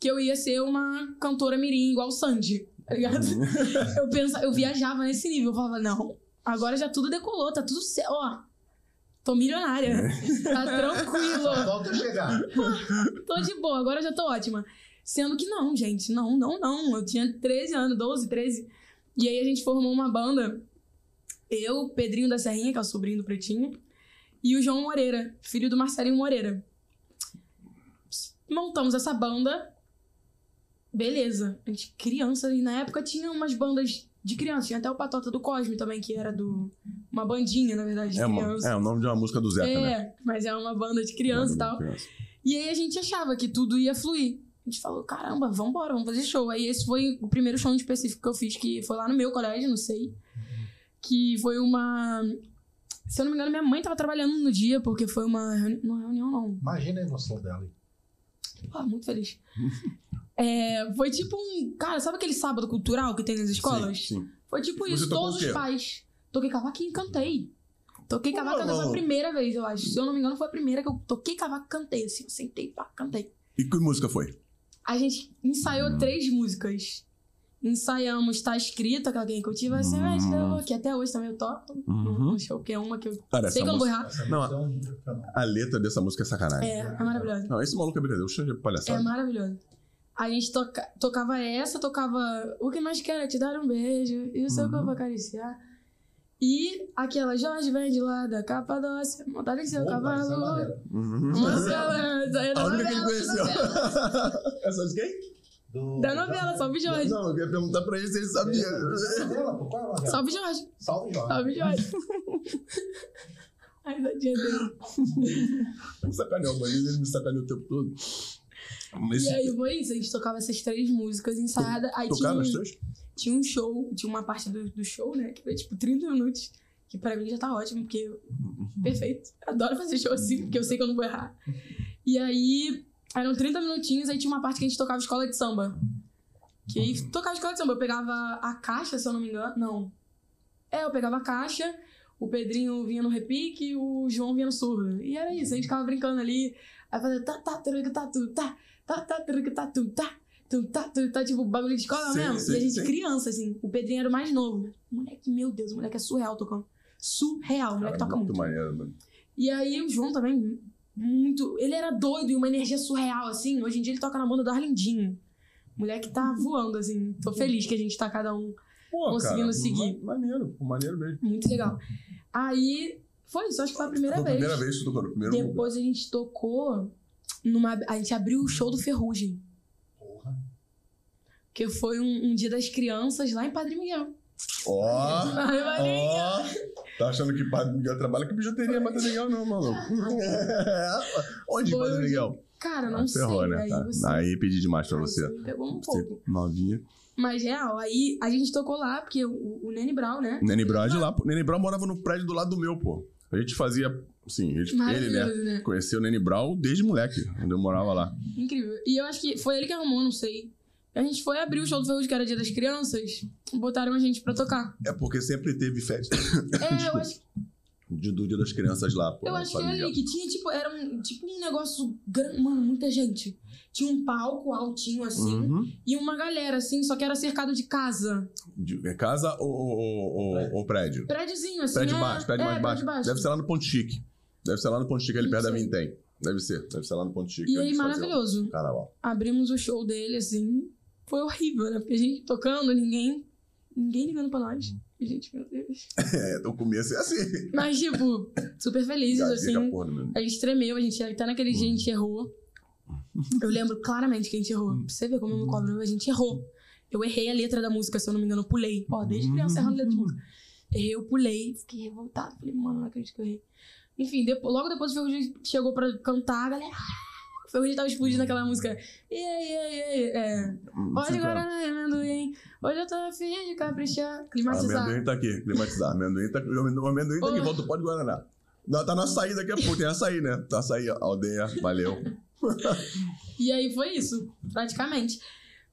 Que eu ia ser uma cantora mirim igual o Sandy, tá ligado? Uhum. [laughs] eu, pensa, eu viajava nesse nível. Eu falava, não, agora já tudo decolou, tá tudo certo. Ó, tô milionária. Tá tranquilo. Falta eu chegar. [laughs] Tô de boa, agora já tô ótima. Sendo que não, gente, não, não, não. Eu tinha 13 anos, 12, 13. E aí a gente formou uma banda. Eu, Pedrinho da Serrinha, que é o sobrinho do Pretinho, e o João Moreira, filho do Marcelinho Moreira. Montamos essa banda. Beleza. A gente, criança, e na época tinha umas bandas de criança. Tinha até o Patota do Cosme também, que era do. Uma bandinha, na verdade, de É, uma, criança. é o nome de uma música do Zeca, né? É, mas é uma banda de criança e tal. Criança. E aí a gente achava que tudo ia fluir. A gente falou, caramba, vambora, vamos fazer show. Aí esse foi o primeiro show em específico que eu fiz, que foi lá no meu colégio, não sei. Que foi uma. Se eu não me engano, minha mãe tava trabalhando no dia, porque foi uma reuni... não, reunião, não. Imagina a emoção dela. hein? Ah, muito feliz. [laughs] É, foi tipo um. Cara, sabe aquele sábado cultural que tem nas escolas? Sim, sim. Foi tipo Você isso, todos os pais. Toquei cavaquinho e cantei. Toquei Pô, cavaco, foi a primeira vez, eu acho. Se eu não me engano, foi a primeira que eu toquei cavaco e cantei, assim. Eu sentei, pá, cantei. E que música foi? A gente ensaiou Hum. três músicas. Ensaiamos Tá Escrito, aquela que eu tive, assim, Hum. que até hoje também eu toco. Uhum. No show, que é uma que eu Cara, sei que eu não vou errar. Não, é um fenômeno. a letra dessa música é sacanagem. É, é maravilhosa. Não, esse maluco é brincadeira, o Xande é É palhaçada. maravilhosa. A gente toca, tocava essa, tocava O que mais quero é te dar um beijo e o seu Uhum. corpo acariciar. E aquela Jorge vem de lá da Capadócia, montada em seu Opa, é cavalo. maneira. Uhum. Da A única que ele conheceu. [laughs] Essa de quem? Do- Da novela, Salve Jorge. Não, eu ia perguntar pra ele se ele sabia. É a novela? Salve Jorge. Salve Jorge. Salve Jorge. Ai, da dia dele. Sacaneou, mas ele me sacaneou o tempo todo. Mas E aí foi isso, a gente tocava essas três músicas ensaiadas. Aí tinha, tocaram as três? tinha um show, tinha uma parte do, do show, né? Que foi tipo 30 minutos. Que pra mim já tá ótimo, porque perfeito. Adoro fazer show assim, porque eu sei que eu não vou errar. E aí, eram 30 minutinhos, aí tinha uma parte que a gente tocava escola de samba. Que aí tocava escola de samba. Eu pegava a caixa, se eu não me engano. Não. É, eu pegava a caixa, o Pedrinho vinha no repique e o João vinha no surdo. E era isso, a gente ficava brincando ali. Aí fazia tá, tá, tá, tá, tá, tá, tá, tu, tá. Tu, tá, tu, tá, tipo, bagulho de escola Sim, mesmo. sim, e a gente sim. criança, assim. O Pedrinho era o mais novo. Moleque, meu Deus, o moleque é surreal tocando. Surreal, o moleque Cara, toca muito. maneiro, mano. E aí o João também, muito. Ele era doido e uma energia surreal, assim. Hoje em dia ele toca na banda do Arlindinho. Mulher que tá voando, assim. Tô feliz que a gente tá cada um Pô, Conseguindo seguir. ma- Maneiro, maneiro mesmo. muito legal. Aí foi isso, acho que foi a primeira Foi a vez. primeira vez que tocou no primeiro lugar. Depois a gente tocou numa. A gente abriu o show do Ferrugem. Porra. Que foi um, um dia das crianças lá em Padre Miguel. Ó, Ai, Maria. Tá achando que Padre Miguel trabalha com bijuteria, Padre Miguel não, maluco. [laughs] Onde Foi Padre Miguel? Cara, não Ah, sei. ferrou, né? Aí, você, Aí pedi demais pra aí você. me pegou um Você pouco. novinha. Mas real, aí a gente tocou lá, porque o, o Nene Brown, né? Nene Brown é de lá. pô. Nene Brown morava no prédio do lado do meu, pô. A gente fazia, assim, ele, ele né? Né? Conheceu o Nene Brown desde moleque, onde eu morava lá. Incrível. E eu acho que foi ele que arrumou, não sei. A gente foi abrir o show do Ferrugem, que era dia das crianças, botaram a gente pra tocar. É porque sempre teve festa É, eu [laughs] acho, de- do Dia das Crianças lá, pô. eu acho que era ali, Miguel. que tinha, tipo, era um, tipo um negócio grande, mano, muita gente. Tinha um palco altinho, assim, Uhum. e uma galera, assim, só que era cercado de casa. De- é casa ou, ou, ou- ou prédio? Prédiozinho, assim, Prédio é, baixo, prédio é, mais baixo. prédio baixo. Deve ser lá no Ponto Chique. Deve ser lá no Ponto Chique, ali perto da. Vintém. Deve ser, deve ser lá no Ponto Chique. E aí, maravilhoso. o Carnaval. Abrimos o show dele, assim, foi horrível, né? Porque a gente tocando, ninguém, ninguém ligando pra nós. E, gente, meu Deus. [laughs] É, o começo é assim. Mas, tipo, super felizes, assim. porra. A gente tremeu, a gente até naquele dia a gente errou. Eu lembro claramente que a gente errou. Pra você ver como eu me cobro, a gente errou. Eu errei a letra da música, se eu não me engano, eu pulei. Ó, desde criança errando letra de música. Errei, eu pulei, fiquei revoltado. Falei, mano, não acredito que eu errei. Enfim, depois, logo depois o Ferrugem chegou pra cantar, a galera. "Ah!" O Ferrugem tava explodindo aquela música. E aí, e aí, e aí. É. Hoje Fica- Guaraná e amendoim. Hoje eu tô afim de caprichar. Climatizar. amendoim tá aqui, climatizar. Amendoim tá, o amendoim- o tá aqui, volta o pó de Guaraná. Não, tá na saída daqui a pouco, tem açaí, né? Tá açaí, aldeia, valeu. [laughs] E aí foi isso, praticamente.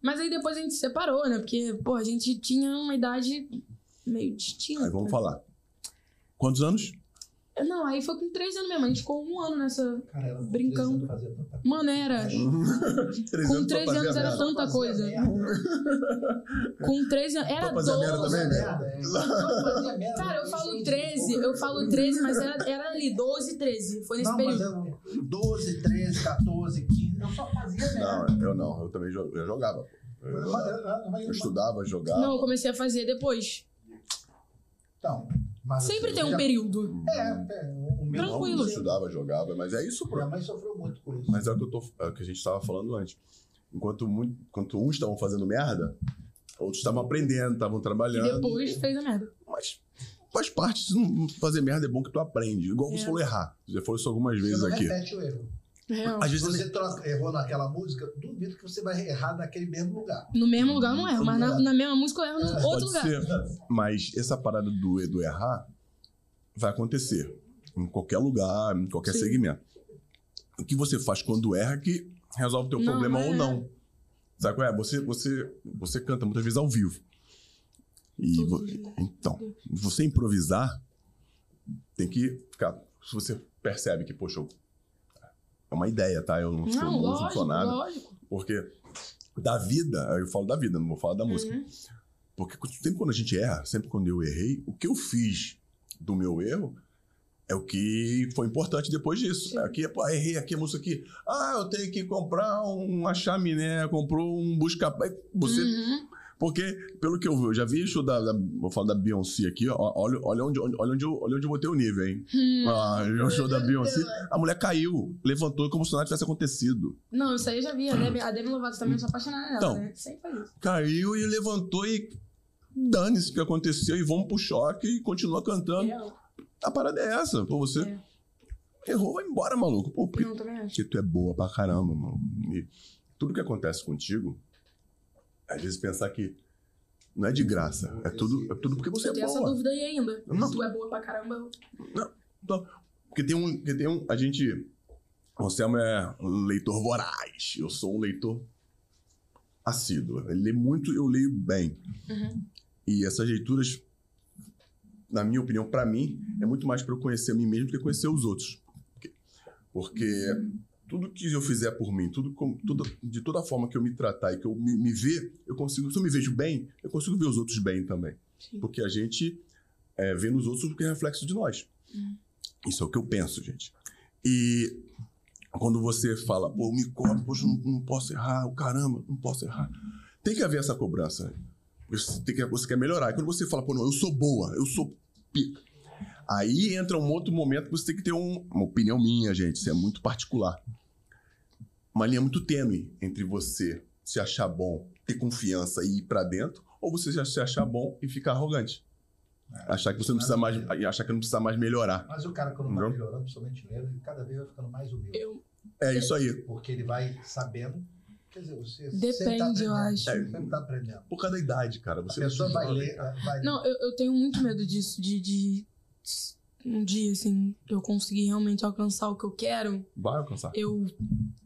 Mas aí depois a gente se separou, né? Porque, pô, a gente tinha uma idade meio distinta. Aí vamos falar. Quantos anos? Não, aí foi com três anos mesmo. A gente ficou um ano nessa. Cara, ela Brincando. coisa. Mano, era. Três [laughs] Com 13 fazer anos era merda. tanta coisa. merda. [laughs] Com 13 anos. Era Pra fazer a merda 12. também, né? É. Cara, eu falo 13, eu falo 13, mas era, era ali, 12, 13. Foi nesse Não, mas período. eu, 12, 13, 14, 15, eu só fazia merda. Não, eu não, eu também eu jogava. Eu, eu- eu estudava, jogava. Não, eu comecei a fazer depois. Então, mas Sempre eu tem um já- período. É, é, o meu Não, Tranquilo. eu estudava, jogava, mas é isso. Minha mãe sofreu muito com isso. Mas é o que, eu tô, é o que a gente estava falando antes. Enquanto, muito, enquanto uns estavam fazendo merda, outros estavam aprendendo, estavam E trabalhando. depois fez a merda. Mas faz parte, se não fazer merda é bom que tu aprende. Igual você É. falou errar. Já falou isso algumas Você vezes não aqui. repete o erro. Real. Às Se vezes você troca, errou naquela música, duvido que você vai errar naquele mesmo lugar. No mesmo lugar eu não erro, mas na, na mesma música eu erro no outro pode lugar. ser. Mas essa parada do, do errar vai acontecer. Em qualquer lugar, em qualquer Sim. segmento. O que você faz quando erra que resolve o teu Não, problema é. ou não. Sabe qual é? Você, você, você canta muitas vezes ao vivo. E vo- então, você improvisar tem que ficar. Se você percebe que, poxa, eu- é uma ideia, tá? Eu não sou Não, lógico, sou nada. lógico. Porque da vida, eu falo da vida, não vou falar da música. Uhum. Porque sempre quando a gente erra, sempre quando eu errei, o que eu fiz do meu erro é o que foi importante depois disso. Sim. Aqui, pô, errei aqui a música aqui. Ah, eu tenho que comprar uma chaminé, comprou um busca Você, Uhum. Porque pelo que eu vi, eu já vi show da, da- vou falar da Beyoncé aqui, ó, olha, olha onde, olha onde, eu, olha onde eu botei o nível, hein? Hum. Ah, o show da Beyoncé, a mulher caiu, levantou como se nada tivesse acontecido. Não, isso aí eu já vi. A Demi, a Demi Lovato também, eu sou apaixonada nela, Então. né? Sempre faz isso. Caiu e levantou e dane-se o que aconteceu e vamos pro choque e continua cantando. Real. A parada é essa. Pô, você É. errou, vai embora, maluco. Pô, porque, Não, também acho. porque tu é boa pra caramba, mano. E tudo que acontece contigo, às vezes pensar que não é de graça. É tudo, é tudo porque você Eu é tenho essa boa. dúvida aí ainda. Não. Se tu é boa pra caramba, eu- Então, porque tem um. Porque tem um. A gente. O Selma é um leitor voraz. Eu sou um leitor assíduo. Ele lê muito, eu leio bem. Uhum. E essas leituras, na minha opinião, pra mim, é muito mais pra eu conhecer a mim mesmo do que conhecer os outros. Porque, porque tudo que eu fizer por mim, tudo, tudo de toda forma que eu me tratar e que eu me, me ver, eu consigo. Se eu me vejo bem, eu consigo ver os outros bem também. Sim. Porque a gente é, vê nos outros o que é reflexo de nós. Isso é o que eu penso, gente. E quando você fala, pô, me cobra, poxa, não, não posso errar, o caramba, não posso errar. Tem que haver essa cobrança. Você, tem que, você quer melhorar. E quando você fala, pô, não, eu sou boa, eu sou pica. Aí entra um outro momento que você tem que ter um- uma opinião minha, gente, isso é muito particular. Uma linha muito tênue entre você se achar bom, ter confiança e ir pra dentro, ou você já se achar bom e ficar arrogante. Achar que você não precisa mais, achar que não precisa mais melhorar. Mas o cara, quando vai Não. melhorando, principalmente nele, ele cada vez vai ficando mais humilde. Eu, É isso aí. Porque ele vai sabendo. Quer dizer, você Depende, sempre tá aprendendo. eu acho. Sempre tá aprendendo. Por causa da idade, cara. A Você pessoa vai ler. Vai não, eu, eu tenho muito medo disso, de, de um dia, assim, eu conseguir realmente alcançar o que eu quero, vai alcançar. eu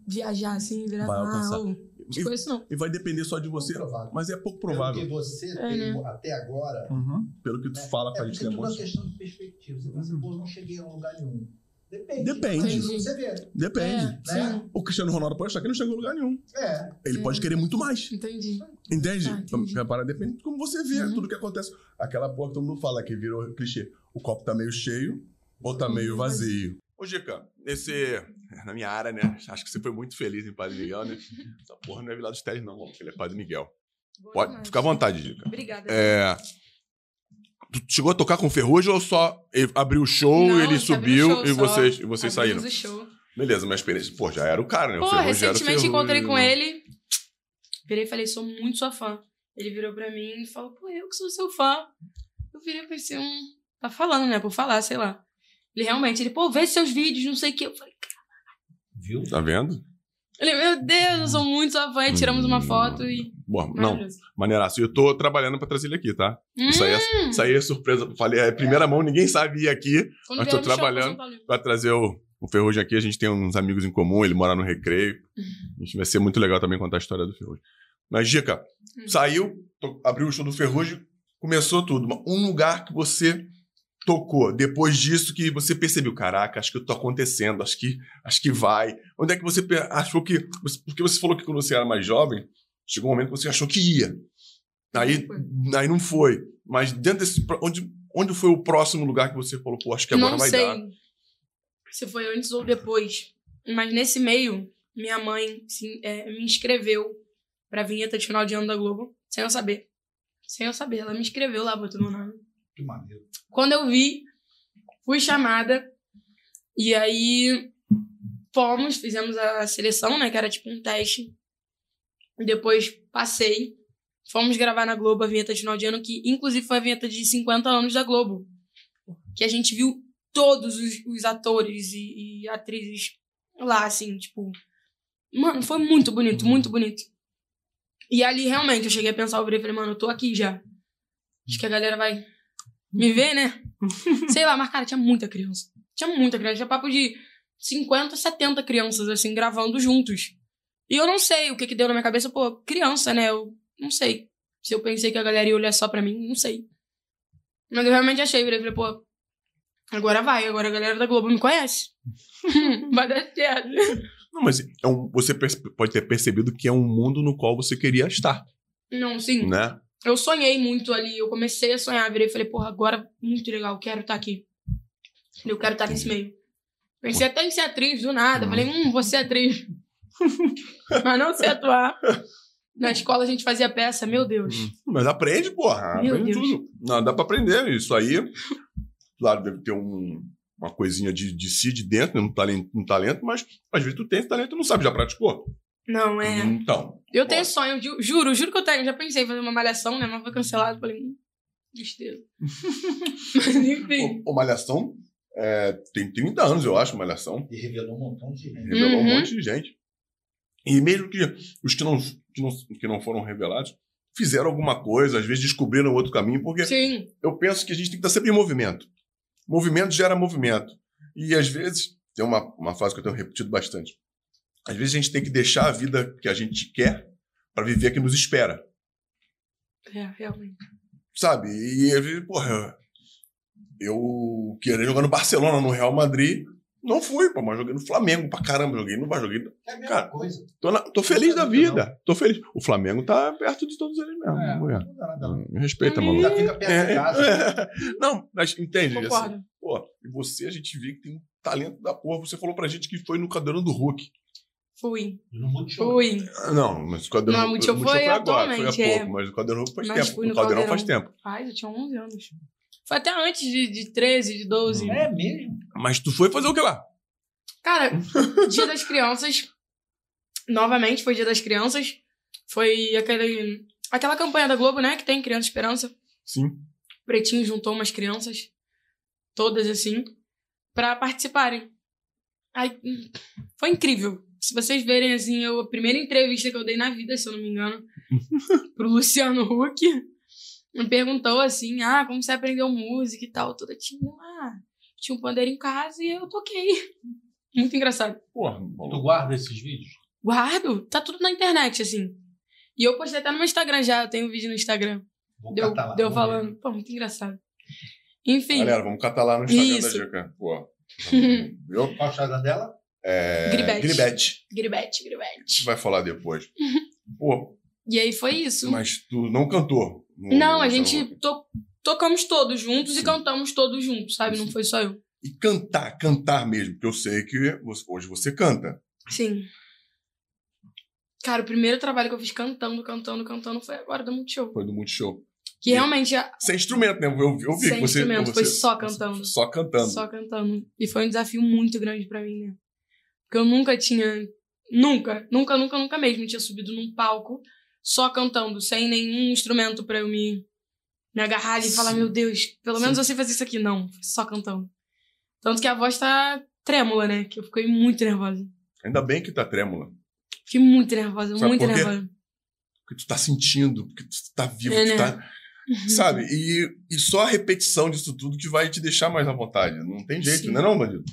viajar assim, virar Vai alcançar. ô, tipo isso não. E vai depender só de você. Provável. Mas é pouco Pelo provável. que você É, tem né? até agora. Uhum. Pelo que tu né, fala com é a gente porque que é tudo é uma questão de perspectiva. Você fala assim, pô, eu não cheguei a um lugar nenhum. Depende. Depende. Você vê. Depende. É, né? O Cristiano Ronaldo pode achar que não chegou em lugar nenhum. É. Ele É. pode querer muito mais. entendi. Entende? Ah, entendi. A depende de como você vê Uhum. tudo que acontece. Aquela porra que todo mundo fala que virou clichê. O copo tá meio cheio ou tá meio Uhum, vazio. Ô, Gica, nesse. Na minha área, né? Acho que você foi muito feliz em Padre Miguel, né? Essa porra não é Vila dos Teles, não, porque ele é Padre Miguel. Boa Pode demais. ficar à vontade, Gica. Obrigada. É. Tu chegou a tocar com o Ferrugem ou só abriu o show, Não, ele subiu show e só. vocês, e vocês saíram? o show. Beleza, minha experiência. Pô, já era o cara, né? O Pô, Ferrugem era o recentemente encontrei com ele. Virei e falei, sou muito sua fã. Ele virou pra mim e falou, pô, eu que sou seu fã. Eu virei e pensei, um. Tá falando, né? Por falar, sei lá. Ele realmente, ele, pô, vê seus vídeos, não sei o quê. Eu falei, Viu? Tá vendo? Ele, meu Deus, eu sou muito sua fã. E tiramos uma foto e. Bom, não, maneiraço. E eu tô trabalhando pra trazer ele aqui, tá? Isso aí, é, Hum, isso aí é surpresa. Falei, é primeira mão, ninguém sabia aqui. quando mas tô trabalhando. Pra trazer o, o Ferrugem aqui, a gente tem uns amigos em comum, ele mora no Recreio. A gente vai ser muito legal também contar a história do Ferrugem. Mas, Dica, Hum. saiu, to- abriu o show do Ferrugem, começou tudo. Um lugar que você tocou, depois disso que você percebeu, caraca, acho que eu tô acontecendo, acho que, acho que vai. Onde é que você achou que... Porque você falou que quando você era mais jovem, chegou um momento que você achou que ia. Aí, Não aí não foi. Mas dentro desse... Onde, onde foi o próximo lugar que você falou, pô, acho que agora não vai sei dar? se foi antes ou depois. Mas nesse meio, minha mãe sim, é, me inscreveu pra vinheta de final de ano da Globo, sem eu saber. Sem eu saber. Ela me inscreveu lá, botou meu nome. Que maneiro. Quando eu vi, fui chamada. E aí fomos, fizemos a seleção, né? Que era tipo um teste. E depois passei. Fomos gravar na Globo a vinheta de final de ano, que inclusive foi a vinheta de 50 anos da Globo. Que a gente viu todos os, os atores e, e atrizes lá, assim, tipo. Mano, foi muito bonito, muito bonito. E ali, realmente, eu cheguei a pensar, eu virei e falei, mano, eu tô aqui já. Acho que a galera vai me ver, né? Sei lá, mas, cara, tinha muita criança. Tinha muita criança. Tinha papo de 50, 70 crianças, assim, gravando juntos. E eu não sei o que que deu na minha cabeça. Pô, criança, né? Eu não sei. Se eu pensei que a galera ia olhar só pra mim, não sei. Mas eu realmente achei. Virei falei, pô, agora vai. Agora a galera da Globo me conhece. [laughs] vai dar certo. Não, mas é um- você pode ter percebido que é um mundo no qual você queria estar, Não, sim. né? Eu sonhei muito ali. Eu comecei a sonhar. Virei e falei, porra, agora muito legal. Quero estar aqui. Eu quero estar nesse meio. Pensei até em ser atriz do nada. Falei, hum, vou ser atriz. [laughs] Mas não sei atuar. Na escola a gente fazia peça, meu Deus. Mas aprende, porra. Meu aprende Deus. tudo. Não, dá pra aprender. Isso aí, claro, deve ter um- uma coisinha de, de si de dentro, né? um talento, um talento, mas às vezes tu tem esse talento e não sabe, já praticou. Não, é. Então, Eu tenho sonho, ju- juro, juro que eu tenho. Já pensei em fazer uma malhação, né? Mas foi cancelado. Falei, hum, tristeza. [laughs] Mas enfim. o, o Malhação é, tem 30 anos, eu acho, Malhação. E revelou um montão de gente. Revelou um Uhum. monte de gente. E mesmo que os que não, que não, que não foram revelados fizeram alguma coisa, às vezes descobriram outro caminho, porque Sim. eu penso que a gente tem que estar sempre em movimento. Movimento gera movimento. E às vezes, tem uma, uma frase que eu tenho repetido bastante. Às vezes a gente tem que deixar a vida que a gente quer para viver a que nos espera. É, realmente. Sabe? E às vezes, porra, eu queria jogar no Barcelona, no Real Madrid. Não fui, pô, mas joguei no Flamengo pra caramba. Joguei no joguei. É a mesma Cara, coisa. Tô, na- tô feliz da Não. vida. Tô feliz. O Flamengo tá perto de todos eles mesmo. É, mulher. não dá nada. não. Me respeita, maluco. Ainda fica perto É, de casa. é. [laughs] Não, mas entende? assim. Pô, e você, a gente vê que tem um talento da porra. Você falou pra gente que foi no Cadeirão do Hulk. Fui. No Multishow. Fui. Ah, Não, mas o Cadeirão Não, o Multishow foi agora, foi há atualmente, pouco, é. mas o Cadeirão Hulk faz Mas tempo. fui O Caldeirão faz Caldeirão. tempo. Faz, eu tinha 11 anos. Foi até antes de, de 13, de 12. É mesmo? Mas tu foi fazer o que lá? Cara, [laughs] Dia das Crianças. Novamente, foi Dia das Crianças. Foi aquele, aquela campanha da Globo, né? Que tem Criança Esperança. Sim. Pretinho juntou umas crianças, todas assim, pra participarem. Aí, hum, foi incrível. Se vocês verem, assim, eu, a primeira entrevista que eu dei na vida, se eu não me engano, [laughs] pro Luciano Huck, me perguntou assim, ah, como você aprendeu música e tal, toda tinha, ah, tinha um pandeiro em casa e eu toquei. Muito engraçado. Porra, Tu guarda esses vídeos? Guardo, tá tudo na internet, assim. E eu postei até no meu Instagram já, eu tenho um vídeo no Instagram. Vou Deu, catar lá, deu vamos ver. falando. Pô, muito engraçado. Enfim, Galera, vamos catar lá no Instagram Isso. da Dica. Pô. [laughs] Viu? Qual a dela? É, Gribete. Gribete. gribete, A gente gribete. vai falar depois. [laughs] Pô, E aí foi isso. mas tu não cantou. no- Não, a gente to- tocamos todos juntos Sim. e cantamos todos juntos, sabe? Não Sim. foi só eu. E cantar, cantar mesmo, porque eu sei que hoje você canta. Sim. Cara, o primeiro trabalho que eu fiz cantando, cantando, cantando foi agora do Multishow. Foi do Multishow. Que realmente é Sem instrumento, né? Eu, eu vi Sem que você. instrumento, você- foi só cantando. Só cantando. só cantando. E foi um desafio muito grande pra mim, né? Porque eu nunca tinha. Nunca, nunca, nunca, nunca mesmo tinha subido num palco só cantando, sem nenhum instrumento pra eu me, me agarrar e falar, meu Deus, pelo Sim. menos eu sei fazer isso aqui. Não, só cantando. Tanto que a voz tá trêmula, né? Que eu fiquei muito nervosa. Ainda bem que tá trêmula. Fiquei muito nervosa, Sabe muito por nervosa. Porque tu tá sentindo, porque tu tá vivo, É, tu né? tá. [laughs] Sabe? E, e só a repetição disso tudo que vai te deixar mais à vontade. Não tem jeito, Sim. não é não, bandido?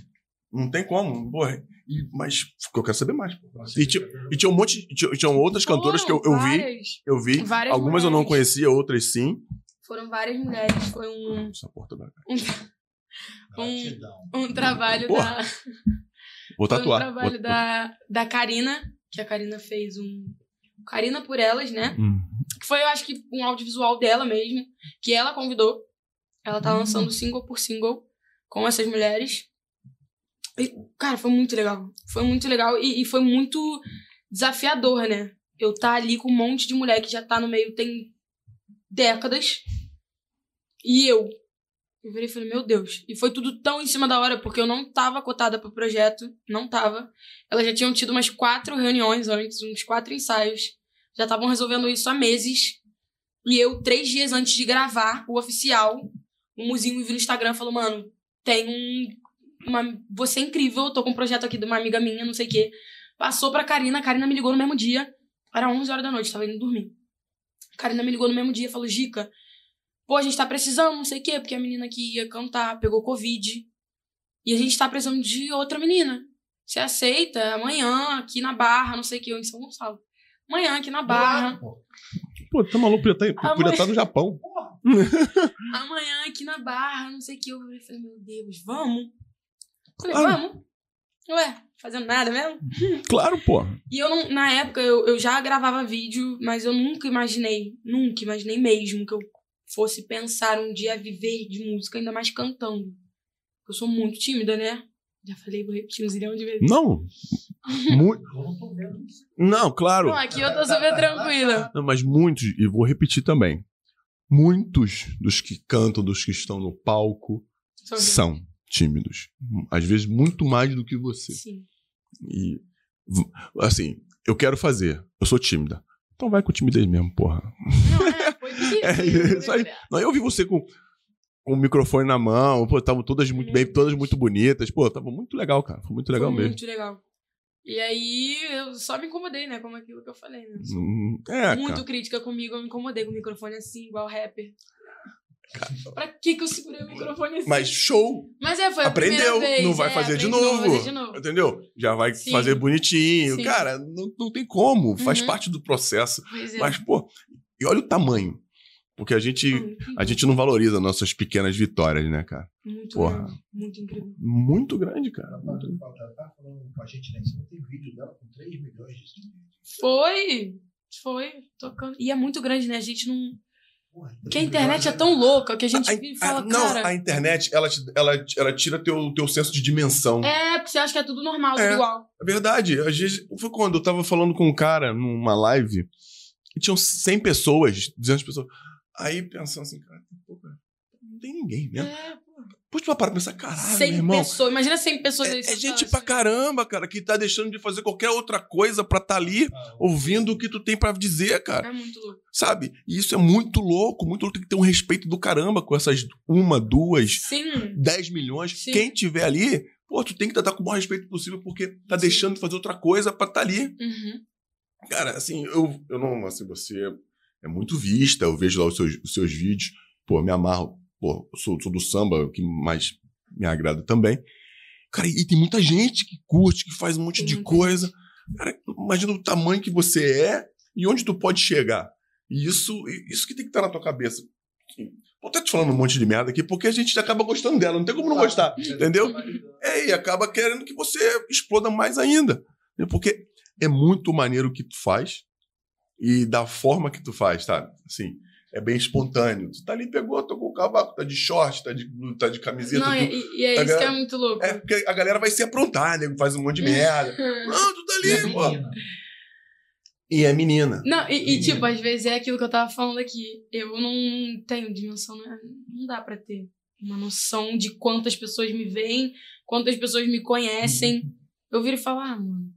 Não tem como. Porra. E, mas eu quero saber mais. E tinha, e tinha um monte. E tinha, e tinham outras cantoras que eu, eu vi. Eu vi. Várias Algumas eu não mulheres. conhecia, outras sim. Foram várias mulheres. Foi um, Essa porta vai. um, Gratidão. um trabalho Porra, da. Vou [laughs] Foi um tatuar. trabalho Vou- da, da Karina, que a Karina fez um. Karina por Elas, né? Hum. Que foi, eu acho que, um audiovisual dela mesmo, que ela convidou. Ela tá lançando single por single com essas mulheres. E, cara, foi muito legal. Foi muito legal e, e foi muito desafiador, né? Eu tá ali com um monte de mulher que já tá no meio tem décadas. E eu. Eu virei e falei, meu Deus. E foi tudo tão em cima da hora, porque eu não tava cotada pro projeto. Não tava. Elas já tinham tido umas quatro reuniões antes, uns quatro ensaios. Já estavam resolvendo isso há meses. E eu, três dias antes de gravar o oficial, o Muzinho me viu no Instagram e falou, mano, tem um. Uma, você é incrível, tô com um projeto aqui de uma amiga minha, não sei o quê. Passou pra Karina, a Karina me ligou no mesmo dia. Era 11 horas da noite, tava indo dormir. A Karina me ligou no mesmo dia falou, Gica, pô, a gente tá precisando, não sei o quê, porque a menina que ia cantar pegou Covid. E a gente tá precisando de outra menina. Você aceita amanhã aqui na Barra, não sei o quê, eu em São Gonçalo. Amanhã aqui na Barra. Pô, tá maluco? Podia estar mas- no Japão. [laughs] amanhã aqui na Barra, não sei o que. Eu falei, meu Deus, vamos? Falei, Claro. vamos. Ué, fazendo nada mesmo? [laughs] Claro, pô. E eu não, na época, eu, eu já gravava vídeo, mas eu nunca imaginei, nunca imaginei mesmo que eu fosse pensar um dia viver de música, ainda mais cantando. Eu sou muito tímida, né? Já falei, vou repetir um zilhão de vezes. Não. [laughs] Mu- Eu não claro. Não, aqui eu tô super tranquila. Não, mas muitos, e vou repetir também. Muitos dos que cantam, dos que estão no palco, Sou são tímidos. Às vezes, muito mais do que você. Sim. E, assim, eu quero fazer. Eu sou tímida. Então vai com timidez mesmo, porra. Não, é, [laughs] foi É isso aí. Não, eu vi você com, o microfone na mão, pô, estavam todas muito bem, todas muito bonitas. Pô, tava muito legal, cara. Foi muito legal Foi mesmo. Muito legal. E aí, eu só me incomodei, né? Como aquilo que eu falei, né? Hum, É, muito cara. crítica comigo, eu me incomodei com o microfone assim, igual rapper. [laughs] Pra que que eu segurei o microfone assim? Mas show, Mas é, foi a aprendeu, primeira vez. não vai é, fazer de novo. fazer de novo. Entendeu? Já vai Sim. fazer bonitinho. Sim. Cara, não, não tem como. Faz Uhum. parte do processo. É. Mas, pô, e olha o tamanho. Porque a gente, a gente não valoriza nossas pequenas vitórias, né, cara? Muito porra. grande, muito incrível. Muito grande, cara. Ela tá, tá falando com a gente lá em cima, tem vídeo dela com 3 milhões de seguidores. Foi! Foi, tocando. E é muito grande, né? A gente não. Porra, Porque a internet é tão louca que a gente A- vive e a- fala, não, cara. a internet, ela, ela, ela tira teu, teu senso de dimensão. É, porque você acha que é tudo normal, É. tudo igual. É verdade. Às vezes, foi quando eu tava falando com um cara numa live e tinham 100 pessoas, 200 pessoas. Aí pensando assim, cara, pô, cara, não tem ninguém mesmo. É, Pô, tu vai parar pra pensar, caralho, 100 meu irmão. pessoas. Imagina 100 pessoas É, é gente pra caramba, cara, que tá deixando de fazer qualquer outra coisa pra tá ali ouvindo o que tu tem pra dizer, cara. É muito louco. Sabe? E isso é muito louco, muito louco. Tem que ter um respeito do caramba com essas uma, duas, Sim. 10 milhões. Sim. Quem tiver ali, pô, tu tem que tratar com o maior respeito possível, porque tá deixando de fazer outra coisa pra tá ali. Uhum. Cara, assim, eu, eu não. Assim, você é muito vista, eu vejo lá os seus, os seus vídeos, pô, me amarro. Pô, sou, sou do samba, o que mais me agrada também. Cara, e tem muita gente que curte, que faz um monte Tem de coisa. Cara, imagina o tamanho que você é e onde tu pode chegar. E isso, isso que tem que estar na tua cabeça. Vou até te falando um monte de merda aqui, porque a gente acaba gostando dela, não tem como não gostar. Entendeu? É, e acaba querendo que você exploda mais ainda. Porque é muito maneiro o que tu faz e da forma que tu faz, tá? Assim, é bem espontâneo. Tu tá ali, pegou, tocou o cavaco, tá de short, tá de, tá de camiseta. Não, tu- e, e é tá isso que é muito louco. É porque a galera vai se aprontar, nego faz um monte de merda. Não, tu tá E ali, pô. menina? E é menina. Não, e, e, tipo, às vezes é aquilo que eu tava falando aqui. Eu não tenho dimensão, né? não dá pra ter uma noção de quantas pessoas me veem, quantas pessoas me conhecem. Eu viro e falo, ah, mano,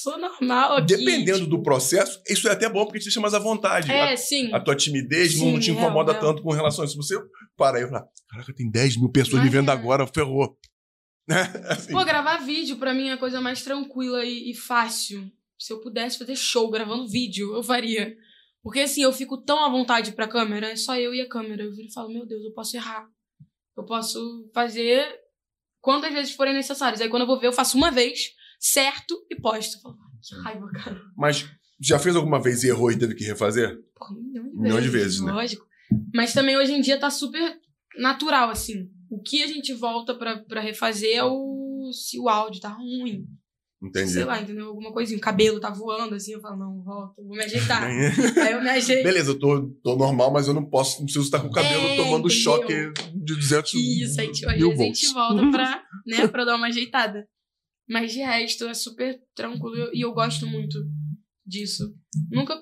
sou normal aqui. Dependendo tipo, do processo, isso é até bom porque te deixa mais à vontade. É, A- sim. a tua timidez Sim, não te real, incomoda real. tanto com relação a isso. Se você parar aí e falar, caraca, tem 10 mil pessoas Mas me vendo é. agora, ferrou. [laughs] Né? Assim, Pô, gravar vídeo pra mim é a coisa mais tranquila e, e fácil. Se eu pudesse fazer show gravando vídeo, eu faria. Porque assim, eu fico tão à vontade pra câmera, é só eu e a câmera. Eu viro e falo, meu Deus, eu posso errar. Eu posso fazer quantas vezes forem necessárias. Aí quando eu vou ver, eu faço uma vez, certo, e posto. Eu falo, "Ai, que raiva, cara. Mas já fez alguma vez e errou e teve que refazer? Porra, milhão de milhão de vezes, vezes, né? Lógico. Mas também hoje em dia tá super natural, assim. O que a gente volta pra, pra refazer é o. se o áudio tá ruim. Entendi. Sei lá, entendeu? Alguma coisinha. O cabelo tá voando, assim. Eu falo, não, volta, vou me ajeitar. [laughs] Aí eu me ajeito. Beleza, eu tô, tô normal, mas eu não posso, não preciso estar com o cabelo É, tomando entendeu? choque de 200 Isso, aí tipo, mil vezes a gente volta pra, né, pra dar uma [laughs] ajeitada. Mas de resto, é super tranquilo e eu gosto muito disso. Nunca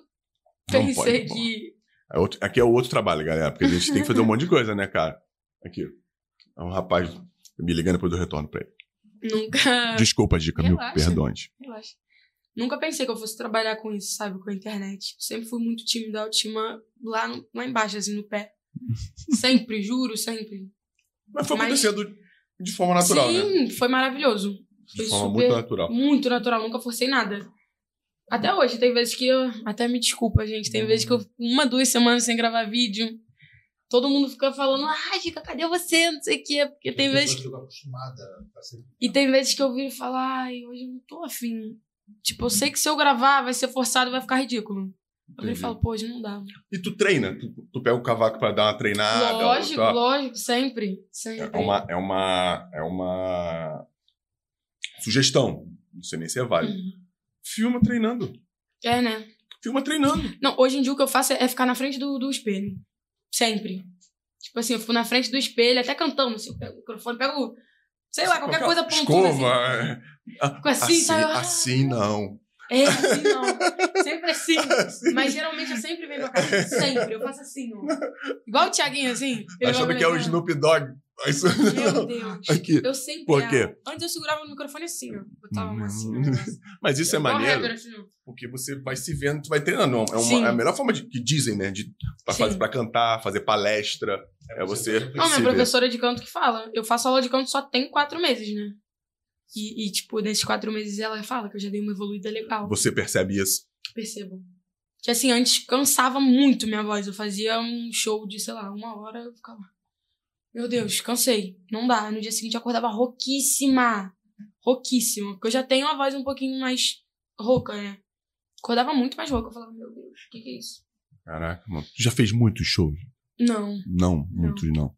pensei pode, que. É outro- aqui é o outro trabalho, galera, porque a gente tem que fazer um monte de coisa, né, cara? Aqui. É um rapaz me ligando depois do retorno pra ele. Nunca. [laughs] Desculpa, Dica, Relaxa. perdões. Relaxa. Nunca pensei que eu fosse trabalhar com isso, sabe? Com a internet. Eu sempre fui muito tímida, autoestima lá, no- lá embaixo, assim, no pé. [laughs] Sempre, juro, sempre. Mas foi Mas- acontecendo de forma natural, né? Sim, foi maravilhoso. De Foi forma super, muito natural. muito natural, nunca forcei nada. Até hoje, tem vezes que eu. Até me desculpa, gente. Tem vezes que eu. Uma, duas semanas sem gravar vídeo. Todo mundo fica falando, ai, Dica, cadê você? Não sei o quê. Porque tem vezes ser... E tem vezes que eu viro e falo, ai, hoje eu não tô afim. Tipo, eu sei que se eu gravar vai ser forçado e vai ficar ridículo. Eu viro e Entendi. falo, pô, hoje não dá. E tu treina? Tu, tu pega o cavaco pra dar uma treinada? lógico, ou tá- lógico, sempre. Sempre. É uma, é uma. É uma. Sugestão. Não sei nem se é válido. Uhum. Filma treinando. É, né? Filma treinando. Não, hoje em dia o que eu faço é ficar na frente do, do espelho. Sempre. Tipo assim, eu fico na frente do espelho, até cantando, assim, eu pego o microfone, pego, sei lá, qualquer coisa pontuda, assim. Escova. é. Ah, Fico assim, assim, sabe? assim não. É, assim não. Sempre assim. [laughs] Assim. Mas geralmente eu sempre venho pra casa. Sempre. Eu faço assim, ó. Igual o Thiaguinho, assim. Ele Achando que é o. Snoop Dogg. Isso- Meu Deus. Aqui. Eu sempre Por quê? Antes eu segurava no microfone assim, ó. Botava uma assim. [laughs] Mas isso é maneiro, assim, porque você vai se vendo, tu vai treinando. É, uma, é a melhor forma de, que dizem, né? De, pra, fazer, pra cantar, fazer palestra. É você. Não, minha professora de canto que fala. Eu faço aula de canto só tem quatro meses, né? E, e, tipo, nesses quatro meses ela fala que eu já dei uma evoluída legal. Você percebe isso. Percebam. Que assim, antes cansava muito minha voz. Eu fazia um show de, sei lá, uma hora, eu ficava. Meu Deus, cansei. Não dá. No dia seguinte eu acordava rouquíssima. Rouquíssima. Porque eu já tenho uma voz um pouquinho mais rouca, né? Acordava muito mais rouca. Eu falava, meu Deus, o que, que é isso? Caraca, mano. Tu já fez muitos shows? Não. Não, muitos não.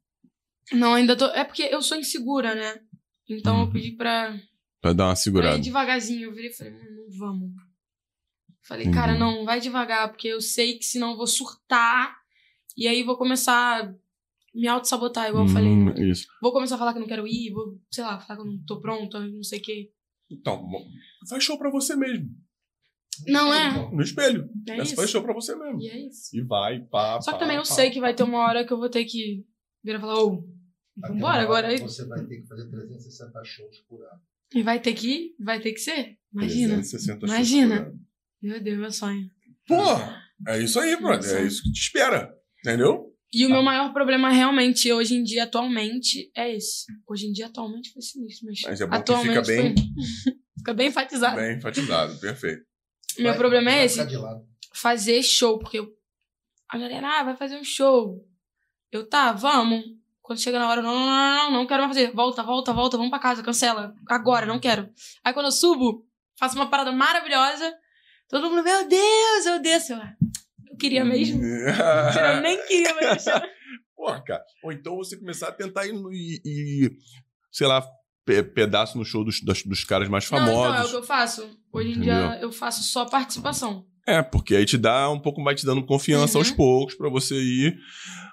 Não, ainda tô. É porque eu sou insegura, né? Então eu Uhum. pedi pra, Pra dar uma pra segurada. ir devagarzinho. Eu virei e falei, mano, não vamos. Falei, Entendi. cara, não, vai devagar, porque eu sei que senão eu vou surtar E aí vou começar me auto-sabotar, igual eu falei. Hum, né? Isso. Vou começar a falar que eu não quero ir, vou, sei lá, falar que eu não tô pronta, não sei o quê. Então, faz show pra você mesmo. Não é? No espelho. É Essa isso. faz show pra você mesmo. E é isso. E vai, pá, Só que pá, também eu pá. sei que vai ter uma hora que eu vou ter que virar e falar, ô, Aquela vambora agora. Aí. Você vai ter que fazer 360 shows por ano. E vai ter que ir, vai ter que ser. Imagina. 360 shows Imagina. por ano. Meu Deus, meu sonho. Pô, é isso aí, brother. É isso que te espera. Entendeu? E o meu maior problema realmente, hoje em dia, atualmente, é esse. Hoje em dia, atualmente, foi sinistro, mas. Mas é bom que atualmente fica bem, foi- [laughs] fica bem enfatizado. bem enfatizado. Perfeito. Meu Vai- problema é vai esse. de lado. fazer show, porque eu- a galera, ah, vai fazer um show. Eu, tá, vamos. Quando chega na hora, não, não, não, não, não quero mais fazer. Volta, volta, volta, vamos pra casa, cancela. Agora, não quero. Aí quando eu subo, faço uma parada maravilhosa. Todo mundo, meu Deus, eu desço. Eu, "Ah, eu queria mesmo. [laughs] Eu nem queria, mas deixa. Porra, cara. Ou então você começar a tentar ir e, e, sei lá, pe- pedaço no show dos, das- dos caras mais Não, então, é o famosos. que eu faço. Hoje em dia, eu faço só participação. É, porque aí te dá um pouco mais te dando confiança Uhum. aos poucos pra você ir.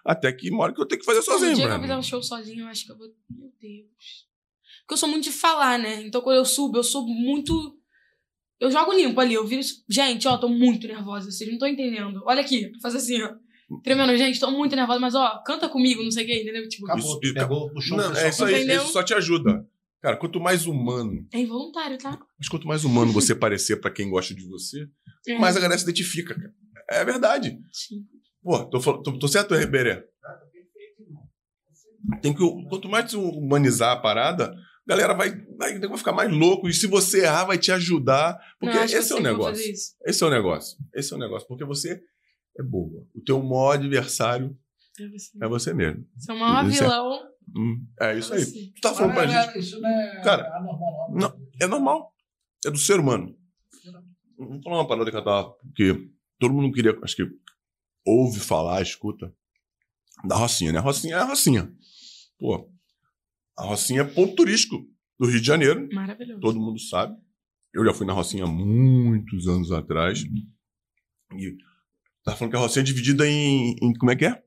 Até que uma hora que eu tenho que fazer sozinho, dia que eu fizer um show sozinho, eu acho que eu vou. Meu Deus. Porque eu sou muito de falar, né? Então quando eu subo, eu sou muito. Eu jogo limpo ali. Eu viro. Gente, ó, tô muito nervosa. Vocês não estão entendendo. Olha aqui, faz assim, ó. Tremendo, gente, tô muito nervosa, mas ó, canta comigo, não sei o que, entendeu? Tipo, Acabou. Isso- Pegou, puxou Não, o pessoal é isso aí. Entendeu? Isso só te ajuda. Cara, quanto mais humano, é involuntário, tá? mas quanto mais humano você parecer pra quem gosta de você, É. mais a galera se identifica, cara. É verdade. Sim. Pô, tô, tô, tô certo, Reberé? Tem que, quanto mais humanizar a parada, galera vai, vai, vai ficar mais louco. E se você errar, vai te ajudar. Porque Não, que esse é o que negócio. Esse é o negócio. Esse é o negócio. Porque você é boa. O teu maior adversário É você. é você mesmo. É o maior Isso é- vilão. Hum, é isso aí. Você. Tu tá falando pra gente. é, Isso não é Cara, anormal, não, é normal. É do ser humano. Vamos falar uma parada que eu tava. Porque todo mundo queria. Acho que ouve falar, escuta. Da Rocinha, né? A Rocinha é a Rocinha. Pô, a Rocinha é ponto turístico do Rio de Janeiro. Maravilhoso. Todo mundo sabe. Eu já fui na Rocinha muitos anos atrás. E tá falando que a Rocinha é dividida em. em- como é que é?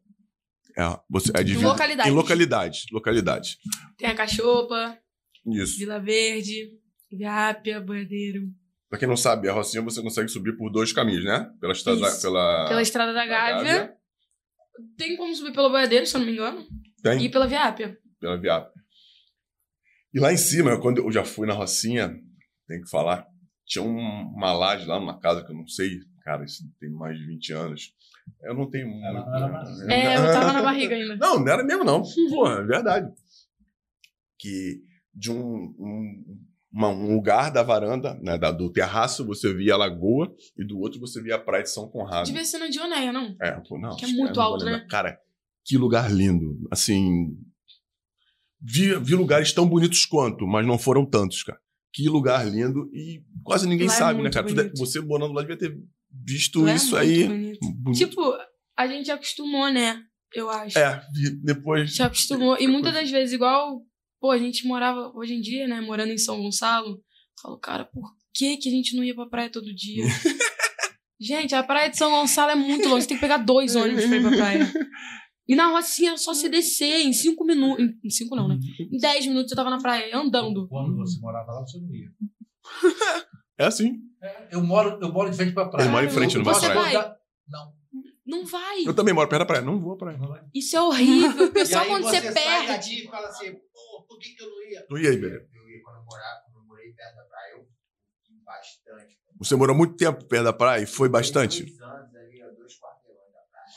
É, você, é dividida Localidades. em localidades. Localidades. Tem a Cachopa, Isso. Vila Verde, Viápia, Boiadeiro. Pra quem não sabe, a Rocinha você consegue subir por dois caminhos, né? Pela estrada. Isso. Pela, Pela Estrada da Gávea. Tem como subir pelo Boiadeiro, se eu não me engano. Tem, E pela Viápia. pela Viápia. E lá em cima, quando eu já fui na Rocinha, tem que falar, tinha um- uma laje lá numa casa que eu não sei, cara, isso tem mais de 20 anos. Eu não tenho muito. Era. É, eu tava na barriga ainda. Não, não era mesmo, não. [laughs] Porra, é verdade. Que de um, um, uma- um lugar da varanda, né, da- do terraço, você via a lagoa e do outro você via a praia de São Conrado. Devia ser na Dioneia, não? É, pô, não. Que é muito alto, né? Cara, que lugar lindo. Assim. Vi, vi lugares tão bonitos quanto, mas não foram tantos, cara. Que lugar lindo e quase ninguém Lá é sabe, né, muito cara? Tu de- bonito. você morando lá devia ter visto Lá é isso muito aí. bonito. Bonito. Tipo, a gente acostumou, né? Eu acho. É, depois. Já acostumou. E muitas das vezes, igual, pô, a gente morava hoje em dia, né? Morando em São Gonçalo. Falo, cara, por que, que a gente não ia pra praia todo dia? [laughs] gente, a praia de São Gonçalo é muito longe. Você tem que pegar dois ônibus pra ir pra praia. [laughs] E na Rocinha é só se descer em cinco minutos. Em cinco não, né? Em dez minutos eu tava na praia, andando. Quando você morava lá, você não ia. [laughs] É assim. É, Eu moro, eu moro de frente pra praia. Ele mora em frente, não vai Você pra praia. vai? Não, Não vai. Eu também moro perto da praia. Não vou pra praia. não vai. Isso é horrível. [laughs] E só aí quando você, sai perde. e fala assim, pô, por que, que eu não ia? Tu ia aí, beleza. Eu ia quando eu morava, quando eu morei perto da praia, eu fui bastante. Você morou muito tempo perto da praia e foi bastante? Dois anos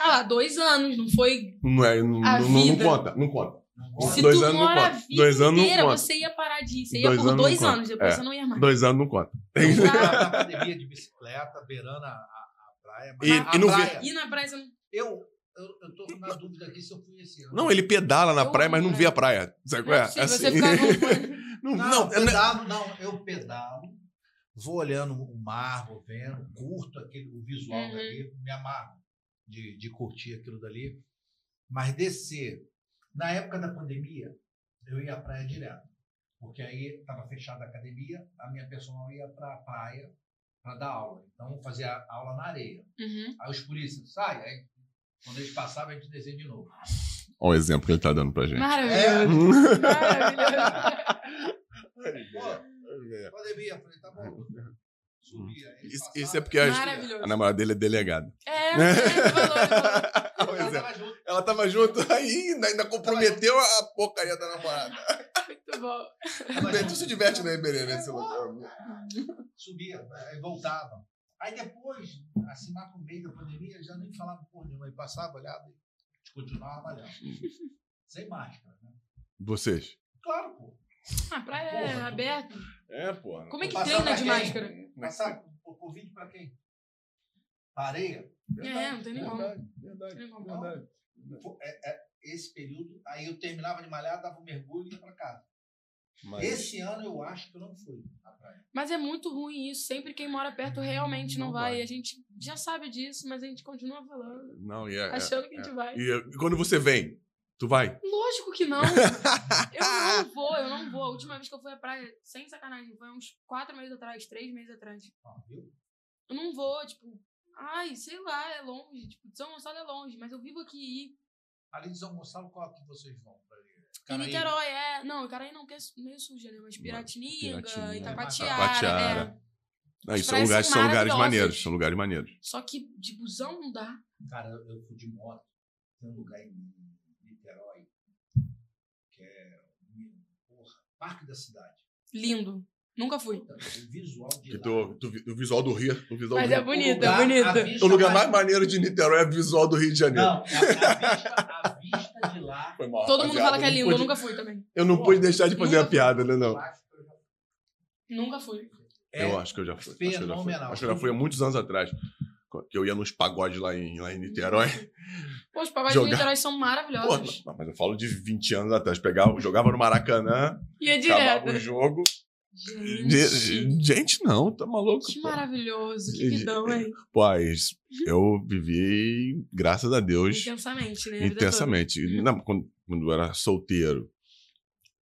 Ah lá, dois anos. Não foi. Não, é, não, A não, não vida. conta, não conta. Se Dois tu anos não mora a conta. vida Dois anos não inteira, conta. você ia parar de ir. Você ia Dois por anos não dois anos, depois É. você não ia mais. Dois anos não conta. Eu pra academia de bicicleta, beirando a, a, a praia. mas E- a e não praia, E na praia você não. eu, eu, eu tô na dúvida aqui se eu fui esse ano. Não, ele pedala na Eu praia, mas não vê a praia. Sabe Não qual é é? possível, você Assim. ficar. [laughs] Não, Não, não, é- pedalo, não, eu pedalo, vou olhando o mar, vou vendo, curto aquele, o visual Uhum. dali, me amarro de, de curtir aquilo dali. Mas descer, na época da pandemia, eu ia à praia direto. Porque aí estava fechada a academia, a minha personal ia para a praia para dar aula. Então, eu fazia aula na areia. Uhum. Aí os polícias saem, aí Quando eles passavam, a gente desenha de novo. Olha o exemplo que ele tá dando pra gente. Maravilhoso. Maravilhoso. [laughs] Pô, Pandemia, eu falei, tá bom. [laughs] Subia. Eles Isso, é porque a, a namorada dele é delegada. É, falou, Ela tava junto. Ela tava junto aí, ainda, ainda comprometeu a porcaria da namorada. Muito bom. Tu se diverte, né, Iberê, nesse subia, aí voltava. Aí depois, assim, lá pro meio da pandemia, já nem falava porra nenhuma. Aí passava, olhava e continuava malhando. Sem máscara, né? Vocês? Claro, pô. A praia é Porra. aberta. É, porra. Como é que Passar treina de quem? máscara? Passar o Covid pra quem? Pra areia? É, não tem nem como. Verdade, verdade, Tem como. verdade. Pô, é- é esse período, aí eu terminava de malhar, dava um mergulho e ia pra casa. Mas- Esse ano eu acho que eu não fui à praia. Mas é muito ruim isso. Sempre quem mora perto realmente não, Não vai. vai. E a gente já sabe disso, mas a gente continua falando. Não, e é, é- achando que a gente é. vai. E quando você vem, tu vai? Lógico que não. [laughs] eu não vou, eu não vou. A última vez que eu fui à praia, sem sacanagem, foi uns quatro meses atrás, três meses atrás. Viu? Eu não vou, tipo, ai, sei lá, é longe. Tipo, São Gonçalo é longe, mas eu vivo aqui. Ali de São Gonçalo, qual que vocês vão? Em Caraí? Niterói, é. Não, Caraí não, que é meio suja, né? Mas Piratininga, Piratininga. Itacoatiara. Itacoatiara. É. Não, isso são lugares, são lugares maneiros. São lugares maneiros. Só que de busão não dá. Cara, eu, eu fui de moto. Tem um lugar em Niterói que é porra, Parque da Cidade. Lindo. Nunca fui. Puta, O visual de Que lá. tu, tu, o visual do Rio. Visual Mas do é Rio. bonito, lugar- é bonito. O lugar mais maneiro de Niterói é o visual do Rio de Janeiro. Não, a, a vista, a vista de lá. [laughs] Foi mal, Todo mundo fala que é eu lindo, eu pude- nunca fui também. Eu não Pô, pude deixar de fazer a piada, né? Não. eu eu Nunca fui. É eu acho que eu já fui. Acho que eu já fui. fenomenal. Acho que eu já fui há muitos anos atrás. Que eu ia nos pagodes lá em, lá em Niterói. [laughs] Pô, os pagodes Jogar- de Niterói são Pô, maravilhosos. não, mas eu falo de 20 anos atrás. Pegava, jogava no Maracanã, Ia direto. o jogo. Gente, gente, não, tá maluco. que pô. maravilhoso. Que vidão, hein? Pois, eu vivi, graças a Deus, Intensamente, né? Intensamente. Não, quando, quando eu era solteiro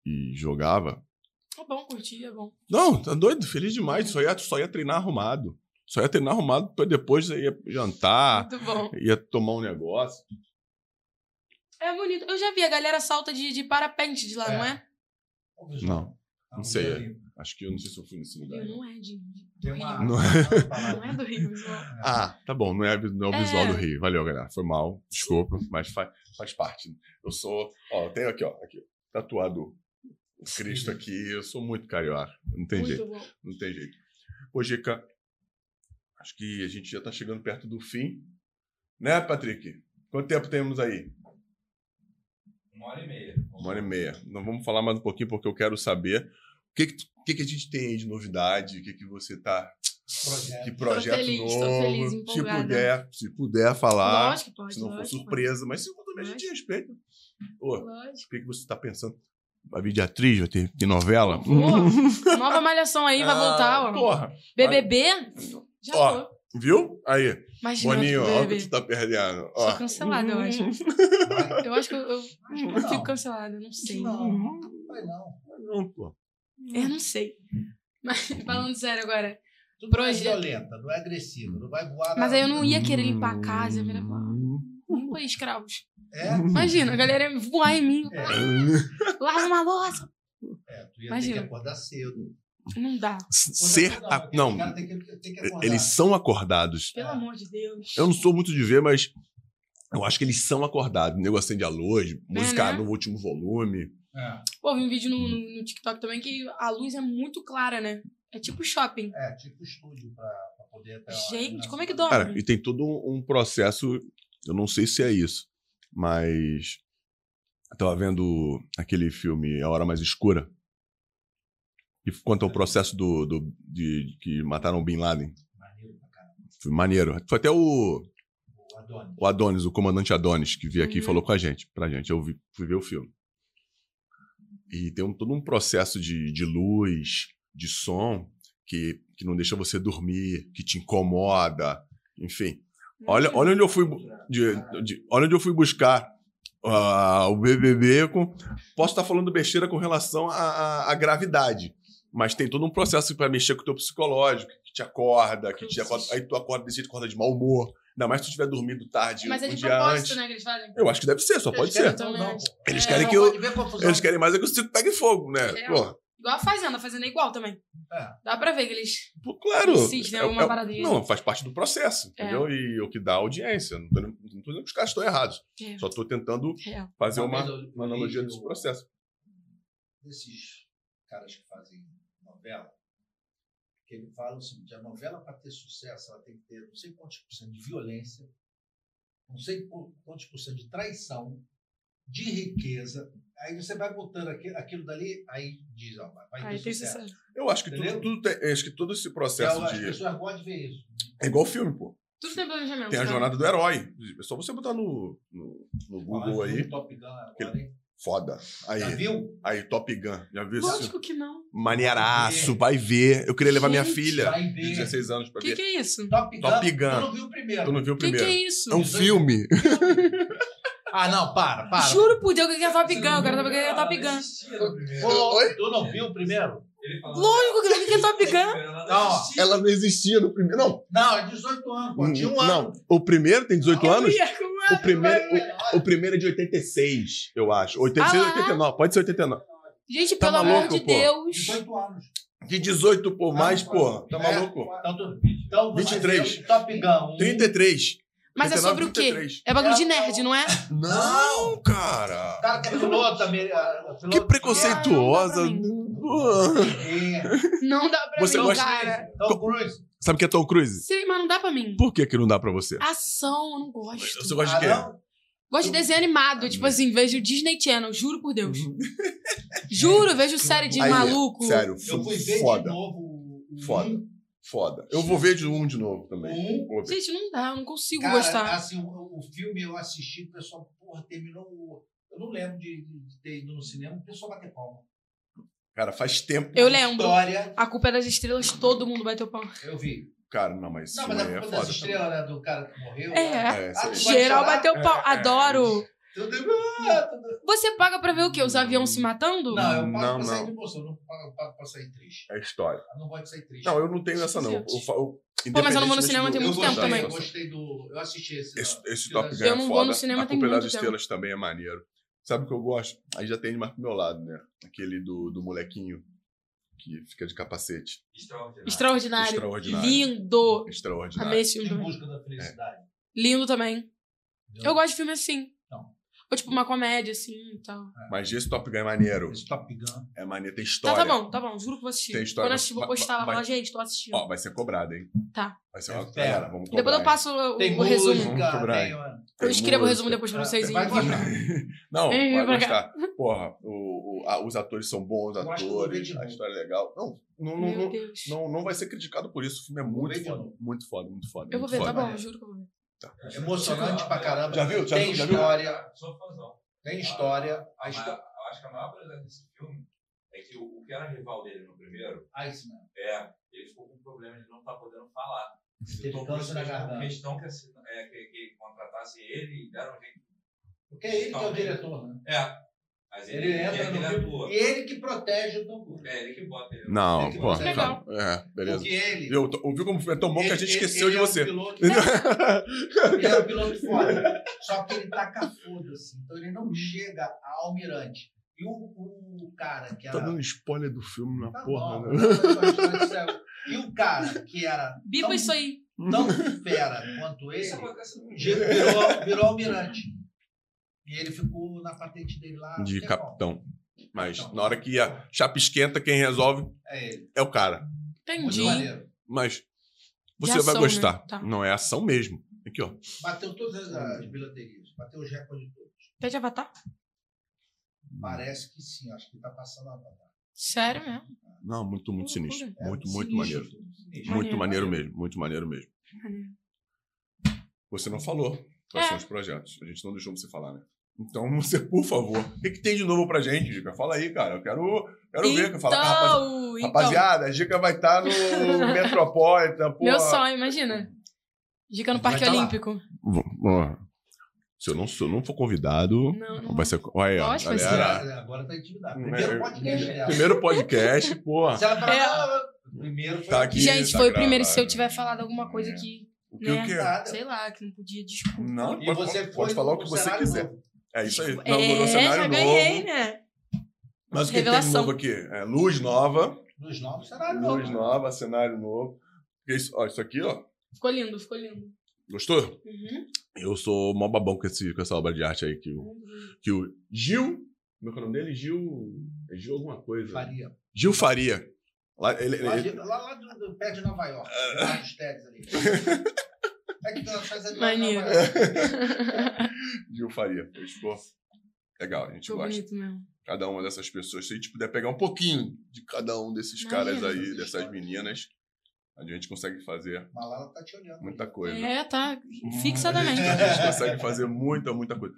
e jogava. É bom curtir, é bom. Não, tá doido, feliz demais. Só ia, só ia treinar arrumado. Só ia treinar arrumado pra depois ia jantar, Muito bom. ia tomar um negócio. É bonito. Eu já vi, a galera salta de, de parapente de lá, É. não é? Não, Tá não sei, ali. Acho que eu não sei se eu fui nesse lugar. Não é de, de uma. Rio. Não [laughs] Não é do Rio, visual. Ah, tá bom, não é, não é o É. visual do Rio. Valeu, galera. Foi mal, desculpa, mas faz, faz parte. Eu sou. Ó, eu tenho aqui, ó, aqui, tatuado o Cristo aqui. Eu sou muito carioca. Não tem Muito jeito. bom. Não tem jeito. Ô, Gica, acho que a gente já tá chegando perto do fim. Né, Patrick? Quanto tempo temos aí? Uma hora e meia. Uma hora e meia. Não vamos falar mais um pouquinho porque eu quero saber o que, que, que, que a gente tem aí de novidade, o que, que você tá. Projeto. Que projeto feliz, tô novo. feliz, se puder, se puder falar. Lógico pode. se não for lógico que surpresa, mas se for também a gente respeita. Pô, pode. o que, que você tá pensando? Vai vir de atriz, vai ter, ter novela? Pô, [laughs] Nova malhação aí, vai Ah, voltar, ó. Porra, BBB? Já Ó, tô. viu? Aí, Imagina, Boninho, olha o que tu tá perdendo. Ó. Sou cancelada, eu acho. Vai. Eu acho que eu, eu, que eu não. fico cancelada, não sei. Não, não vai não. Não, pô. Eu não sei. Mas falando sério agora. Tu não é violenta, não é agressiva, não vai voar Mas aí eu não ia querer limpar a casa, Hum. virar limpa aí, escravos. É, Imagina, a galera ia voar em mim. é, Lava uma louça. é, tu ia Imagina. ter que acordar cedo. Não dá. Ser. Não, a- Não, tem que, tem que eles são acordados. Pelo amor de Deus. Eu não sou muito de ver, mas eu acho que eles são acordados. O negócio acende a luz, música né? no último volume. É, Pô, vi um vídeo no, no- no TikTok também que a luz é muito clara, né? É tipo shopping. é, tipo estúdio pra, pra poder até Gente, como é que dorme? Cara, e tem todo um, um processo. Eu não sei se é isso, mas. Eu tava vendo aquele filme A Hora Mais Escura. E quanto ao processo do, do, de, de que mataram o Bin Laden. Maneiro pra caramba. Foi maneiro. Foi até o, O Adonis. o Adonis, o comandante Adonis, que veio aqui e Uhum. falou com a gente, pra gente. Eu vi- fui ver o filme. E tem um- todo um processo de, de luz, de som, que, que não deixa você dormir, que te incomoda, enfim. Olha, olha onde eu fui, de- de- olha onde eu fui buscar ah, o BBB. Com, posso estar falando besteira com relação à, gravidade, mas tem todo um processo para mexer com o teu psicológico, que te acorda, que te acorda. Aí tu acorda desse jeito, acorda de mau humor. Ainda mais se tu tiver dormido tarde Mas é um de dia propósito, antes. né, que eles fazem. Eu acho que deve ser, só pode Eles querem ser. Eles É, querem Não que eu. Eles querem mais é que o circo pegue fogo, né? É. Pô, Igual a Fazenda, a Fazenda é igual também. É. Dá pra ver que eles... pô, claro. Insistem em alguma paradinha. Não, faz parte do processo, É. entendeu? E o que dá audiência. Não tô, não tô dizendo que os caras estão errados. É, Só tô tentando fazer Uma uma, analogia desse processo. desses caras que fazem novela, que ele fala o seguinte, a novela para ter sucesso, ela tem que ter não sei quantos por cento de violência, não sei qu- quantos por cento de traição, de riqueza. Aí você vai botando aquilo, aquilo dali, aí diz, ó, vai Aí ter tem sucesso. sucesso. Eu acho que tudo, Entendeu? tudo tem- acho que todo esse processo As de. pessoas gostam de ver isso. É igual filme, pô. Tudo tem planejamento. Tem a né? jornada do herói. É só você botar no, no, no Google Falar aí. Top Gun agora, hein? Foda. Aí, Já viu? aí, Top Gun. Já viu isso? Lógico que não. Maneiraço, vai ver. Eu queria levar minha Gente, filha Vai de ver. 16 anos pra O que, ver. que é isso? Top Gun. Top Gun. Tu não viu o primeiro. Tu não viu o O que, que primeiro? é isso? É um filme. [laughs] [laughs] Ah, não, para, para. Juro por Deus que é Top Gun. O que é Ela Top não Gun. existia no primeiro. Ô, Oi? Tu não viu o primeiro? Ele Lógico que o que é Top Gun. Ela Não, existia. Ela não existia no primeiro. Não. Não, é 18 anos, pô. Tinha um não. ano. O primeiro tem 18 anos? É. O primeiro, o, o primeiro é de 86, eu acho. 86 ou Ah lá. 89. Pode ser 89. Gente, Tá pelo amor maluco, de pô? Deus. 18 anos. De 18 por mais, pô. Tá É. maluco? Então, tu, então você 23. vê o Top Gun. um, 33. Mas é 39, sobre o quê? 33. É bagulho de nerd, não é? Não, cara. O cara que é ah, piloto Que preconceituosa. Ah, não dá pra Pô. É. [laughs] Não dá pra Você mim, gosta- cara. Tom Cruise. Sabe o que é Tom Cruise? Sei, mas não dá pra mim. Por que, que não dá pra você? Ação, eu não gosto. Você gosta Ah, de quê? não? Gosto de desenho animado, tipo assim, vejo Disney Channel, juro por Deus. Juro, vejo série de Aí, maluco. Sério, Eu fui ver de foda. novo o- o Foda. Foda. Eu vou ver de um de novo também. Um. Gente, não dá, eu não consigo Cara, gostar. assim, o, o filme eu assisti, o pessoal, porra, terminou. o- Eu não lembro de, de ter ido no cinema, o pessoal bater palma. Cara, faz tempo. Eu lembro. História, A culpa é das estrelas, todo mundo bateu pau. eu vi. Cara, não, mas Não, mas a é culpa foda. das estrelas, né? Do cara que morreu. É. né? É, Ah, Geral bateu pau. É, é, Adoro. Tudo, tudo. Você paga pra ver o quê? Os aviões se matando? Não, eu pago Não, pra sair não. de emoção, eu não pago, pago pra sair triste. É história. Eu não gosto de sair triste. Não, eu não tenho essa, não. Eu, eu, Pô, mas eu não vou no cinema tem muito tempo também. Eu gostei do. Eu assisti esse. Esse, esse Top Gun é Eu não vou no cinema a tem é das muito tempo. Estrelas também é maneiro. Sabe o que eu gosto? Aí já tem mais pro meu lado, né? Aquele do, do molequinho que fica de capacete. Extraordinário. Extraordinário. Extraordinário. Lindo. Extraordinário. Amei esse filme Em busca da felicidade. Lindo também. Eu gosto de filme assim. Ou tipo uma comédia, assim e tal. Mas esse Top Gun é maneiro. Esse Top Gun. É maneiro, tem Tá, história. tá bom, tá bom. Juro que vou assistir. Tem história, Quando eu assistir, vou vai- postar lá e vai- falar, gente, tô assistindo. Ó, vai ser cobrado, hein? Tá. Vai ser É, uma... pera. Galera, vamos cobrar. Depois eu passo o, Tem o resumo. Vamos música, cobrar, tem, mano. Eu escrevo o música. resumo depois pra vocês. vai gostar. [laughs] Não, vai gostar. Porra, o, o- a- os atores são bons Eu atores, a história é legal. Não, não, não, não, não, não vai ser criticado por isso. O filme é muito foda. Muito foda, muito foda. Eu vou ver, tá bom, juro que eu vou ver. Emocionante pra caramba. Já viu? Já tem viu? Já viu? história. Sou fãzão. Tem história. A A história. maior- eu acho que a maior curiosidade desse filme é que o, o que era rival dele no primeiro, Ah, isso mesmo. é, ele ficou com um problema de não estar podendo falar. Teve câncer na questão- garganta. questão que, assim, é, que, que contratasse ele e deram um jeito. Porque é ele que é o diretor, né? É. Mas ele, Ele entra ele, no ele filme. E ele que protege o Cruise. É, ele que bota ele. Não, que pô. Legal. É, beleza. Porque ele. Viu, viu como é tão bom que a ele- gente ele- esqueceu ele de é um você. piloto- [laughs] ele é um piloto foda. Só que ele taca foda-se. Então ele não chega a almirante. E o, o cara que Tá era. dando spoiler do filme na Tá porra, bom, né? céu. E o cara que era Bipa tão, isso aí. tão fera quanto ele, virou, virou almirante. E ele ficou na patente dele lá. De capitão. Mas Capitão. na hora que a chapa esquenta, quem resolve É ele. é o cara. Entendi. Mas você ação, vai né? gostar. Tá. Não é ação mesmo. Aqui, ó. Bateu todas as, as bilheterias. Bateu os recordes todos. Até de Avatar? Parece que sim. Acho que tá passando a Avatar. Sério mesmo? Não, muito, muito sinistro. É Muito, um muito sinistro, maneiro. sinistro. Muito Maneiro. maneiro mesmo. Muito maneiro mesmo. Maneiro. Você não falou quais É. são os projetos. A gente não deixou você falar, né? Então, [laughs] você, por favor, o que, que tem de novo pra gente, Dica? Fala aí, cara. Eu quero, quero ver. Fala com a rapaziada. Então, então. Rapaziada, a Dica vai estar no [laughs] Metropolitan. Meu sonho, imagina. Dica no Parque tá lá. Olímpico. Ó. Se eu não, se eu não for convidado, Não, não. vai ser. Olha Lógico, ser. galera. Agora tá intimidado. É, Primeiro podcast, aliás. Primeiro podcast, pô. Se ela falar, É. "Ah, primeiro foi Tá aqui. Gente, tá foi o primeiro. Se eu tiver falado alguma coisa É. que, O que, né, o que? Nada. sei lá, que não podia, desculpa. Não, E pode, você pode- falar o que você cenário quiser. novo. É isso aí. é, Não, no cenário já novo. ganhei, né? Mas o que, que tem de Revelação. novo aqui? É, luz nova. Nos novos cenários novos. Luz nova, cenário novo. Porque Isso, ó, isso aqui, ó. Ficou lindo, ficou lindo. Gostou? Uhum. Eu sou mó babão com, esse, com essa obra de arte aí. Que o, que o Gil. Como é que é o nome dele? Gil. É Gil alguma coisa. Faria. Gil Faria. Lá, ele, Lá, ele- lá, lá do, do pé de Nova York. Lá dos Tedes ali. É que Maneiro. Nova [laughs] York. Gil Faria. Pois, pô, legal, a gente Ficou gosta. bonito mesmo. Cada uma dessas pessoas. Se a gente puder pegar um pouquinho de cada um desses Imagina, caras aí, essas dessas histórias. meninas, a gente consegue fazer Malala tá te olhando. muita coisa. É, tá. A Fixadamente. gente, [laughs] a gente consegue fazer muita, muita coisa.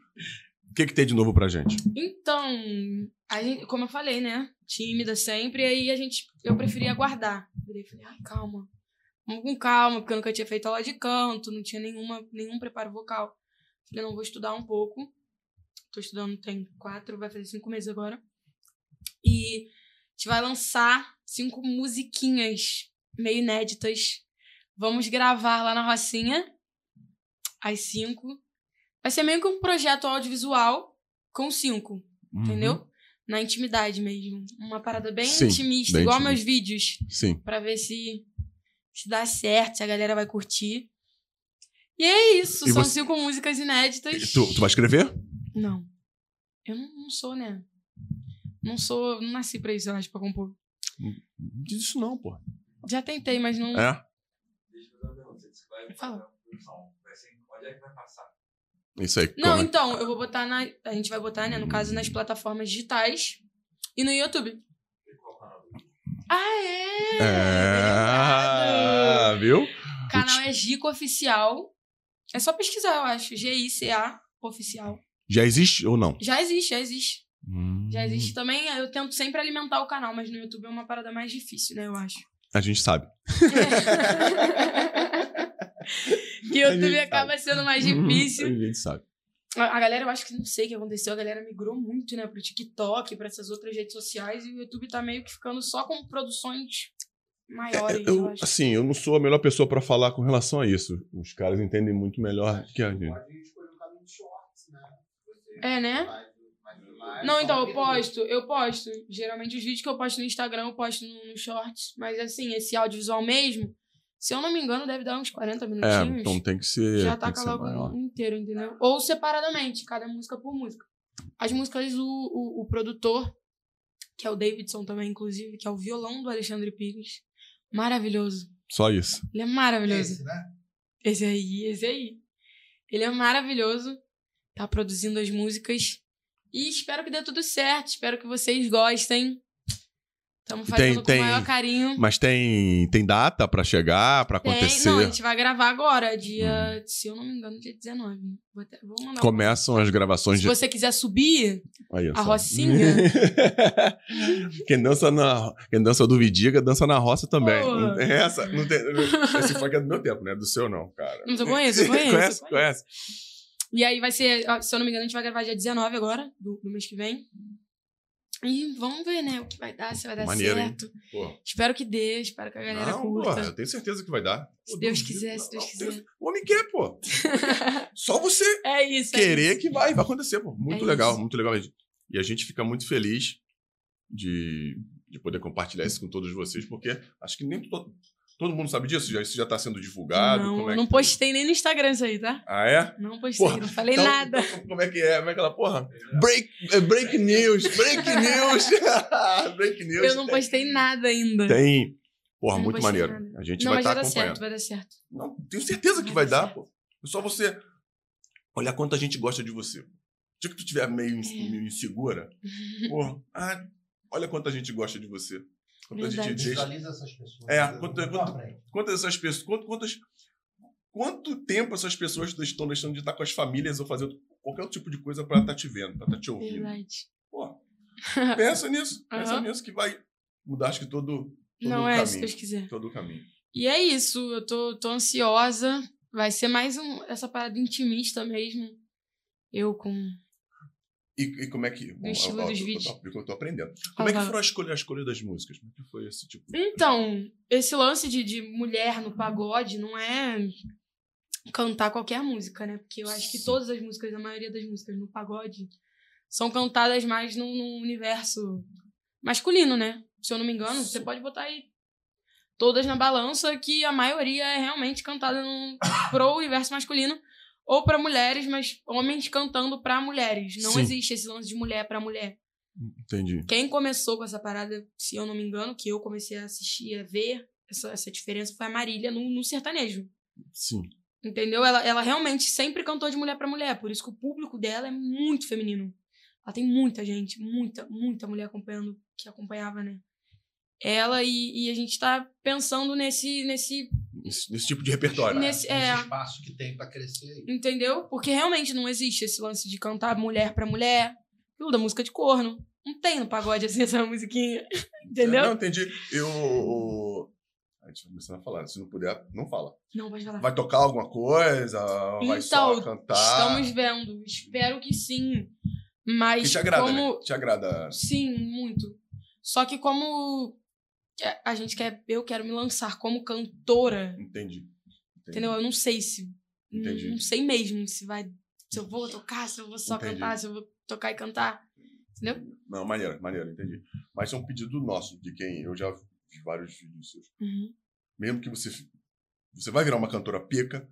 O que, que tem de novo pra gente? Então, a gente, como eu falei, né? Tímida sempre, e aí a gente. Eu preferia aguardar. Virei e falei, ai, calma. Vamos com calma, porque eu nunca tinha feito aula de canto, não tinha nenhuma, nenhum preparo vocal. Falei, não, vou estudar um pouco. Tô estudando tem quatro, vai fazer cinco meses agora. E a gente vai lançar cinco musiquinhas meio inéditas. Vamos gravar lá na Rocinha, às cinco. Vai ser meio que um projeto audiovisual com cinco, entendeu? Na intimidade mesmo. Uma parada bem. Sim, intimista, bem igual intimista. meus vídeos, Sim. Pra ver se, se dá certo, se a galera vai curtir. E é isso, E são você- cinco músicas inéditas. Tu, tu vai escrever? Não. Eu não, não sou, né? Não sou, não nasci pra isso, eu acho, pra compor. Não diz isso não, pô. Já tentei, mas não. É? Deixa eu fazer uma pergunta. Você disse que vai Fala. Onde é que vai passar? Isso aí. Não, como é? então, eu vou botar na. A gente vai botar, né, no caso, nas plataformas digitais e no YouTube. Ah, é! É. Viu? O canal é Gico Oficial. É só pesquisar, eu acho. G-I-C-A Oficial. Já existe ou não? Já existe, já existe. Hum, Já existe também. Eu tento sempre alimentar o canal, mas no YouTube é uma parada mais difícil, né? Eu acho. A gente sabe. [laughs] que A o YouTube acaba sendo mais A difícil. gente sabe. A a galera, eu acho que não sei o que aconteceu. A galera migrou muito, né? Pro TikTok, pra essas outras redes sociais. E o YouTube tá meio que ficando só com produções maiores, eu, Eu, acho. assim, eu não sou a melhor pessoa pra falar com relação a isso. Os caras entendem muito melhor que a gente. Pode escolher o caminho de shorts, né? Você É, né? Não, então, eu posto, eu posto. Geralmente os vídeos que eu posto no Instagram, eu posto no, no Shorts. Mas assim, esse audiovisual mesmo, se eu não me engano, deve dar uns 40 É, minutinhos. então tem que ser, já que ser logo maior. inteiro, entendeu? Ou separadamente, cada música por música. As músicas, o, o, o produtor, que é o Davidson também, inclusive, que é o violão do Alexandre Pires. Maravilhoso. Só isso. Ele é maravilhoso. Esse, né? Esse aí, esse aí. Ele é maravilhoso. Tá produzindo as músicas. E espero que dê tudo certo. Espero que vocês gostem. Estamos fazendo tem- com o maior carinho. Mas tem, tem data pra chegar, pra Tem- acontecer? não, a gente vai gravar agora, dia. Se eu não me engano, dia 19. Vou, até- vou mandar. Começam as gravações Se de. você quiser subir, Aí, a só. Rocinha. [laughs] quem, dança na, quem dança do Vidiga, dança na roça também. Não tem essa. Não tem, esse funk é do meu tempo, né? Do seu, não, cara. Mas eu conheço, eu conheço. conhece? eu conheço. Conhece? E aí vai ser, se eu não me engano, a gente vai gravar dia 19 agora, do, do mês que vem. E vamos ver, né, o que vai dar, se vai dar Maneiro, certo. Espero que dê, espero que a galera Não, curta. porra, eu tenho certeza que vai dar. Se Deus duvido, quiser, se Deus não, quiser. O homem quer, pô. [laughs] Só você É isso. é querer isso. que vai, vai acontecer, pô. Muito É legal, isso. muito legal mesmo. E a gente fica muito feliz de, de poder compartilhar isso com todos vocês, porque acho que nem to- todo mundo sabe disso. Já, isso já está sendo divulgado. Não, como é não que- postei nem no Instagram isso aí, tá? Ah, é? Não postei, Porra, não falei Então- nada. então, como é que é? Como é aquela porra? Break, é, break news, break news. [laughs] break news. Eu não postei nada ainda. Tem. Porra, muito maneiro. nada. A gente não, vai estar vai dar acompanhando. certo, vai dar certo. Não, tenho certeza que vai Vai dar certo. pô. É só você olhar quanto a gente gosta de você. O dia que tu estiver meio, É. meio insegura, [laughs] pô, ah, olha quanto a gente gosta de você. Quanto a gente Verdade. deixa. Visualiza essas pessoas. É, quanto- quanto-. Quantas essas pessoas. Quanto, quantas, quanto tempo essas pessoas estão deixando de estar com as famílias ou fazer qualquer outro tipo de coisa pra estar te vendo, pra estar te ouvindo? Verdade. Pô, [laughs] pensa nisso. Pensa nisso que vai mudar, acho que todo, todo Não o é, se caminho. Deus quiser. Todo o caminho. E é isso, eu tô, tô ansiosa. Vai ser mais um, essa parada intimista mesmo. Eu com. E, e como é que. Bom, estilo ó, ó, dos eu, vídeos. tô, eu tô aprendendo. Como é que foram a escolha, a escolha das músicas? Como é que foi esse tipo? Então, esse lance de, de mulher no pagode não é cantar qualquer música, né? Porque eu acho que todas as músicas, a maioria das músicas no pagode, são cantadas mais num, num universo masculino, né? Se eu não me engano, você pode botar aí todas na balança, que a maioria é realmente cantada num, pro universo masculino ou pra mulheres, mas homens cantando pra mulheres. Não Sim. existe esse lance de mulher pra mulher. Entendi. Quem começou com essa parada, se eu não me engano, que eu comecei a assistir, a ver essa, essa diferença, foi a Marília no, no sertanejo. Sim. Entendeu? Ela, ela realmente sempre cantou de mulher pra mulher, por isso que o público dela é muito feminino. Ela tem muita gente, muita, muita mulher acompanhando, que acompanhava, né? Ela e, e a gente tá pensando nesse, nesse, Nesse, nesse tipo de repertório. nesse, é, Esse espaço que tem pra crescer aí. entendeu? Porque realmente não existe esse lance de cantar mulher pra mulher, aquilo da música de corno. Não tem no pagode assim [laughs] essa musiquinha, entendeu? Não, entendi. Eu. A gente vai começando a falar. Se não puder, não fala. Não, pode falar. Vai tocar alguma coisa? Vai só Então, cantar? Estamos vendo. Espero que sim. Mas Que te agrada, como. né? Te agrada. Sim, muito. Só que como a gente quer. Eu quero me lançar como cantora. Entendi. Entendi. Entendeu? Eu não sei se. Entendi. não sei mesmo se vai. Se eu vou tocar, se eu vou só Entendi. cantar, se eu vou tocar e cantar. Entendeu? Não, maneiro, maneiro, entendi. Mas é um pedido nosso, de quem eu já vi vários vídeos seus. Uhum. Mesmo que você. Você vai virar uma cantora pica,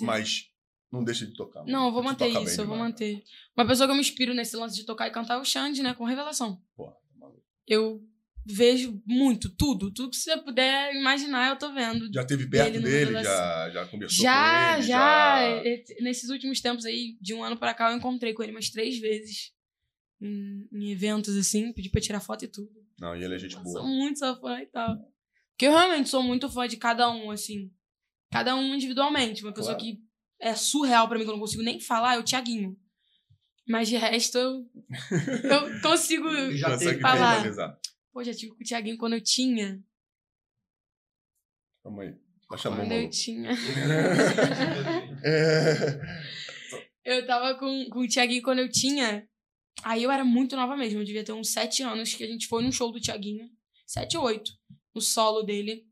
mas não deixa de tocar. Não, eu vou manter isso, eu vou demais. manter. Uma pessoa que eu me inspiro nesse lance de tocar e cantar é o Xande, né? Com revelação. Porra, tá maluco. Eu vejo muito, tudo. Tudo que você puder imaginar, eu tô vendo. Já teve perto Dele dele, já, já conversou Já, com ele? já. E- Nesses últimos tempos aí, de um ano pra cá, eu encontrei com ele umas três vezes. Em, em eventos, assim, pedi pra tirar foto e tudo. Não, e ele é gente Eu boa. sou muito sua fã e tal. Porque eu realmente sou muito fã de cada um, assim. Cada um individualmente. Uma pessoa Claro. que é surreal pra mim, que eu não consigo nem falar, é o Thiaguinho. Mas de resto, eu, eu [laughs] consigo. Já falar. verbalizar. Pô, já tive com o Thiaguinho quando eu tinha. Calma aí. Tá chamando Quando eu tinha. [laughs] É. Eu tava com, com o Thiaguinho quando eu tinha. Aí eu era muito nova mesmo. Eu devia ter uns sete anos que a gente foi num show do Thiaguinho. Sete ou oito. No solo dele.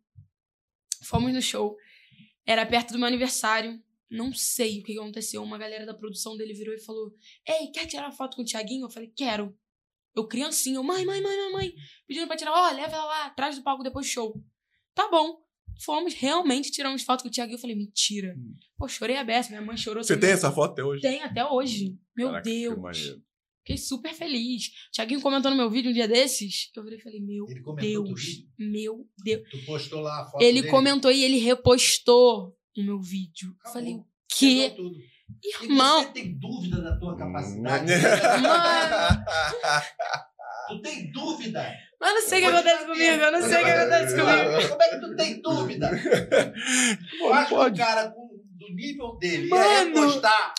Fomos no show. Era perto do meu aniversário. Não sei o que aconteceu. Uma galera da produção dele virou e falou: Ei, quer tirar foto com o Thiaguinho? Eu falei: Quero. Eu criancinha, eu, mãe, mãe, mãe, mãe, mãe. Pedindo pra tirar, ó, leva ela lá, atrás do palco depois do show. Tá bom. Fomos, realmente tiramos foto com o Thiaguinho. Eu falei, mentira. Pô, chorei a beça, minha mãe chorou. Hum. Você também. tem essa foto até hoje? Tem até hoje. Meu Caraca, que Deus. maneiro. Fiquei super feliz. Thiaguinho comentou no meu vídeo um dia desses. Eu virei e falei, meu Ele comentou teu Deus. Meu Deus. Tu postou lá a foto Ele dele? comentou e ele repostou o meu vídeo. Eu Acabou. falei, o quê? Tudo. E Irmão. você tem dúvida da tua capacidade? Mano. tu tem dúvida? Mas eu não sei o que acontece comigo. Eu não sei o que acontece comigo. Como é que tu tem dúvida? Eu acho que o cara do nível dele Mano. ia repostar.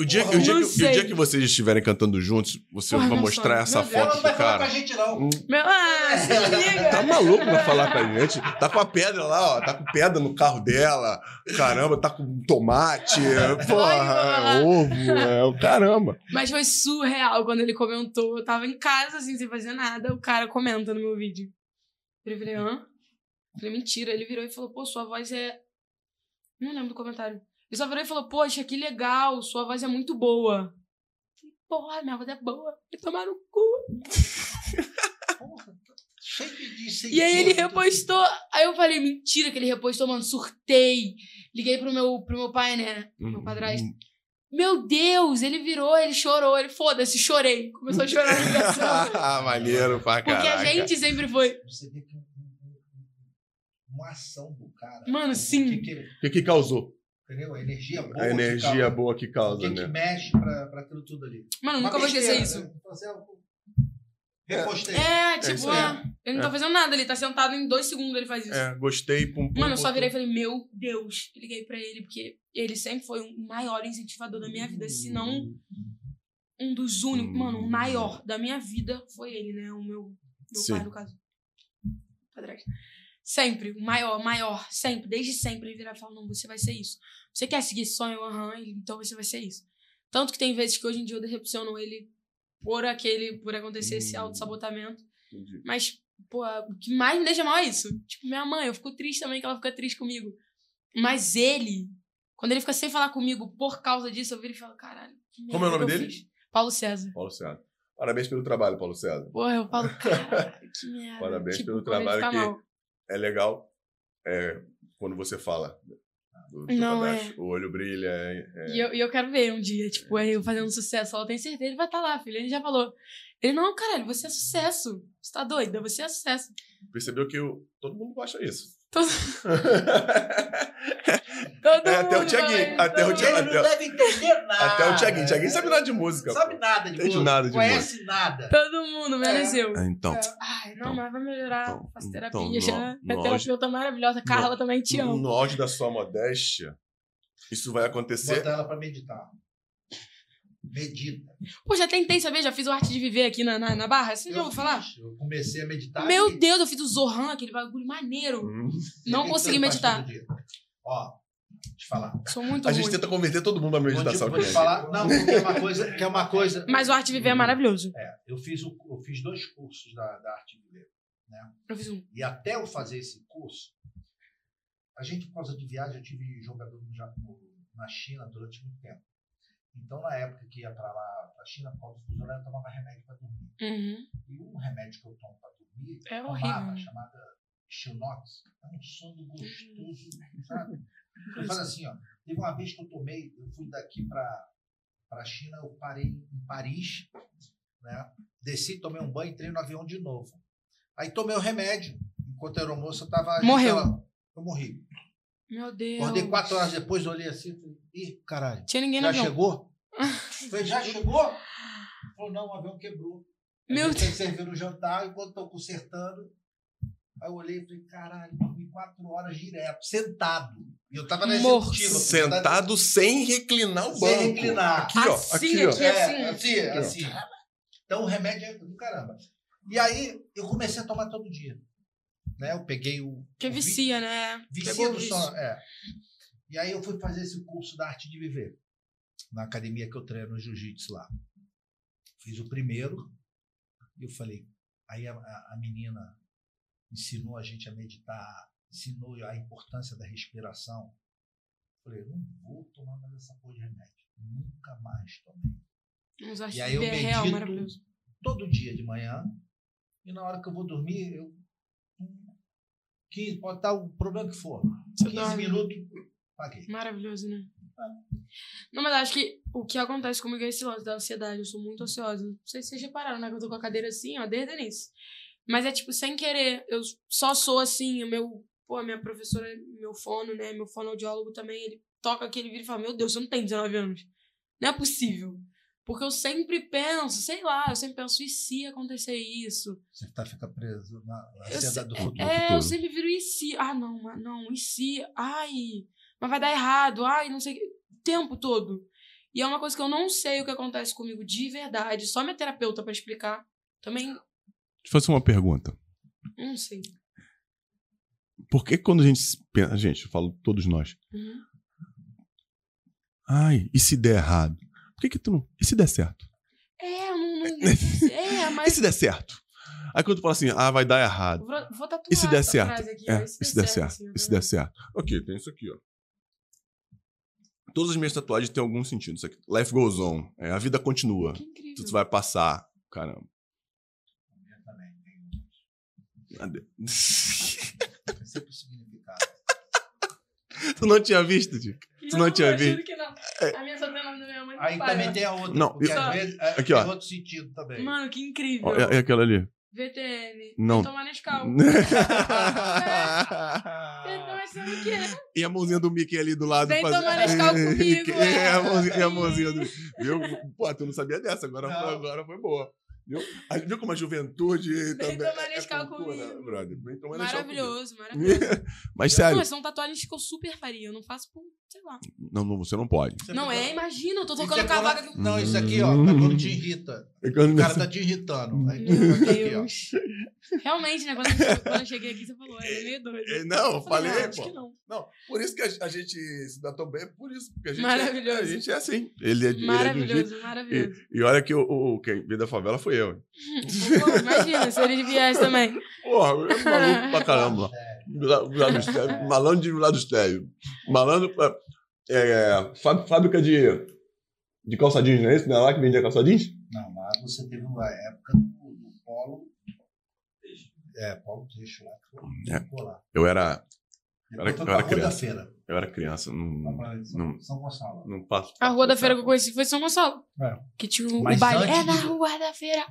O dia, o, dia o dia que vocês estiverem cantando juntos, você Porra, vai mostrar essa Meu foto não vai falar com cara. a gente, não. Hum, Meu, ah, se liga. Tá maluco pra falar com a gente? Tá com a pedra lá, ó. Tá com pedra no carro dela. Caramba, tá com tomate. Porra, é ovo. É o caramba. Mas foi surreal quando ele comentou. Eu tava em casa, assim, sem fazer nada. O cara comenta no meu vídeo. Eu falei, hã? Eu falei, mentira. Ele virou e falou, pô, sua voz é. Não lembro do comentário. Ele só virou e falou, poxa, que legal, sua voz é muito boa. Porra, minha voz é boa. E tomar no cu. Porra, cheio de E aí ele repostou. Aí eu falei, mentira que ele repostou, mano. Surtei. Liguei pro meu, pro meu pai, né? Meu padrasto. Meu Deus, ele virou, ele chorou. Ele, foda-se, chorei. Começou a chorar na ligação. [laughs] Maneiro pra Porque caralho. a gente sempre foi. Você vê que um- um- um- uma ação do cara. Mano, o sim. Que, que, O que, que causou? Entendeu? A energia boa. A que energia causa. boa que causa, que, que né? mexe pra, pra aquilo tudo ali. Mano, Uma nunca vou esquecer besteira, isso. né? Eu. É, isso tipo, ah, ele não É. tá fazendo nada, ele tá sentado em dois segundos ele faz isso. É, gostei. Pum, pum, Mano, eu só virei e falei, meu Deus. Eu liguei pra ele, porque ele sempre foi o maior incentivador da minha vida, se não um dos únicos. Mano, o maior da minha vida foi ele, né? O meu, meu Sim. pai, no caso. Padrasto. Sempre, o maior, o maior, sempre, desde sempre ele virava e falava, não, você vai ser isso. Você quer seguir esse sonho? Aham, ele, então você vai ser isso. Tanto que tem vezes que hoje em dia eu decepciono ele por aquele, por acontecer esse Hum. auto-sabotamento. Entendi. Mas, pô, o que mais me deixa mal é isso. Tipo, minha mãe, eu fico triste também que ela fica triste comigo. Mas ele, quando ele fica sem falar comigo por causa disso, eu viro e falo, caralho, que merda Como é o nome dele? fiz. Paulo César. Paulo César. Parabéns pelo trabalho, Paulo César. Porra, eu falo, caralho, que [laughs] merda. Parabéns Tipo, pelo trabalho que- mal. É legal é, quando você fala. Do Não, é. O olho brilha. é- é- E eu, e eu quero ver um dia, tipo, aí eu fazendo sucesso. Ela tem certeza, ele vai estar lá, filho. Ele já falou. Ele, não, caralho, você é sucesso. Você tá doida? Você é sucesso. Percebeu que o- todo mundo gosta isso. Todo, [laughs] todo É, até o Tiaguinho, até o Tiaguinho. Ele não deve entender nada. [laughs] Até o Thiaguinho. Thiaguinho sabe nada de música. Sabe pô. nada de Entende música. nada de Conhece nada. Todo mundo, menos eu. É, então. Ai, não, Então, mas vai melhorar. então, Faço então, terapia no- já. no Minha terapeuta maravilhosa. Carla também te amo. No auge da sua modéstia, isso vai acontecer. Bota ela pra meditar. Medita. Pô, já tentei saber, já fiz o Arte de Viver aqui na, na, na Barra. Você já Eu ouviu falar? Eu comecei a meditar. Meu e- Deus, eu fiz o Zohan, aquele bagulho maneiro. Hum. Não O que que consegui meditar. Ó, deixa eu te falar. Sou muito A ruim. gente tenta converter todo mundo à te, meditação. vou te aqui. falar. Não, porque é uma coisa. Que é uma coisa Mas o Arte de Viver é maravilhoso. É, eu fiz, o, eu fiz dois cursos da, da arte de viver. Eu fiz um. E até eu fazer esse curso, a gente, por causa de viagem, eu tive jogador no- na China durante muito tempo. Então, na época que ia para lá, para a China, por causa do fuso horário, eu tomava remédio para dormir. Uhum. E um remédio que eu tomo para dormir, É tomava, horrível. chamada Xilnox. É um sono gostoso, [laughs] sabe? Eu falo assim, ó. Teve uma vez que eu tomei, eu fui daqui para a China, eu parei em Paris, né? Desci, tomei um banho, entrei no avião de novo. Aí tomei o remédio. Enquanto a aeromoça tava. Morreu. eu morri. Meu Deus. Acordei quatro horas depois, olhei assim e falei, ih, caralho. Tinha ninguém no Já chegou? [laughs] falei, já chegou? Falou, não, o avião quebrou. Meu Deus. servindo o jantar, enquanto estão consertando. Aí eu olhei e falei, caralho, dormi quatro horas direto, sentado. E eu tava na Morto. executiva. Sentado sem reclinar o banco. Sem reclinar. Aqui, ó. Assim, Aqui, ó. aqui. É, assim. assim, assim. Então o remédio é do caramba. E aí eu comecei a tomar todo dia. Né? Eu peguei o. Porque o vi- vicia, né? Vicia do sono. É. E aí eu fui fazer esse curso da arte de viver. Na academia que eu treino jiu-jitsu lá. Fiz o primeiro. E eu falei. Aí a, a- menina ensinou a gente a meditar, ensinou a importância da respiração. Eu falei, não vou tomar mais essa porra de remédio. Nunca mais tomei. E aí eu é real, medito maravilhoso. todo dia de manhã. E na hora que eu vou dormir, eu. Hum, 15, pode estar o problema que for. Você 15 dorme. minutos, paguei. Maravilhoso, né? Não, mas acho que o que acontece comigo é esse lance da ansiedade. Eu sou muito ansiosa. Não sei se vocês repararam, né? Que eu tô com a cadeira assim, ó, desde o início. Mas é tipo, sem querer. Eu só sou assim. O meu. Pô, a minha professora, meu fono, né? Meu fonoaudiólogo também, ele toca aqui, ele vira e fala: Meu Deus, você não tem 19 anos. Não é possível. Porque eu sempre penso, sei lá, eu sempre penso, e se acontecer isso? Você tá, fica preso na, na Eu ansiedade se- do futuro. É, futuro. eu sempre viro e se. Ah, não, mas não, e se? Ai, mas vai dar errado. Ai, não sei o que. O tempo todo. E é uma coisa que eu não sei o que acontece comigo de verdade. Só minha terapeuta pra explicar. Também, Deixa eu fazer uma pergunta. não sei. Por que quando a gente se pensa, gente, eu falo todos nós, Uhum. ai, e se der errado? Por que que tu não, e se der certo? É, eu não. [laughs] É, E mas. se der certo? Aí quando tu fala assim, ah, vai dar errado. Vou, vou tatuar E se der certo? aqui, É, e se der certo? assim, E se der certo? Ok, tem isso aqui, ó. Todas as minhas tatuagens têm algum sentido. Isso aqui. Life goes on. É, a vida continua. Que incrível. Tu vai passar. Caramba. Eu também tenho Ade- tem sempre significado. [laughs] tu não tinha visto, Dick? Tu não tinha eu juro visto? que não. A minha só tem o nome da minha mãe. Aí pai, também tem a outra. Não, porque eu- às vezes é, Aqui, tem ó. outro sentido também. Mano, que incrível. Ó, é, é aquela ali. VTN. Não. Tomar Nescau. [laughs] Vem tomar esse o quê? e a mãozinha do Mickey ali do lado. Vem fazendo- tomar Nescau [laughs] comigo, É, a é. mãozinha, e a mãozinha do Viu? Pô, tu não sabia dessa. Agora, foi, Não. agora foi boa. A gente viu como a juventude [laughs] também. tomar é cultura, comigo. brother. Tomar Nescau Maravilhoso, maravilhoso. [laughs] Mas sério, Não, são tatuagens que eu super faria. Eu não faço por, sei lá. não, não, você não pode. Você Não é, imagina, eu tô tocando é cavaca quando-. Não, isso aqui, ó, tá quando te irrita. O cara tá te irritando. Aí Meu aqui, ó. Deus. Realmente, né? Quando eu, quando eu cheguei aqui, você falou, ele é meio doido. É, Não, eu falei, não, acho pô. que não. Não, por isso que a, a gente se dá tão bem, é por isso. Porque a gente Maravilhoso. É, a gente é assim. Ele é, ele é de um jeito. Maravilhoso, maravilhoso. E, e olha que o, o, quem veio da favela foi eu. Pô, imagina, se ele viesse também. Porra, eu maluco pra caramba. Vila Vila dos Téreo, [laughs] Malandro de Vila dos Téreo. Malandro pra. É, fá- fábrica de, de calça jeans, não é isso? Não é lá que vendia calça jeans? Não, mas você teve uma época do, do polo. É, polo lá. que É. Lá. Eu era, Eu era Rua da criança. Feira. Eu era criança. Não, não- São Gonçalo. não passo. A rua da feira que eu conheci foi São Gonçalo. É. Que tinha o, o Mas baile. antes É na rua da feira.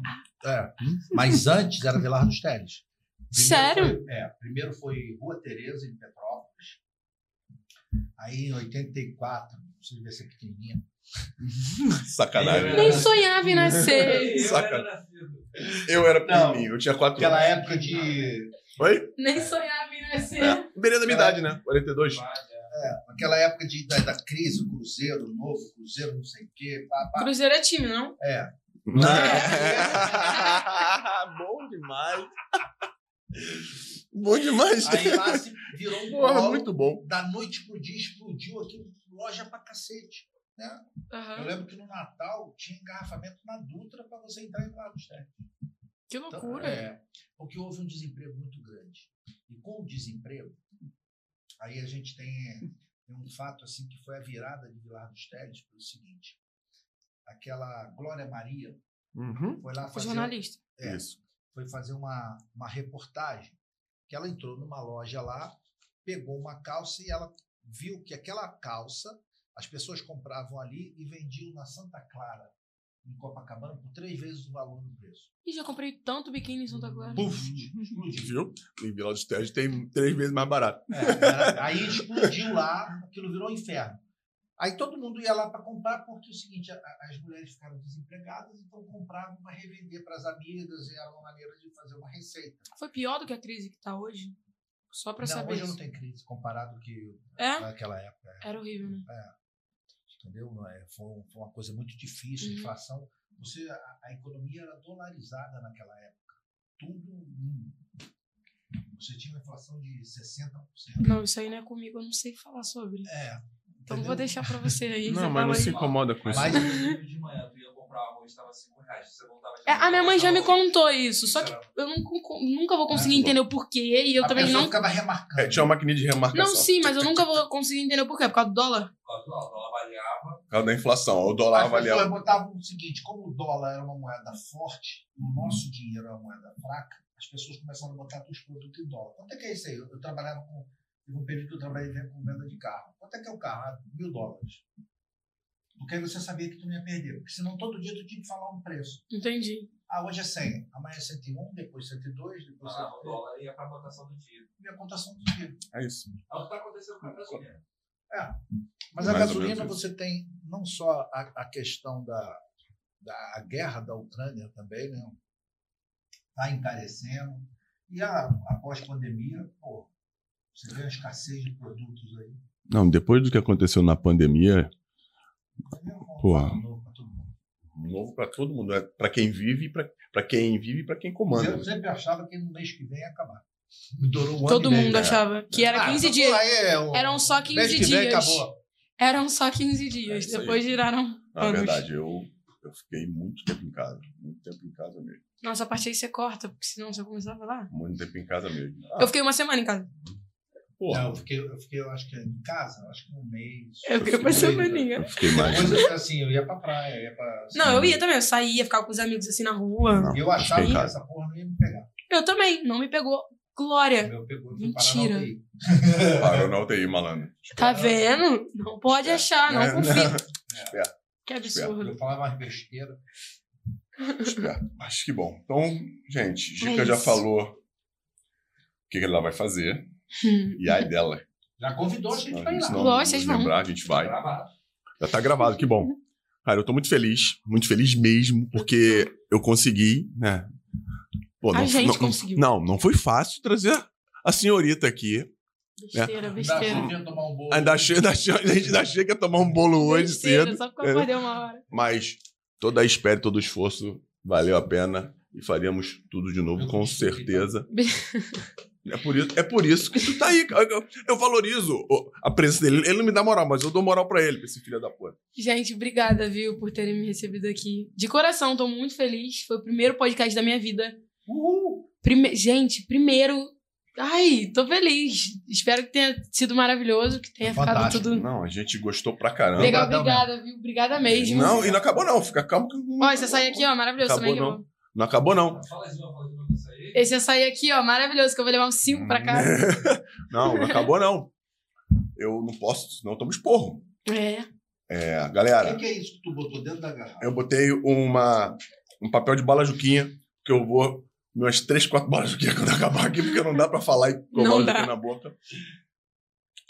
É. Mas antes era Vilar dos Teles. Primeiro Sério? foi- é, primeiro foi Rua Tereza, em Petrópolis. Aí em 84, você devia ser pequenininha. [laughs] Sacanagem. Nem sonhava em nascer. [laughs] Eu Saca. era nascido. Eu era pequenininho, eu tinha quatro Aquela anos. época de. Oi? Nem sonhava em nascer. É, da minha idade, né? 42. Aquela época de, da, da crise, o Cruzeiro, o novo Cruzeiro, não sei o quê. Pá, pá. Cruzeiro é time, não? É. [laughs] Bom demais. Bom demais. Aí lá se virou um Porra, muito bom. Da noite pro dia explodiu aqui, loja pra cacete. Né? Eu Aham. lembro que no Natal tinha engarrafamento na Dutra para você entrar em Lago Terra. Que Então, loucura. é, porque houve um desemprego muito grande. E com o desemprego, aí a gente tem, tem um fato assim que foi a virada de Vilar dos Teles pelo seguinte. Aquela Glória Maria Uhum. foi lá fazer, jornalista. é, Isso. foi fazer uma, uma reportagem que ela entrou numa loja lá, pegou uma calça e ela viu que aquela calça as pessoas compravam ali e vendiam na Santa Clara, em Copacabana, por três vezes o valor do preço. E já comprei tanto biquíni em Santa Clara. Puf, explodiu. Viu? Em Vila dos Teles tem três vezes mais barato. É, era- aí explodiu lá, aquilo virou um inferno. Aí todo mundo ia lá para comprar, porque é o seguinte, a- as mulheres ficaram desempregadas, então compravam para revender para as amigas, e era uma maneira de fazer uma receita. Foi pior do que a crise que tá hoje? Só pra não, saber. hoje não isso. tem crise comparado que É? naquela época. é. Era horrível, né? Entendeu? É? Foi, foi uma coisa muito difícil, Uhum. inflação. Você, a, a economia era dolarizada naquela época. Tudo. hum, Você tinha uma inflação de 60%. Não, isso aí não é comigo, eu não sei falar sobre. É. Então entendeu? vou deixar pra você aí. [laughs] Não, você mas não aí. se incomoda com isso. Mas- [laughs] de manhã, tu ia comprar arroz, estava 5 reais. Você voltava de É, a minha mãe já me contou. isso, só que eu nunca, nunca vou conseguir É, entender o porquê e eu a também não. ficava remarcando. É, tinha uma maquininha de remarcação. Não, sim, mas eu nunca vou conseguir entender o porquê, por causa do dólar. O dólar, o dólar variava. Por causa da inflação. O dólar As pessoas avaliava. botavam o seguinte: como o dólar era uma moeda forte, o nosso dinheiro era uma moeda fraca, as pessoas começaram a botar os produtos em dólar. Quanto é que é isso aí? Eu, eu trabalhava com. Teve um período que eu trabalhei com venda de carro. Quanto é que é o carro? Ah, mil dólares. Porque aí você sabia que tu não ia perder. Porque senão todo dia tu tinha que falar um preço. Entendi. Ah, hoje é 100, amanhã é 101, depois 102, depois Ah, o 103. dólar ia para a cotação do dia. E a contação do dia. É isso. É o que está acontecendo com a gasolina. Mas a Mais gasolina você tem não só a, a questão da, da a guerra da Ucrânia também, né? Está encarecendo. E a, a pós-pandemia, pô, você vê a escassez de produtos aí. Não, depois do que aconteceu na pandemia, É fato novo pra todo mundo. novo pra todo mundo. É pra quem vive, e pra, pra quem vive e pra quem comanda. Eu sempre achava que no mês que vem ia acabar. Durou um Todo ano e meio. mundo achava que era Ah, 15 então, dias. aí é um- Eram só 15 mês que vem dias. acabou. Eram só 15 dias. aí. Depois viraram Na anos. verdade, eu, eu fiquei muito tempo em casa. Muito tempo em casa mesmo. Nossa, a parte aí você corta, porque senão você começar a falar. Muito tempo em casa mesmo. Ah, Eu fiquei uma semana em casa. porra, Não, eu fiquei, eu fiquei, eu acho que em casa, eu acho que um mês. Eu fiquei uma semaninha. eu fiquei mais. Depois, assim, eu ia pra praia, ia pra. Não, eu ia também. Eu saía, ficava com os amigos assim na rua. Não, E eu achava que essa porra não ia me pegar. Eu também. Não me pegou. Glória. Meu pegou, fui Mentira. [laughs] Parou na UTI, malandro. Tá vendo? Não pode achar, não É, confia. [laughs] Esperto, Que absurdo. Eu falava umas besteiras. esperto. Acho que bom. Então, gente, Gica É já falou o que que ela vai fazer. E aí dela. Já convidou a gente Não, pra ir lá. não Lógico, vocês vão. lembrar, a gente vai. Gravado. Já tá gravado, que bom. Cara, eu tô muito feliz, muito feliz mesmo, porque eu consegui, né? Pô, A gente não, conseguiu. Não, não foi fácil trazer a senhorita aqui. Besteira, Ainda besteira. Ainda achei, ainda achei, a gente ainda chega a tomar um bolo hoje Besteira, cedo. Só porque eu acordei uma hora. Mas toda a espera e todo o esforço valeu a pena e faríamos tudo de novo, Eu com gostei, certeza. É por, isso, é por isso que tu tá aí. Eu, eu valorizo a presença dele. Ele não me dá moral, mas eu dou moral pra ele, pra esse filho da puta. Gente, obrigada, viu, por terem me recebido aqui. De coração, tô muito feliz. Foi o primeiro podcast da minha vida. Prime... Gente, primeiro. Ai, tô feliz. Espero que tenha sido maravilhoso, que tenha ficado Fantástico. tudo Não, a gente gostou pra caramba. legal. Obrigada, viu? Obrigada mesmo. Não, e não acabou não. Fica calmo que não, Ó, esse açaí aqui, ó, maravilhoso Acabou, também. que eu não. não acabou não. Esse açaí aqui, ó, maravilhoso, que eu vou levar uns cinco pra [laughs] casa. não, não acabou não. Eu não posso, senão eu tomo esporro. É. É, O galera, que, que é isso que tu botou dentro da garrafa? eu botei uma, um papel de bala juquinha, que eu vou umas três, quatro balas juquinha quando [laughs] acabar aqui, porque não dá pra falar e dá. juquinha na boca.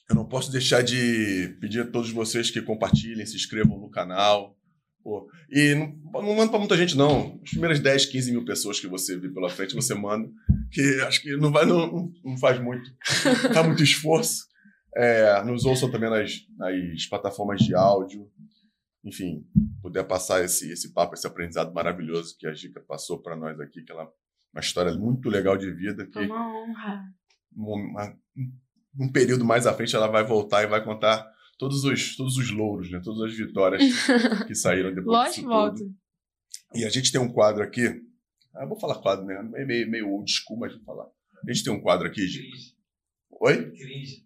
Eu não posso deixar de pedir a todos vocês que compartilhem, se inscrevam no canal. Pô, e não, não manda pra muita gente, não. As primeiras 10, 15 mil pessoas que você vê pela frente, você manda. Que acho que não, vai, não, não faz muito. [laughs] Faz muito esforço. É, nos ouçam também nas, nas plataformas de áudio. Enfim, puder passar esse, esse papo, esse aprendizado maravilhoso que a Gica passou para nós aqui, que ela uma história muito legal de vida, que uma honra. uma- um período mais à frente ela vai voltar e vai contar todos os, todos os louros, né? todas as vitórias [laughs] que saíram depois Lógico disso que volto. tudo. E a gente tem um quadro aqui. Ah, vou falar quadro, né? É meio, meio old school, mas vou falar. A gente tem um quadro aqui. Cringe. Oi? Cringe.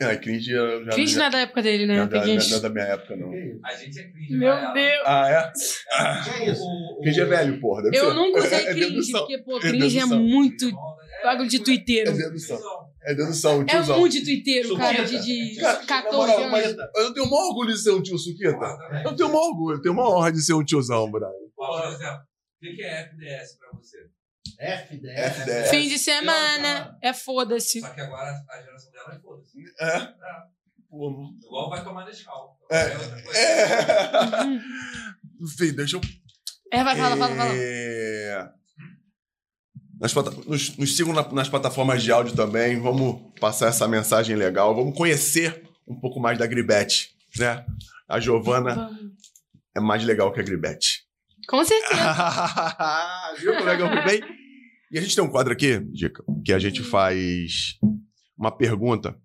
Ah, cringe já, Cringe já, não é da época dele, né? não, gente- não é da minha época, não. É? A gente é cringe. Meu ela. Deus. Ah, é? O que é isso? O- o- Cringe é velho, porra. Deve Eu ser. nunca usei É cringe, porque, pô, É cringe é dedução. muito É, bagulho de É tuiteiro. dedução. É dedução, É tiozão. muito de tuiteiro, cara, de, de Cara, na 14 moral, anos. mas eu tenho o maior orgulho de ser um tio Suquita. Eu tenho o maior orgulho, eu tenho uma honra de ser um tiozão, brother. Por exemplo, o que que é FDS pra você? FDS. FDS. Fim de semana, é foda-se. Só que agora a geração dela é foda-se. É. Pô, Igual vai tomar Nescau. É. outra coisa. É. Enfim, deixa eu. É, vai, fala, fala, fala. É... Nas nos, nos sigam na- nas plataformas de áudio também. Vamos passar essa mensagem legal. Vamos conhecer um pouco mais da Gribete. Né? A Giovana Vamos. é mais legal que a Gribete. Com certeza. [laughs] Viu como é que eu fui bem? E a gente tem um quadro aqui, Dica, que a gente faz uma pergunta,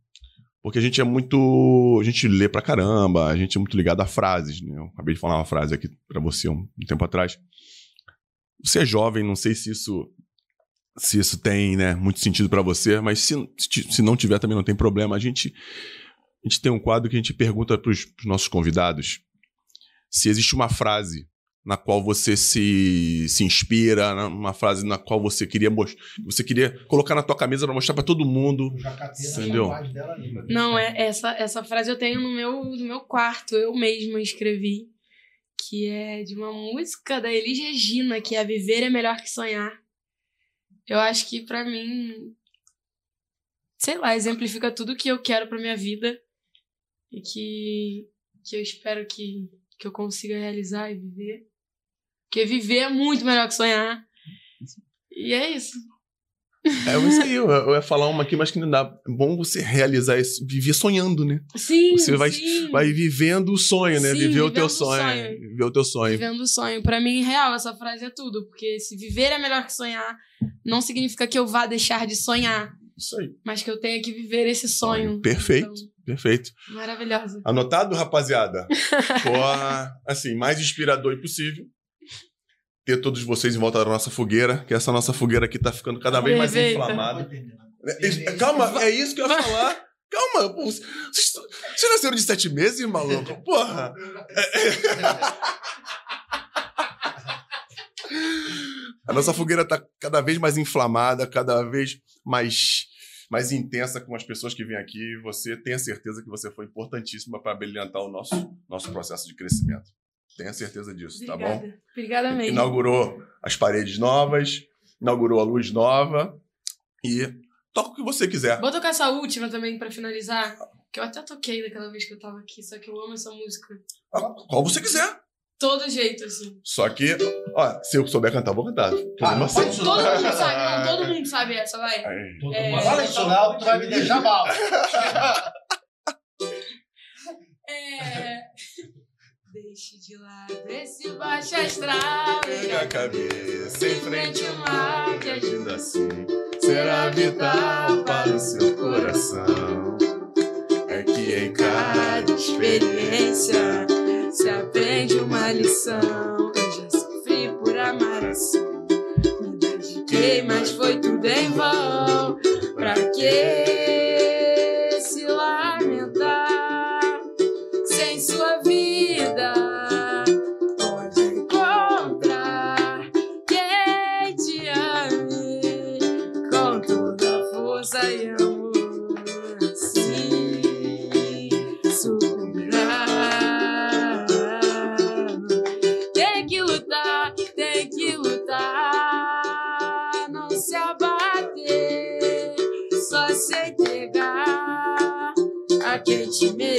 porque a gente é muito. A gente lê pra caramba, a gente é muito ligado a frases, né? Eu acabei de falar uma frase aqui pra você um, um tempo atrás. Você é jovem, não sei se isso. Se isso tem né, muito sentido pra você, mas se, se, não tiver também não tem problema. A gente, a gente tem um quadro que a gente pergunta pros, pros nossos convidados se existe uma frase na qual você se, se inspira, na- uma frase na qual você queria você queria colocar na tua camisa para mostrar para todo mundo. Entendeu? Não, é, essa, essa frase eu tenho no meu, no meu quarto, eu mesma escrevi. Que é de uma música da Elis Regina, que é Viver é Melhor que Sonhar. Eu acho que pra mim, sei lá, exemplifica tudo que eu quero pra minha vida e que, que eu espero que, que eu consiga realizar e viver. Porque viver é muito melhor que sonhar. E é isso. É isso aí, eu, eu ia falar uma aqui, mas que não dá. É bom você realizar isso, viver sonhando, né? Sim, Você vai- sim. Vai vivendo o sonho, né? Sim, viver o teu sonho. sonho. Viver o teu sonho. Vivendo o sonho. Pra mim, real, essa frase é tudo. Porque se viver é melhor que sonhar, não significa que eu vá deixar de sonhar, Isso aí. mas que eu tenha que viver esse sonho. Perfeito, Então, perfeito. maravilhosa. Anotado, rapaziada? [laughs] Porra, assim, mais inspirador impossível. Ter todos vocês em volta da nossa fogueira, que essa nossa fogueira aqui tá ficando cada vez mais. Não inflamada. É, é, Calma, é isso que eu ia falar. Calma, pô, vocês, vocês nasceram de sete meses, maluco? Porra! A nossa fogueira tá cada vez mais inflamada, cada vez mais, mais intensa com as pessoas que vêm aqui. Você tenha certeza que você foi importantíssima para brilhantar o nosso, nosso processo de crescimento. Tenha certeza disso, tá bom? Obrigada. Obrigada mesmo. Inaugurou as paredes novas, inaugurou a luz nova e toca o que você quiser. Vou tocar essa última também pra finalizar. Que eu até toquei daquela vez que eu tava aqui, só que eu amo essa música. Ah, Qual você quiser. Todo jeito, assim. Só que, ó, se eu souber cantar, eu vou cantar. Ah, seu. Todo mundo sabe, não, todo mundo sabe essa, vai. Todo É. mundo fala isso não, tu vai me deixar mal. É. Deixe de lado esse baixo astral. Pega a cabeça em frente ao mar, que agindo ajuda assim será vital para o seu coração. É que em cada experiência se aprende uma lição. Eu já sofri por amar assim. Me dediquei, mas foi tudo em vão. Pra que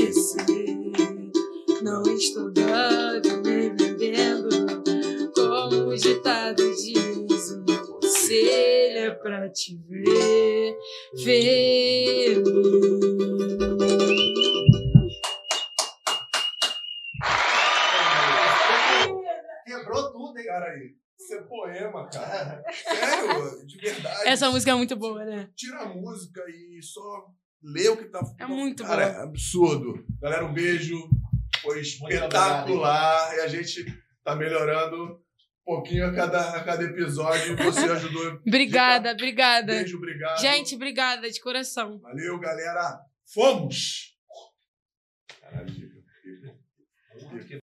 te merecer. Não estou dando nem vendendo, como o ditado diz. O meu conselho é pra te ver feliz. Quebrou tudo, hein? Cara aí, isso é poema, cara. Sério, de verdade. Essa música é muito boa, né? Tira a música e só lê o que tá. É muito Cara, boa. é absurdo. Galera, um beijo. Foi espetacular. E a gente tá melhorando um pouquinho a cada, a cada episódio. Você [laughs] ajudou. Obrigada, obrigada. Beijo, obrigado. Gente, obrigada de coração. Valeu, galera. Fomos! Caralho,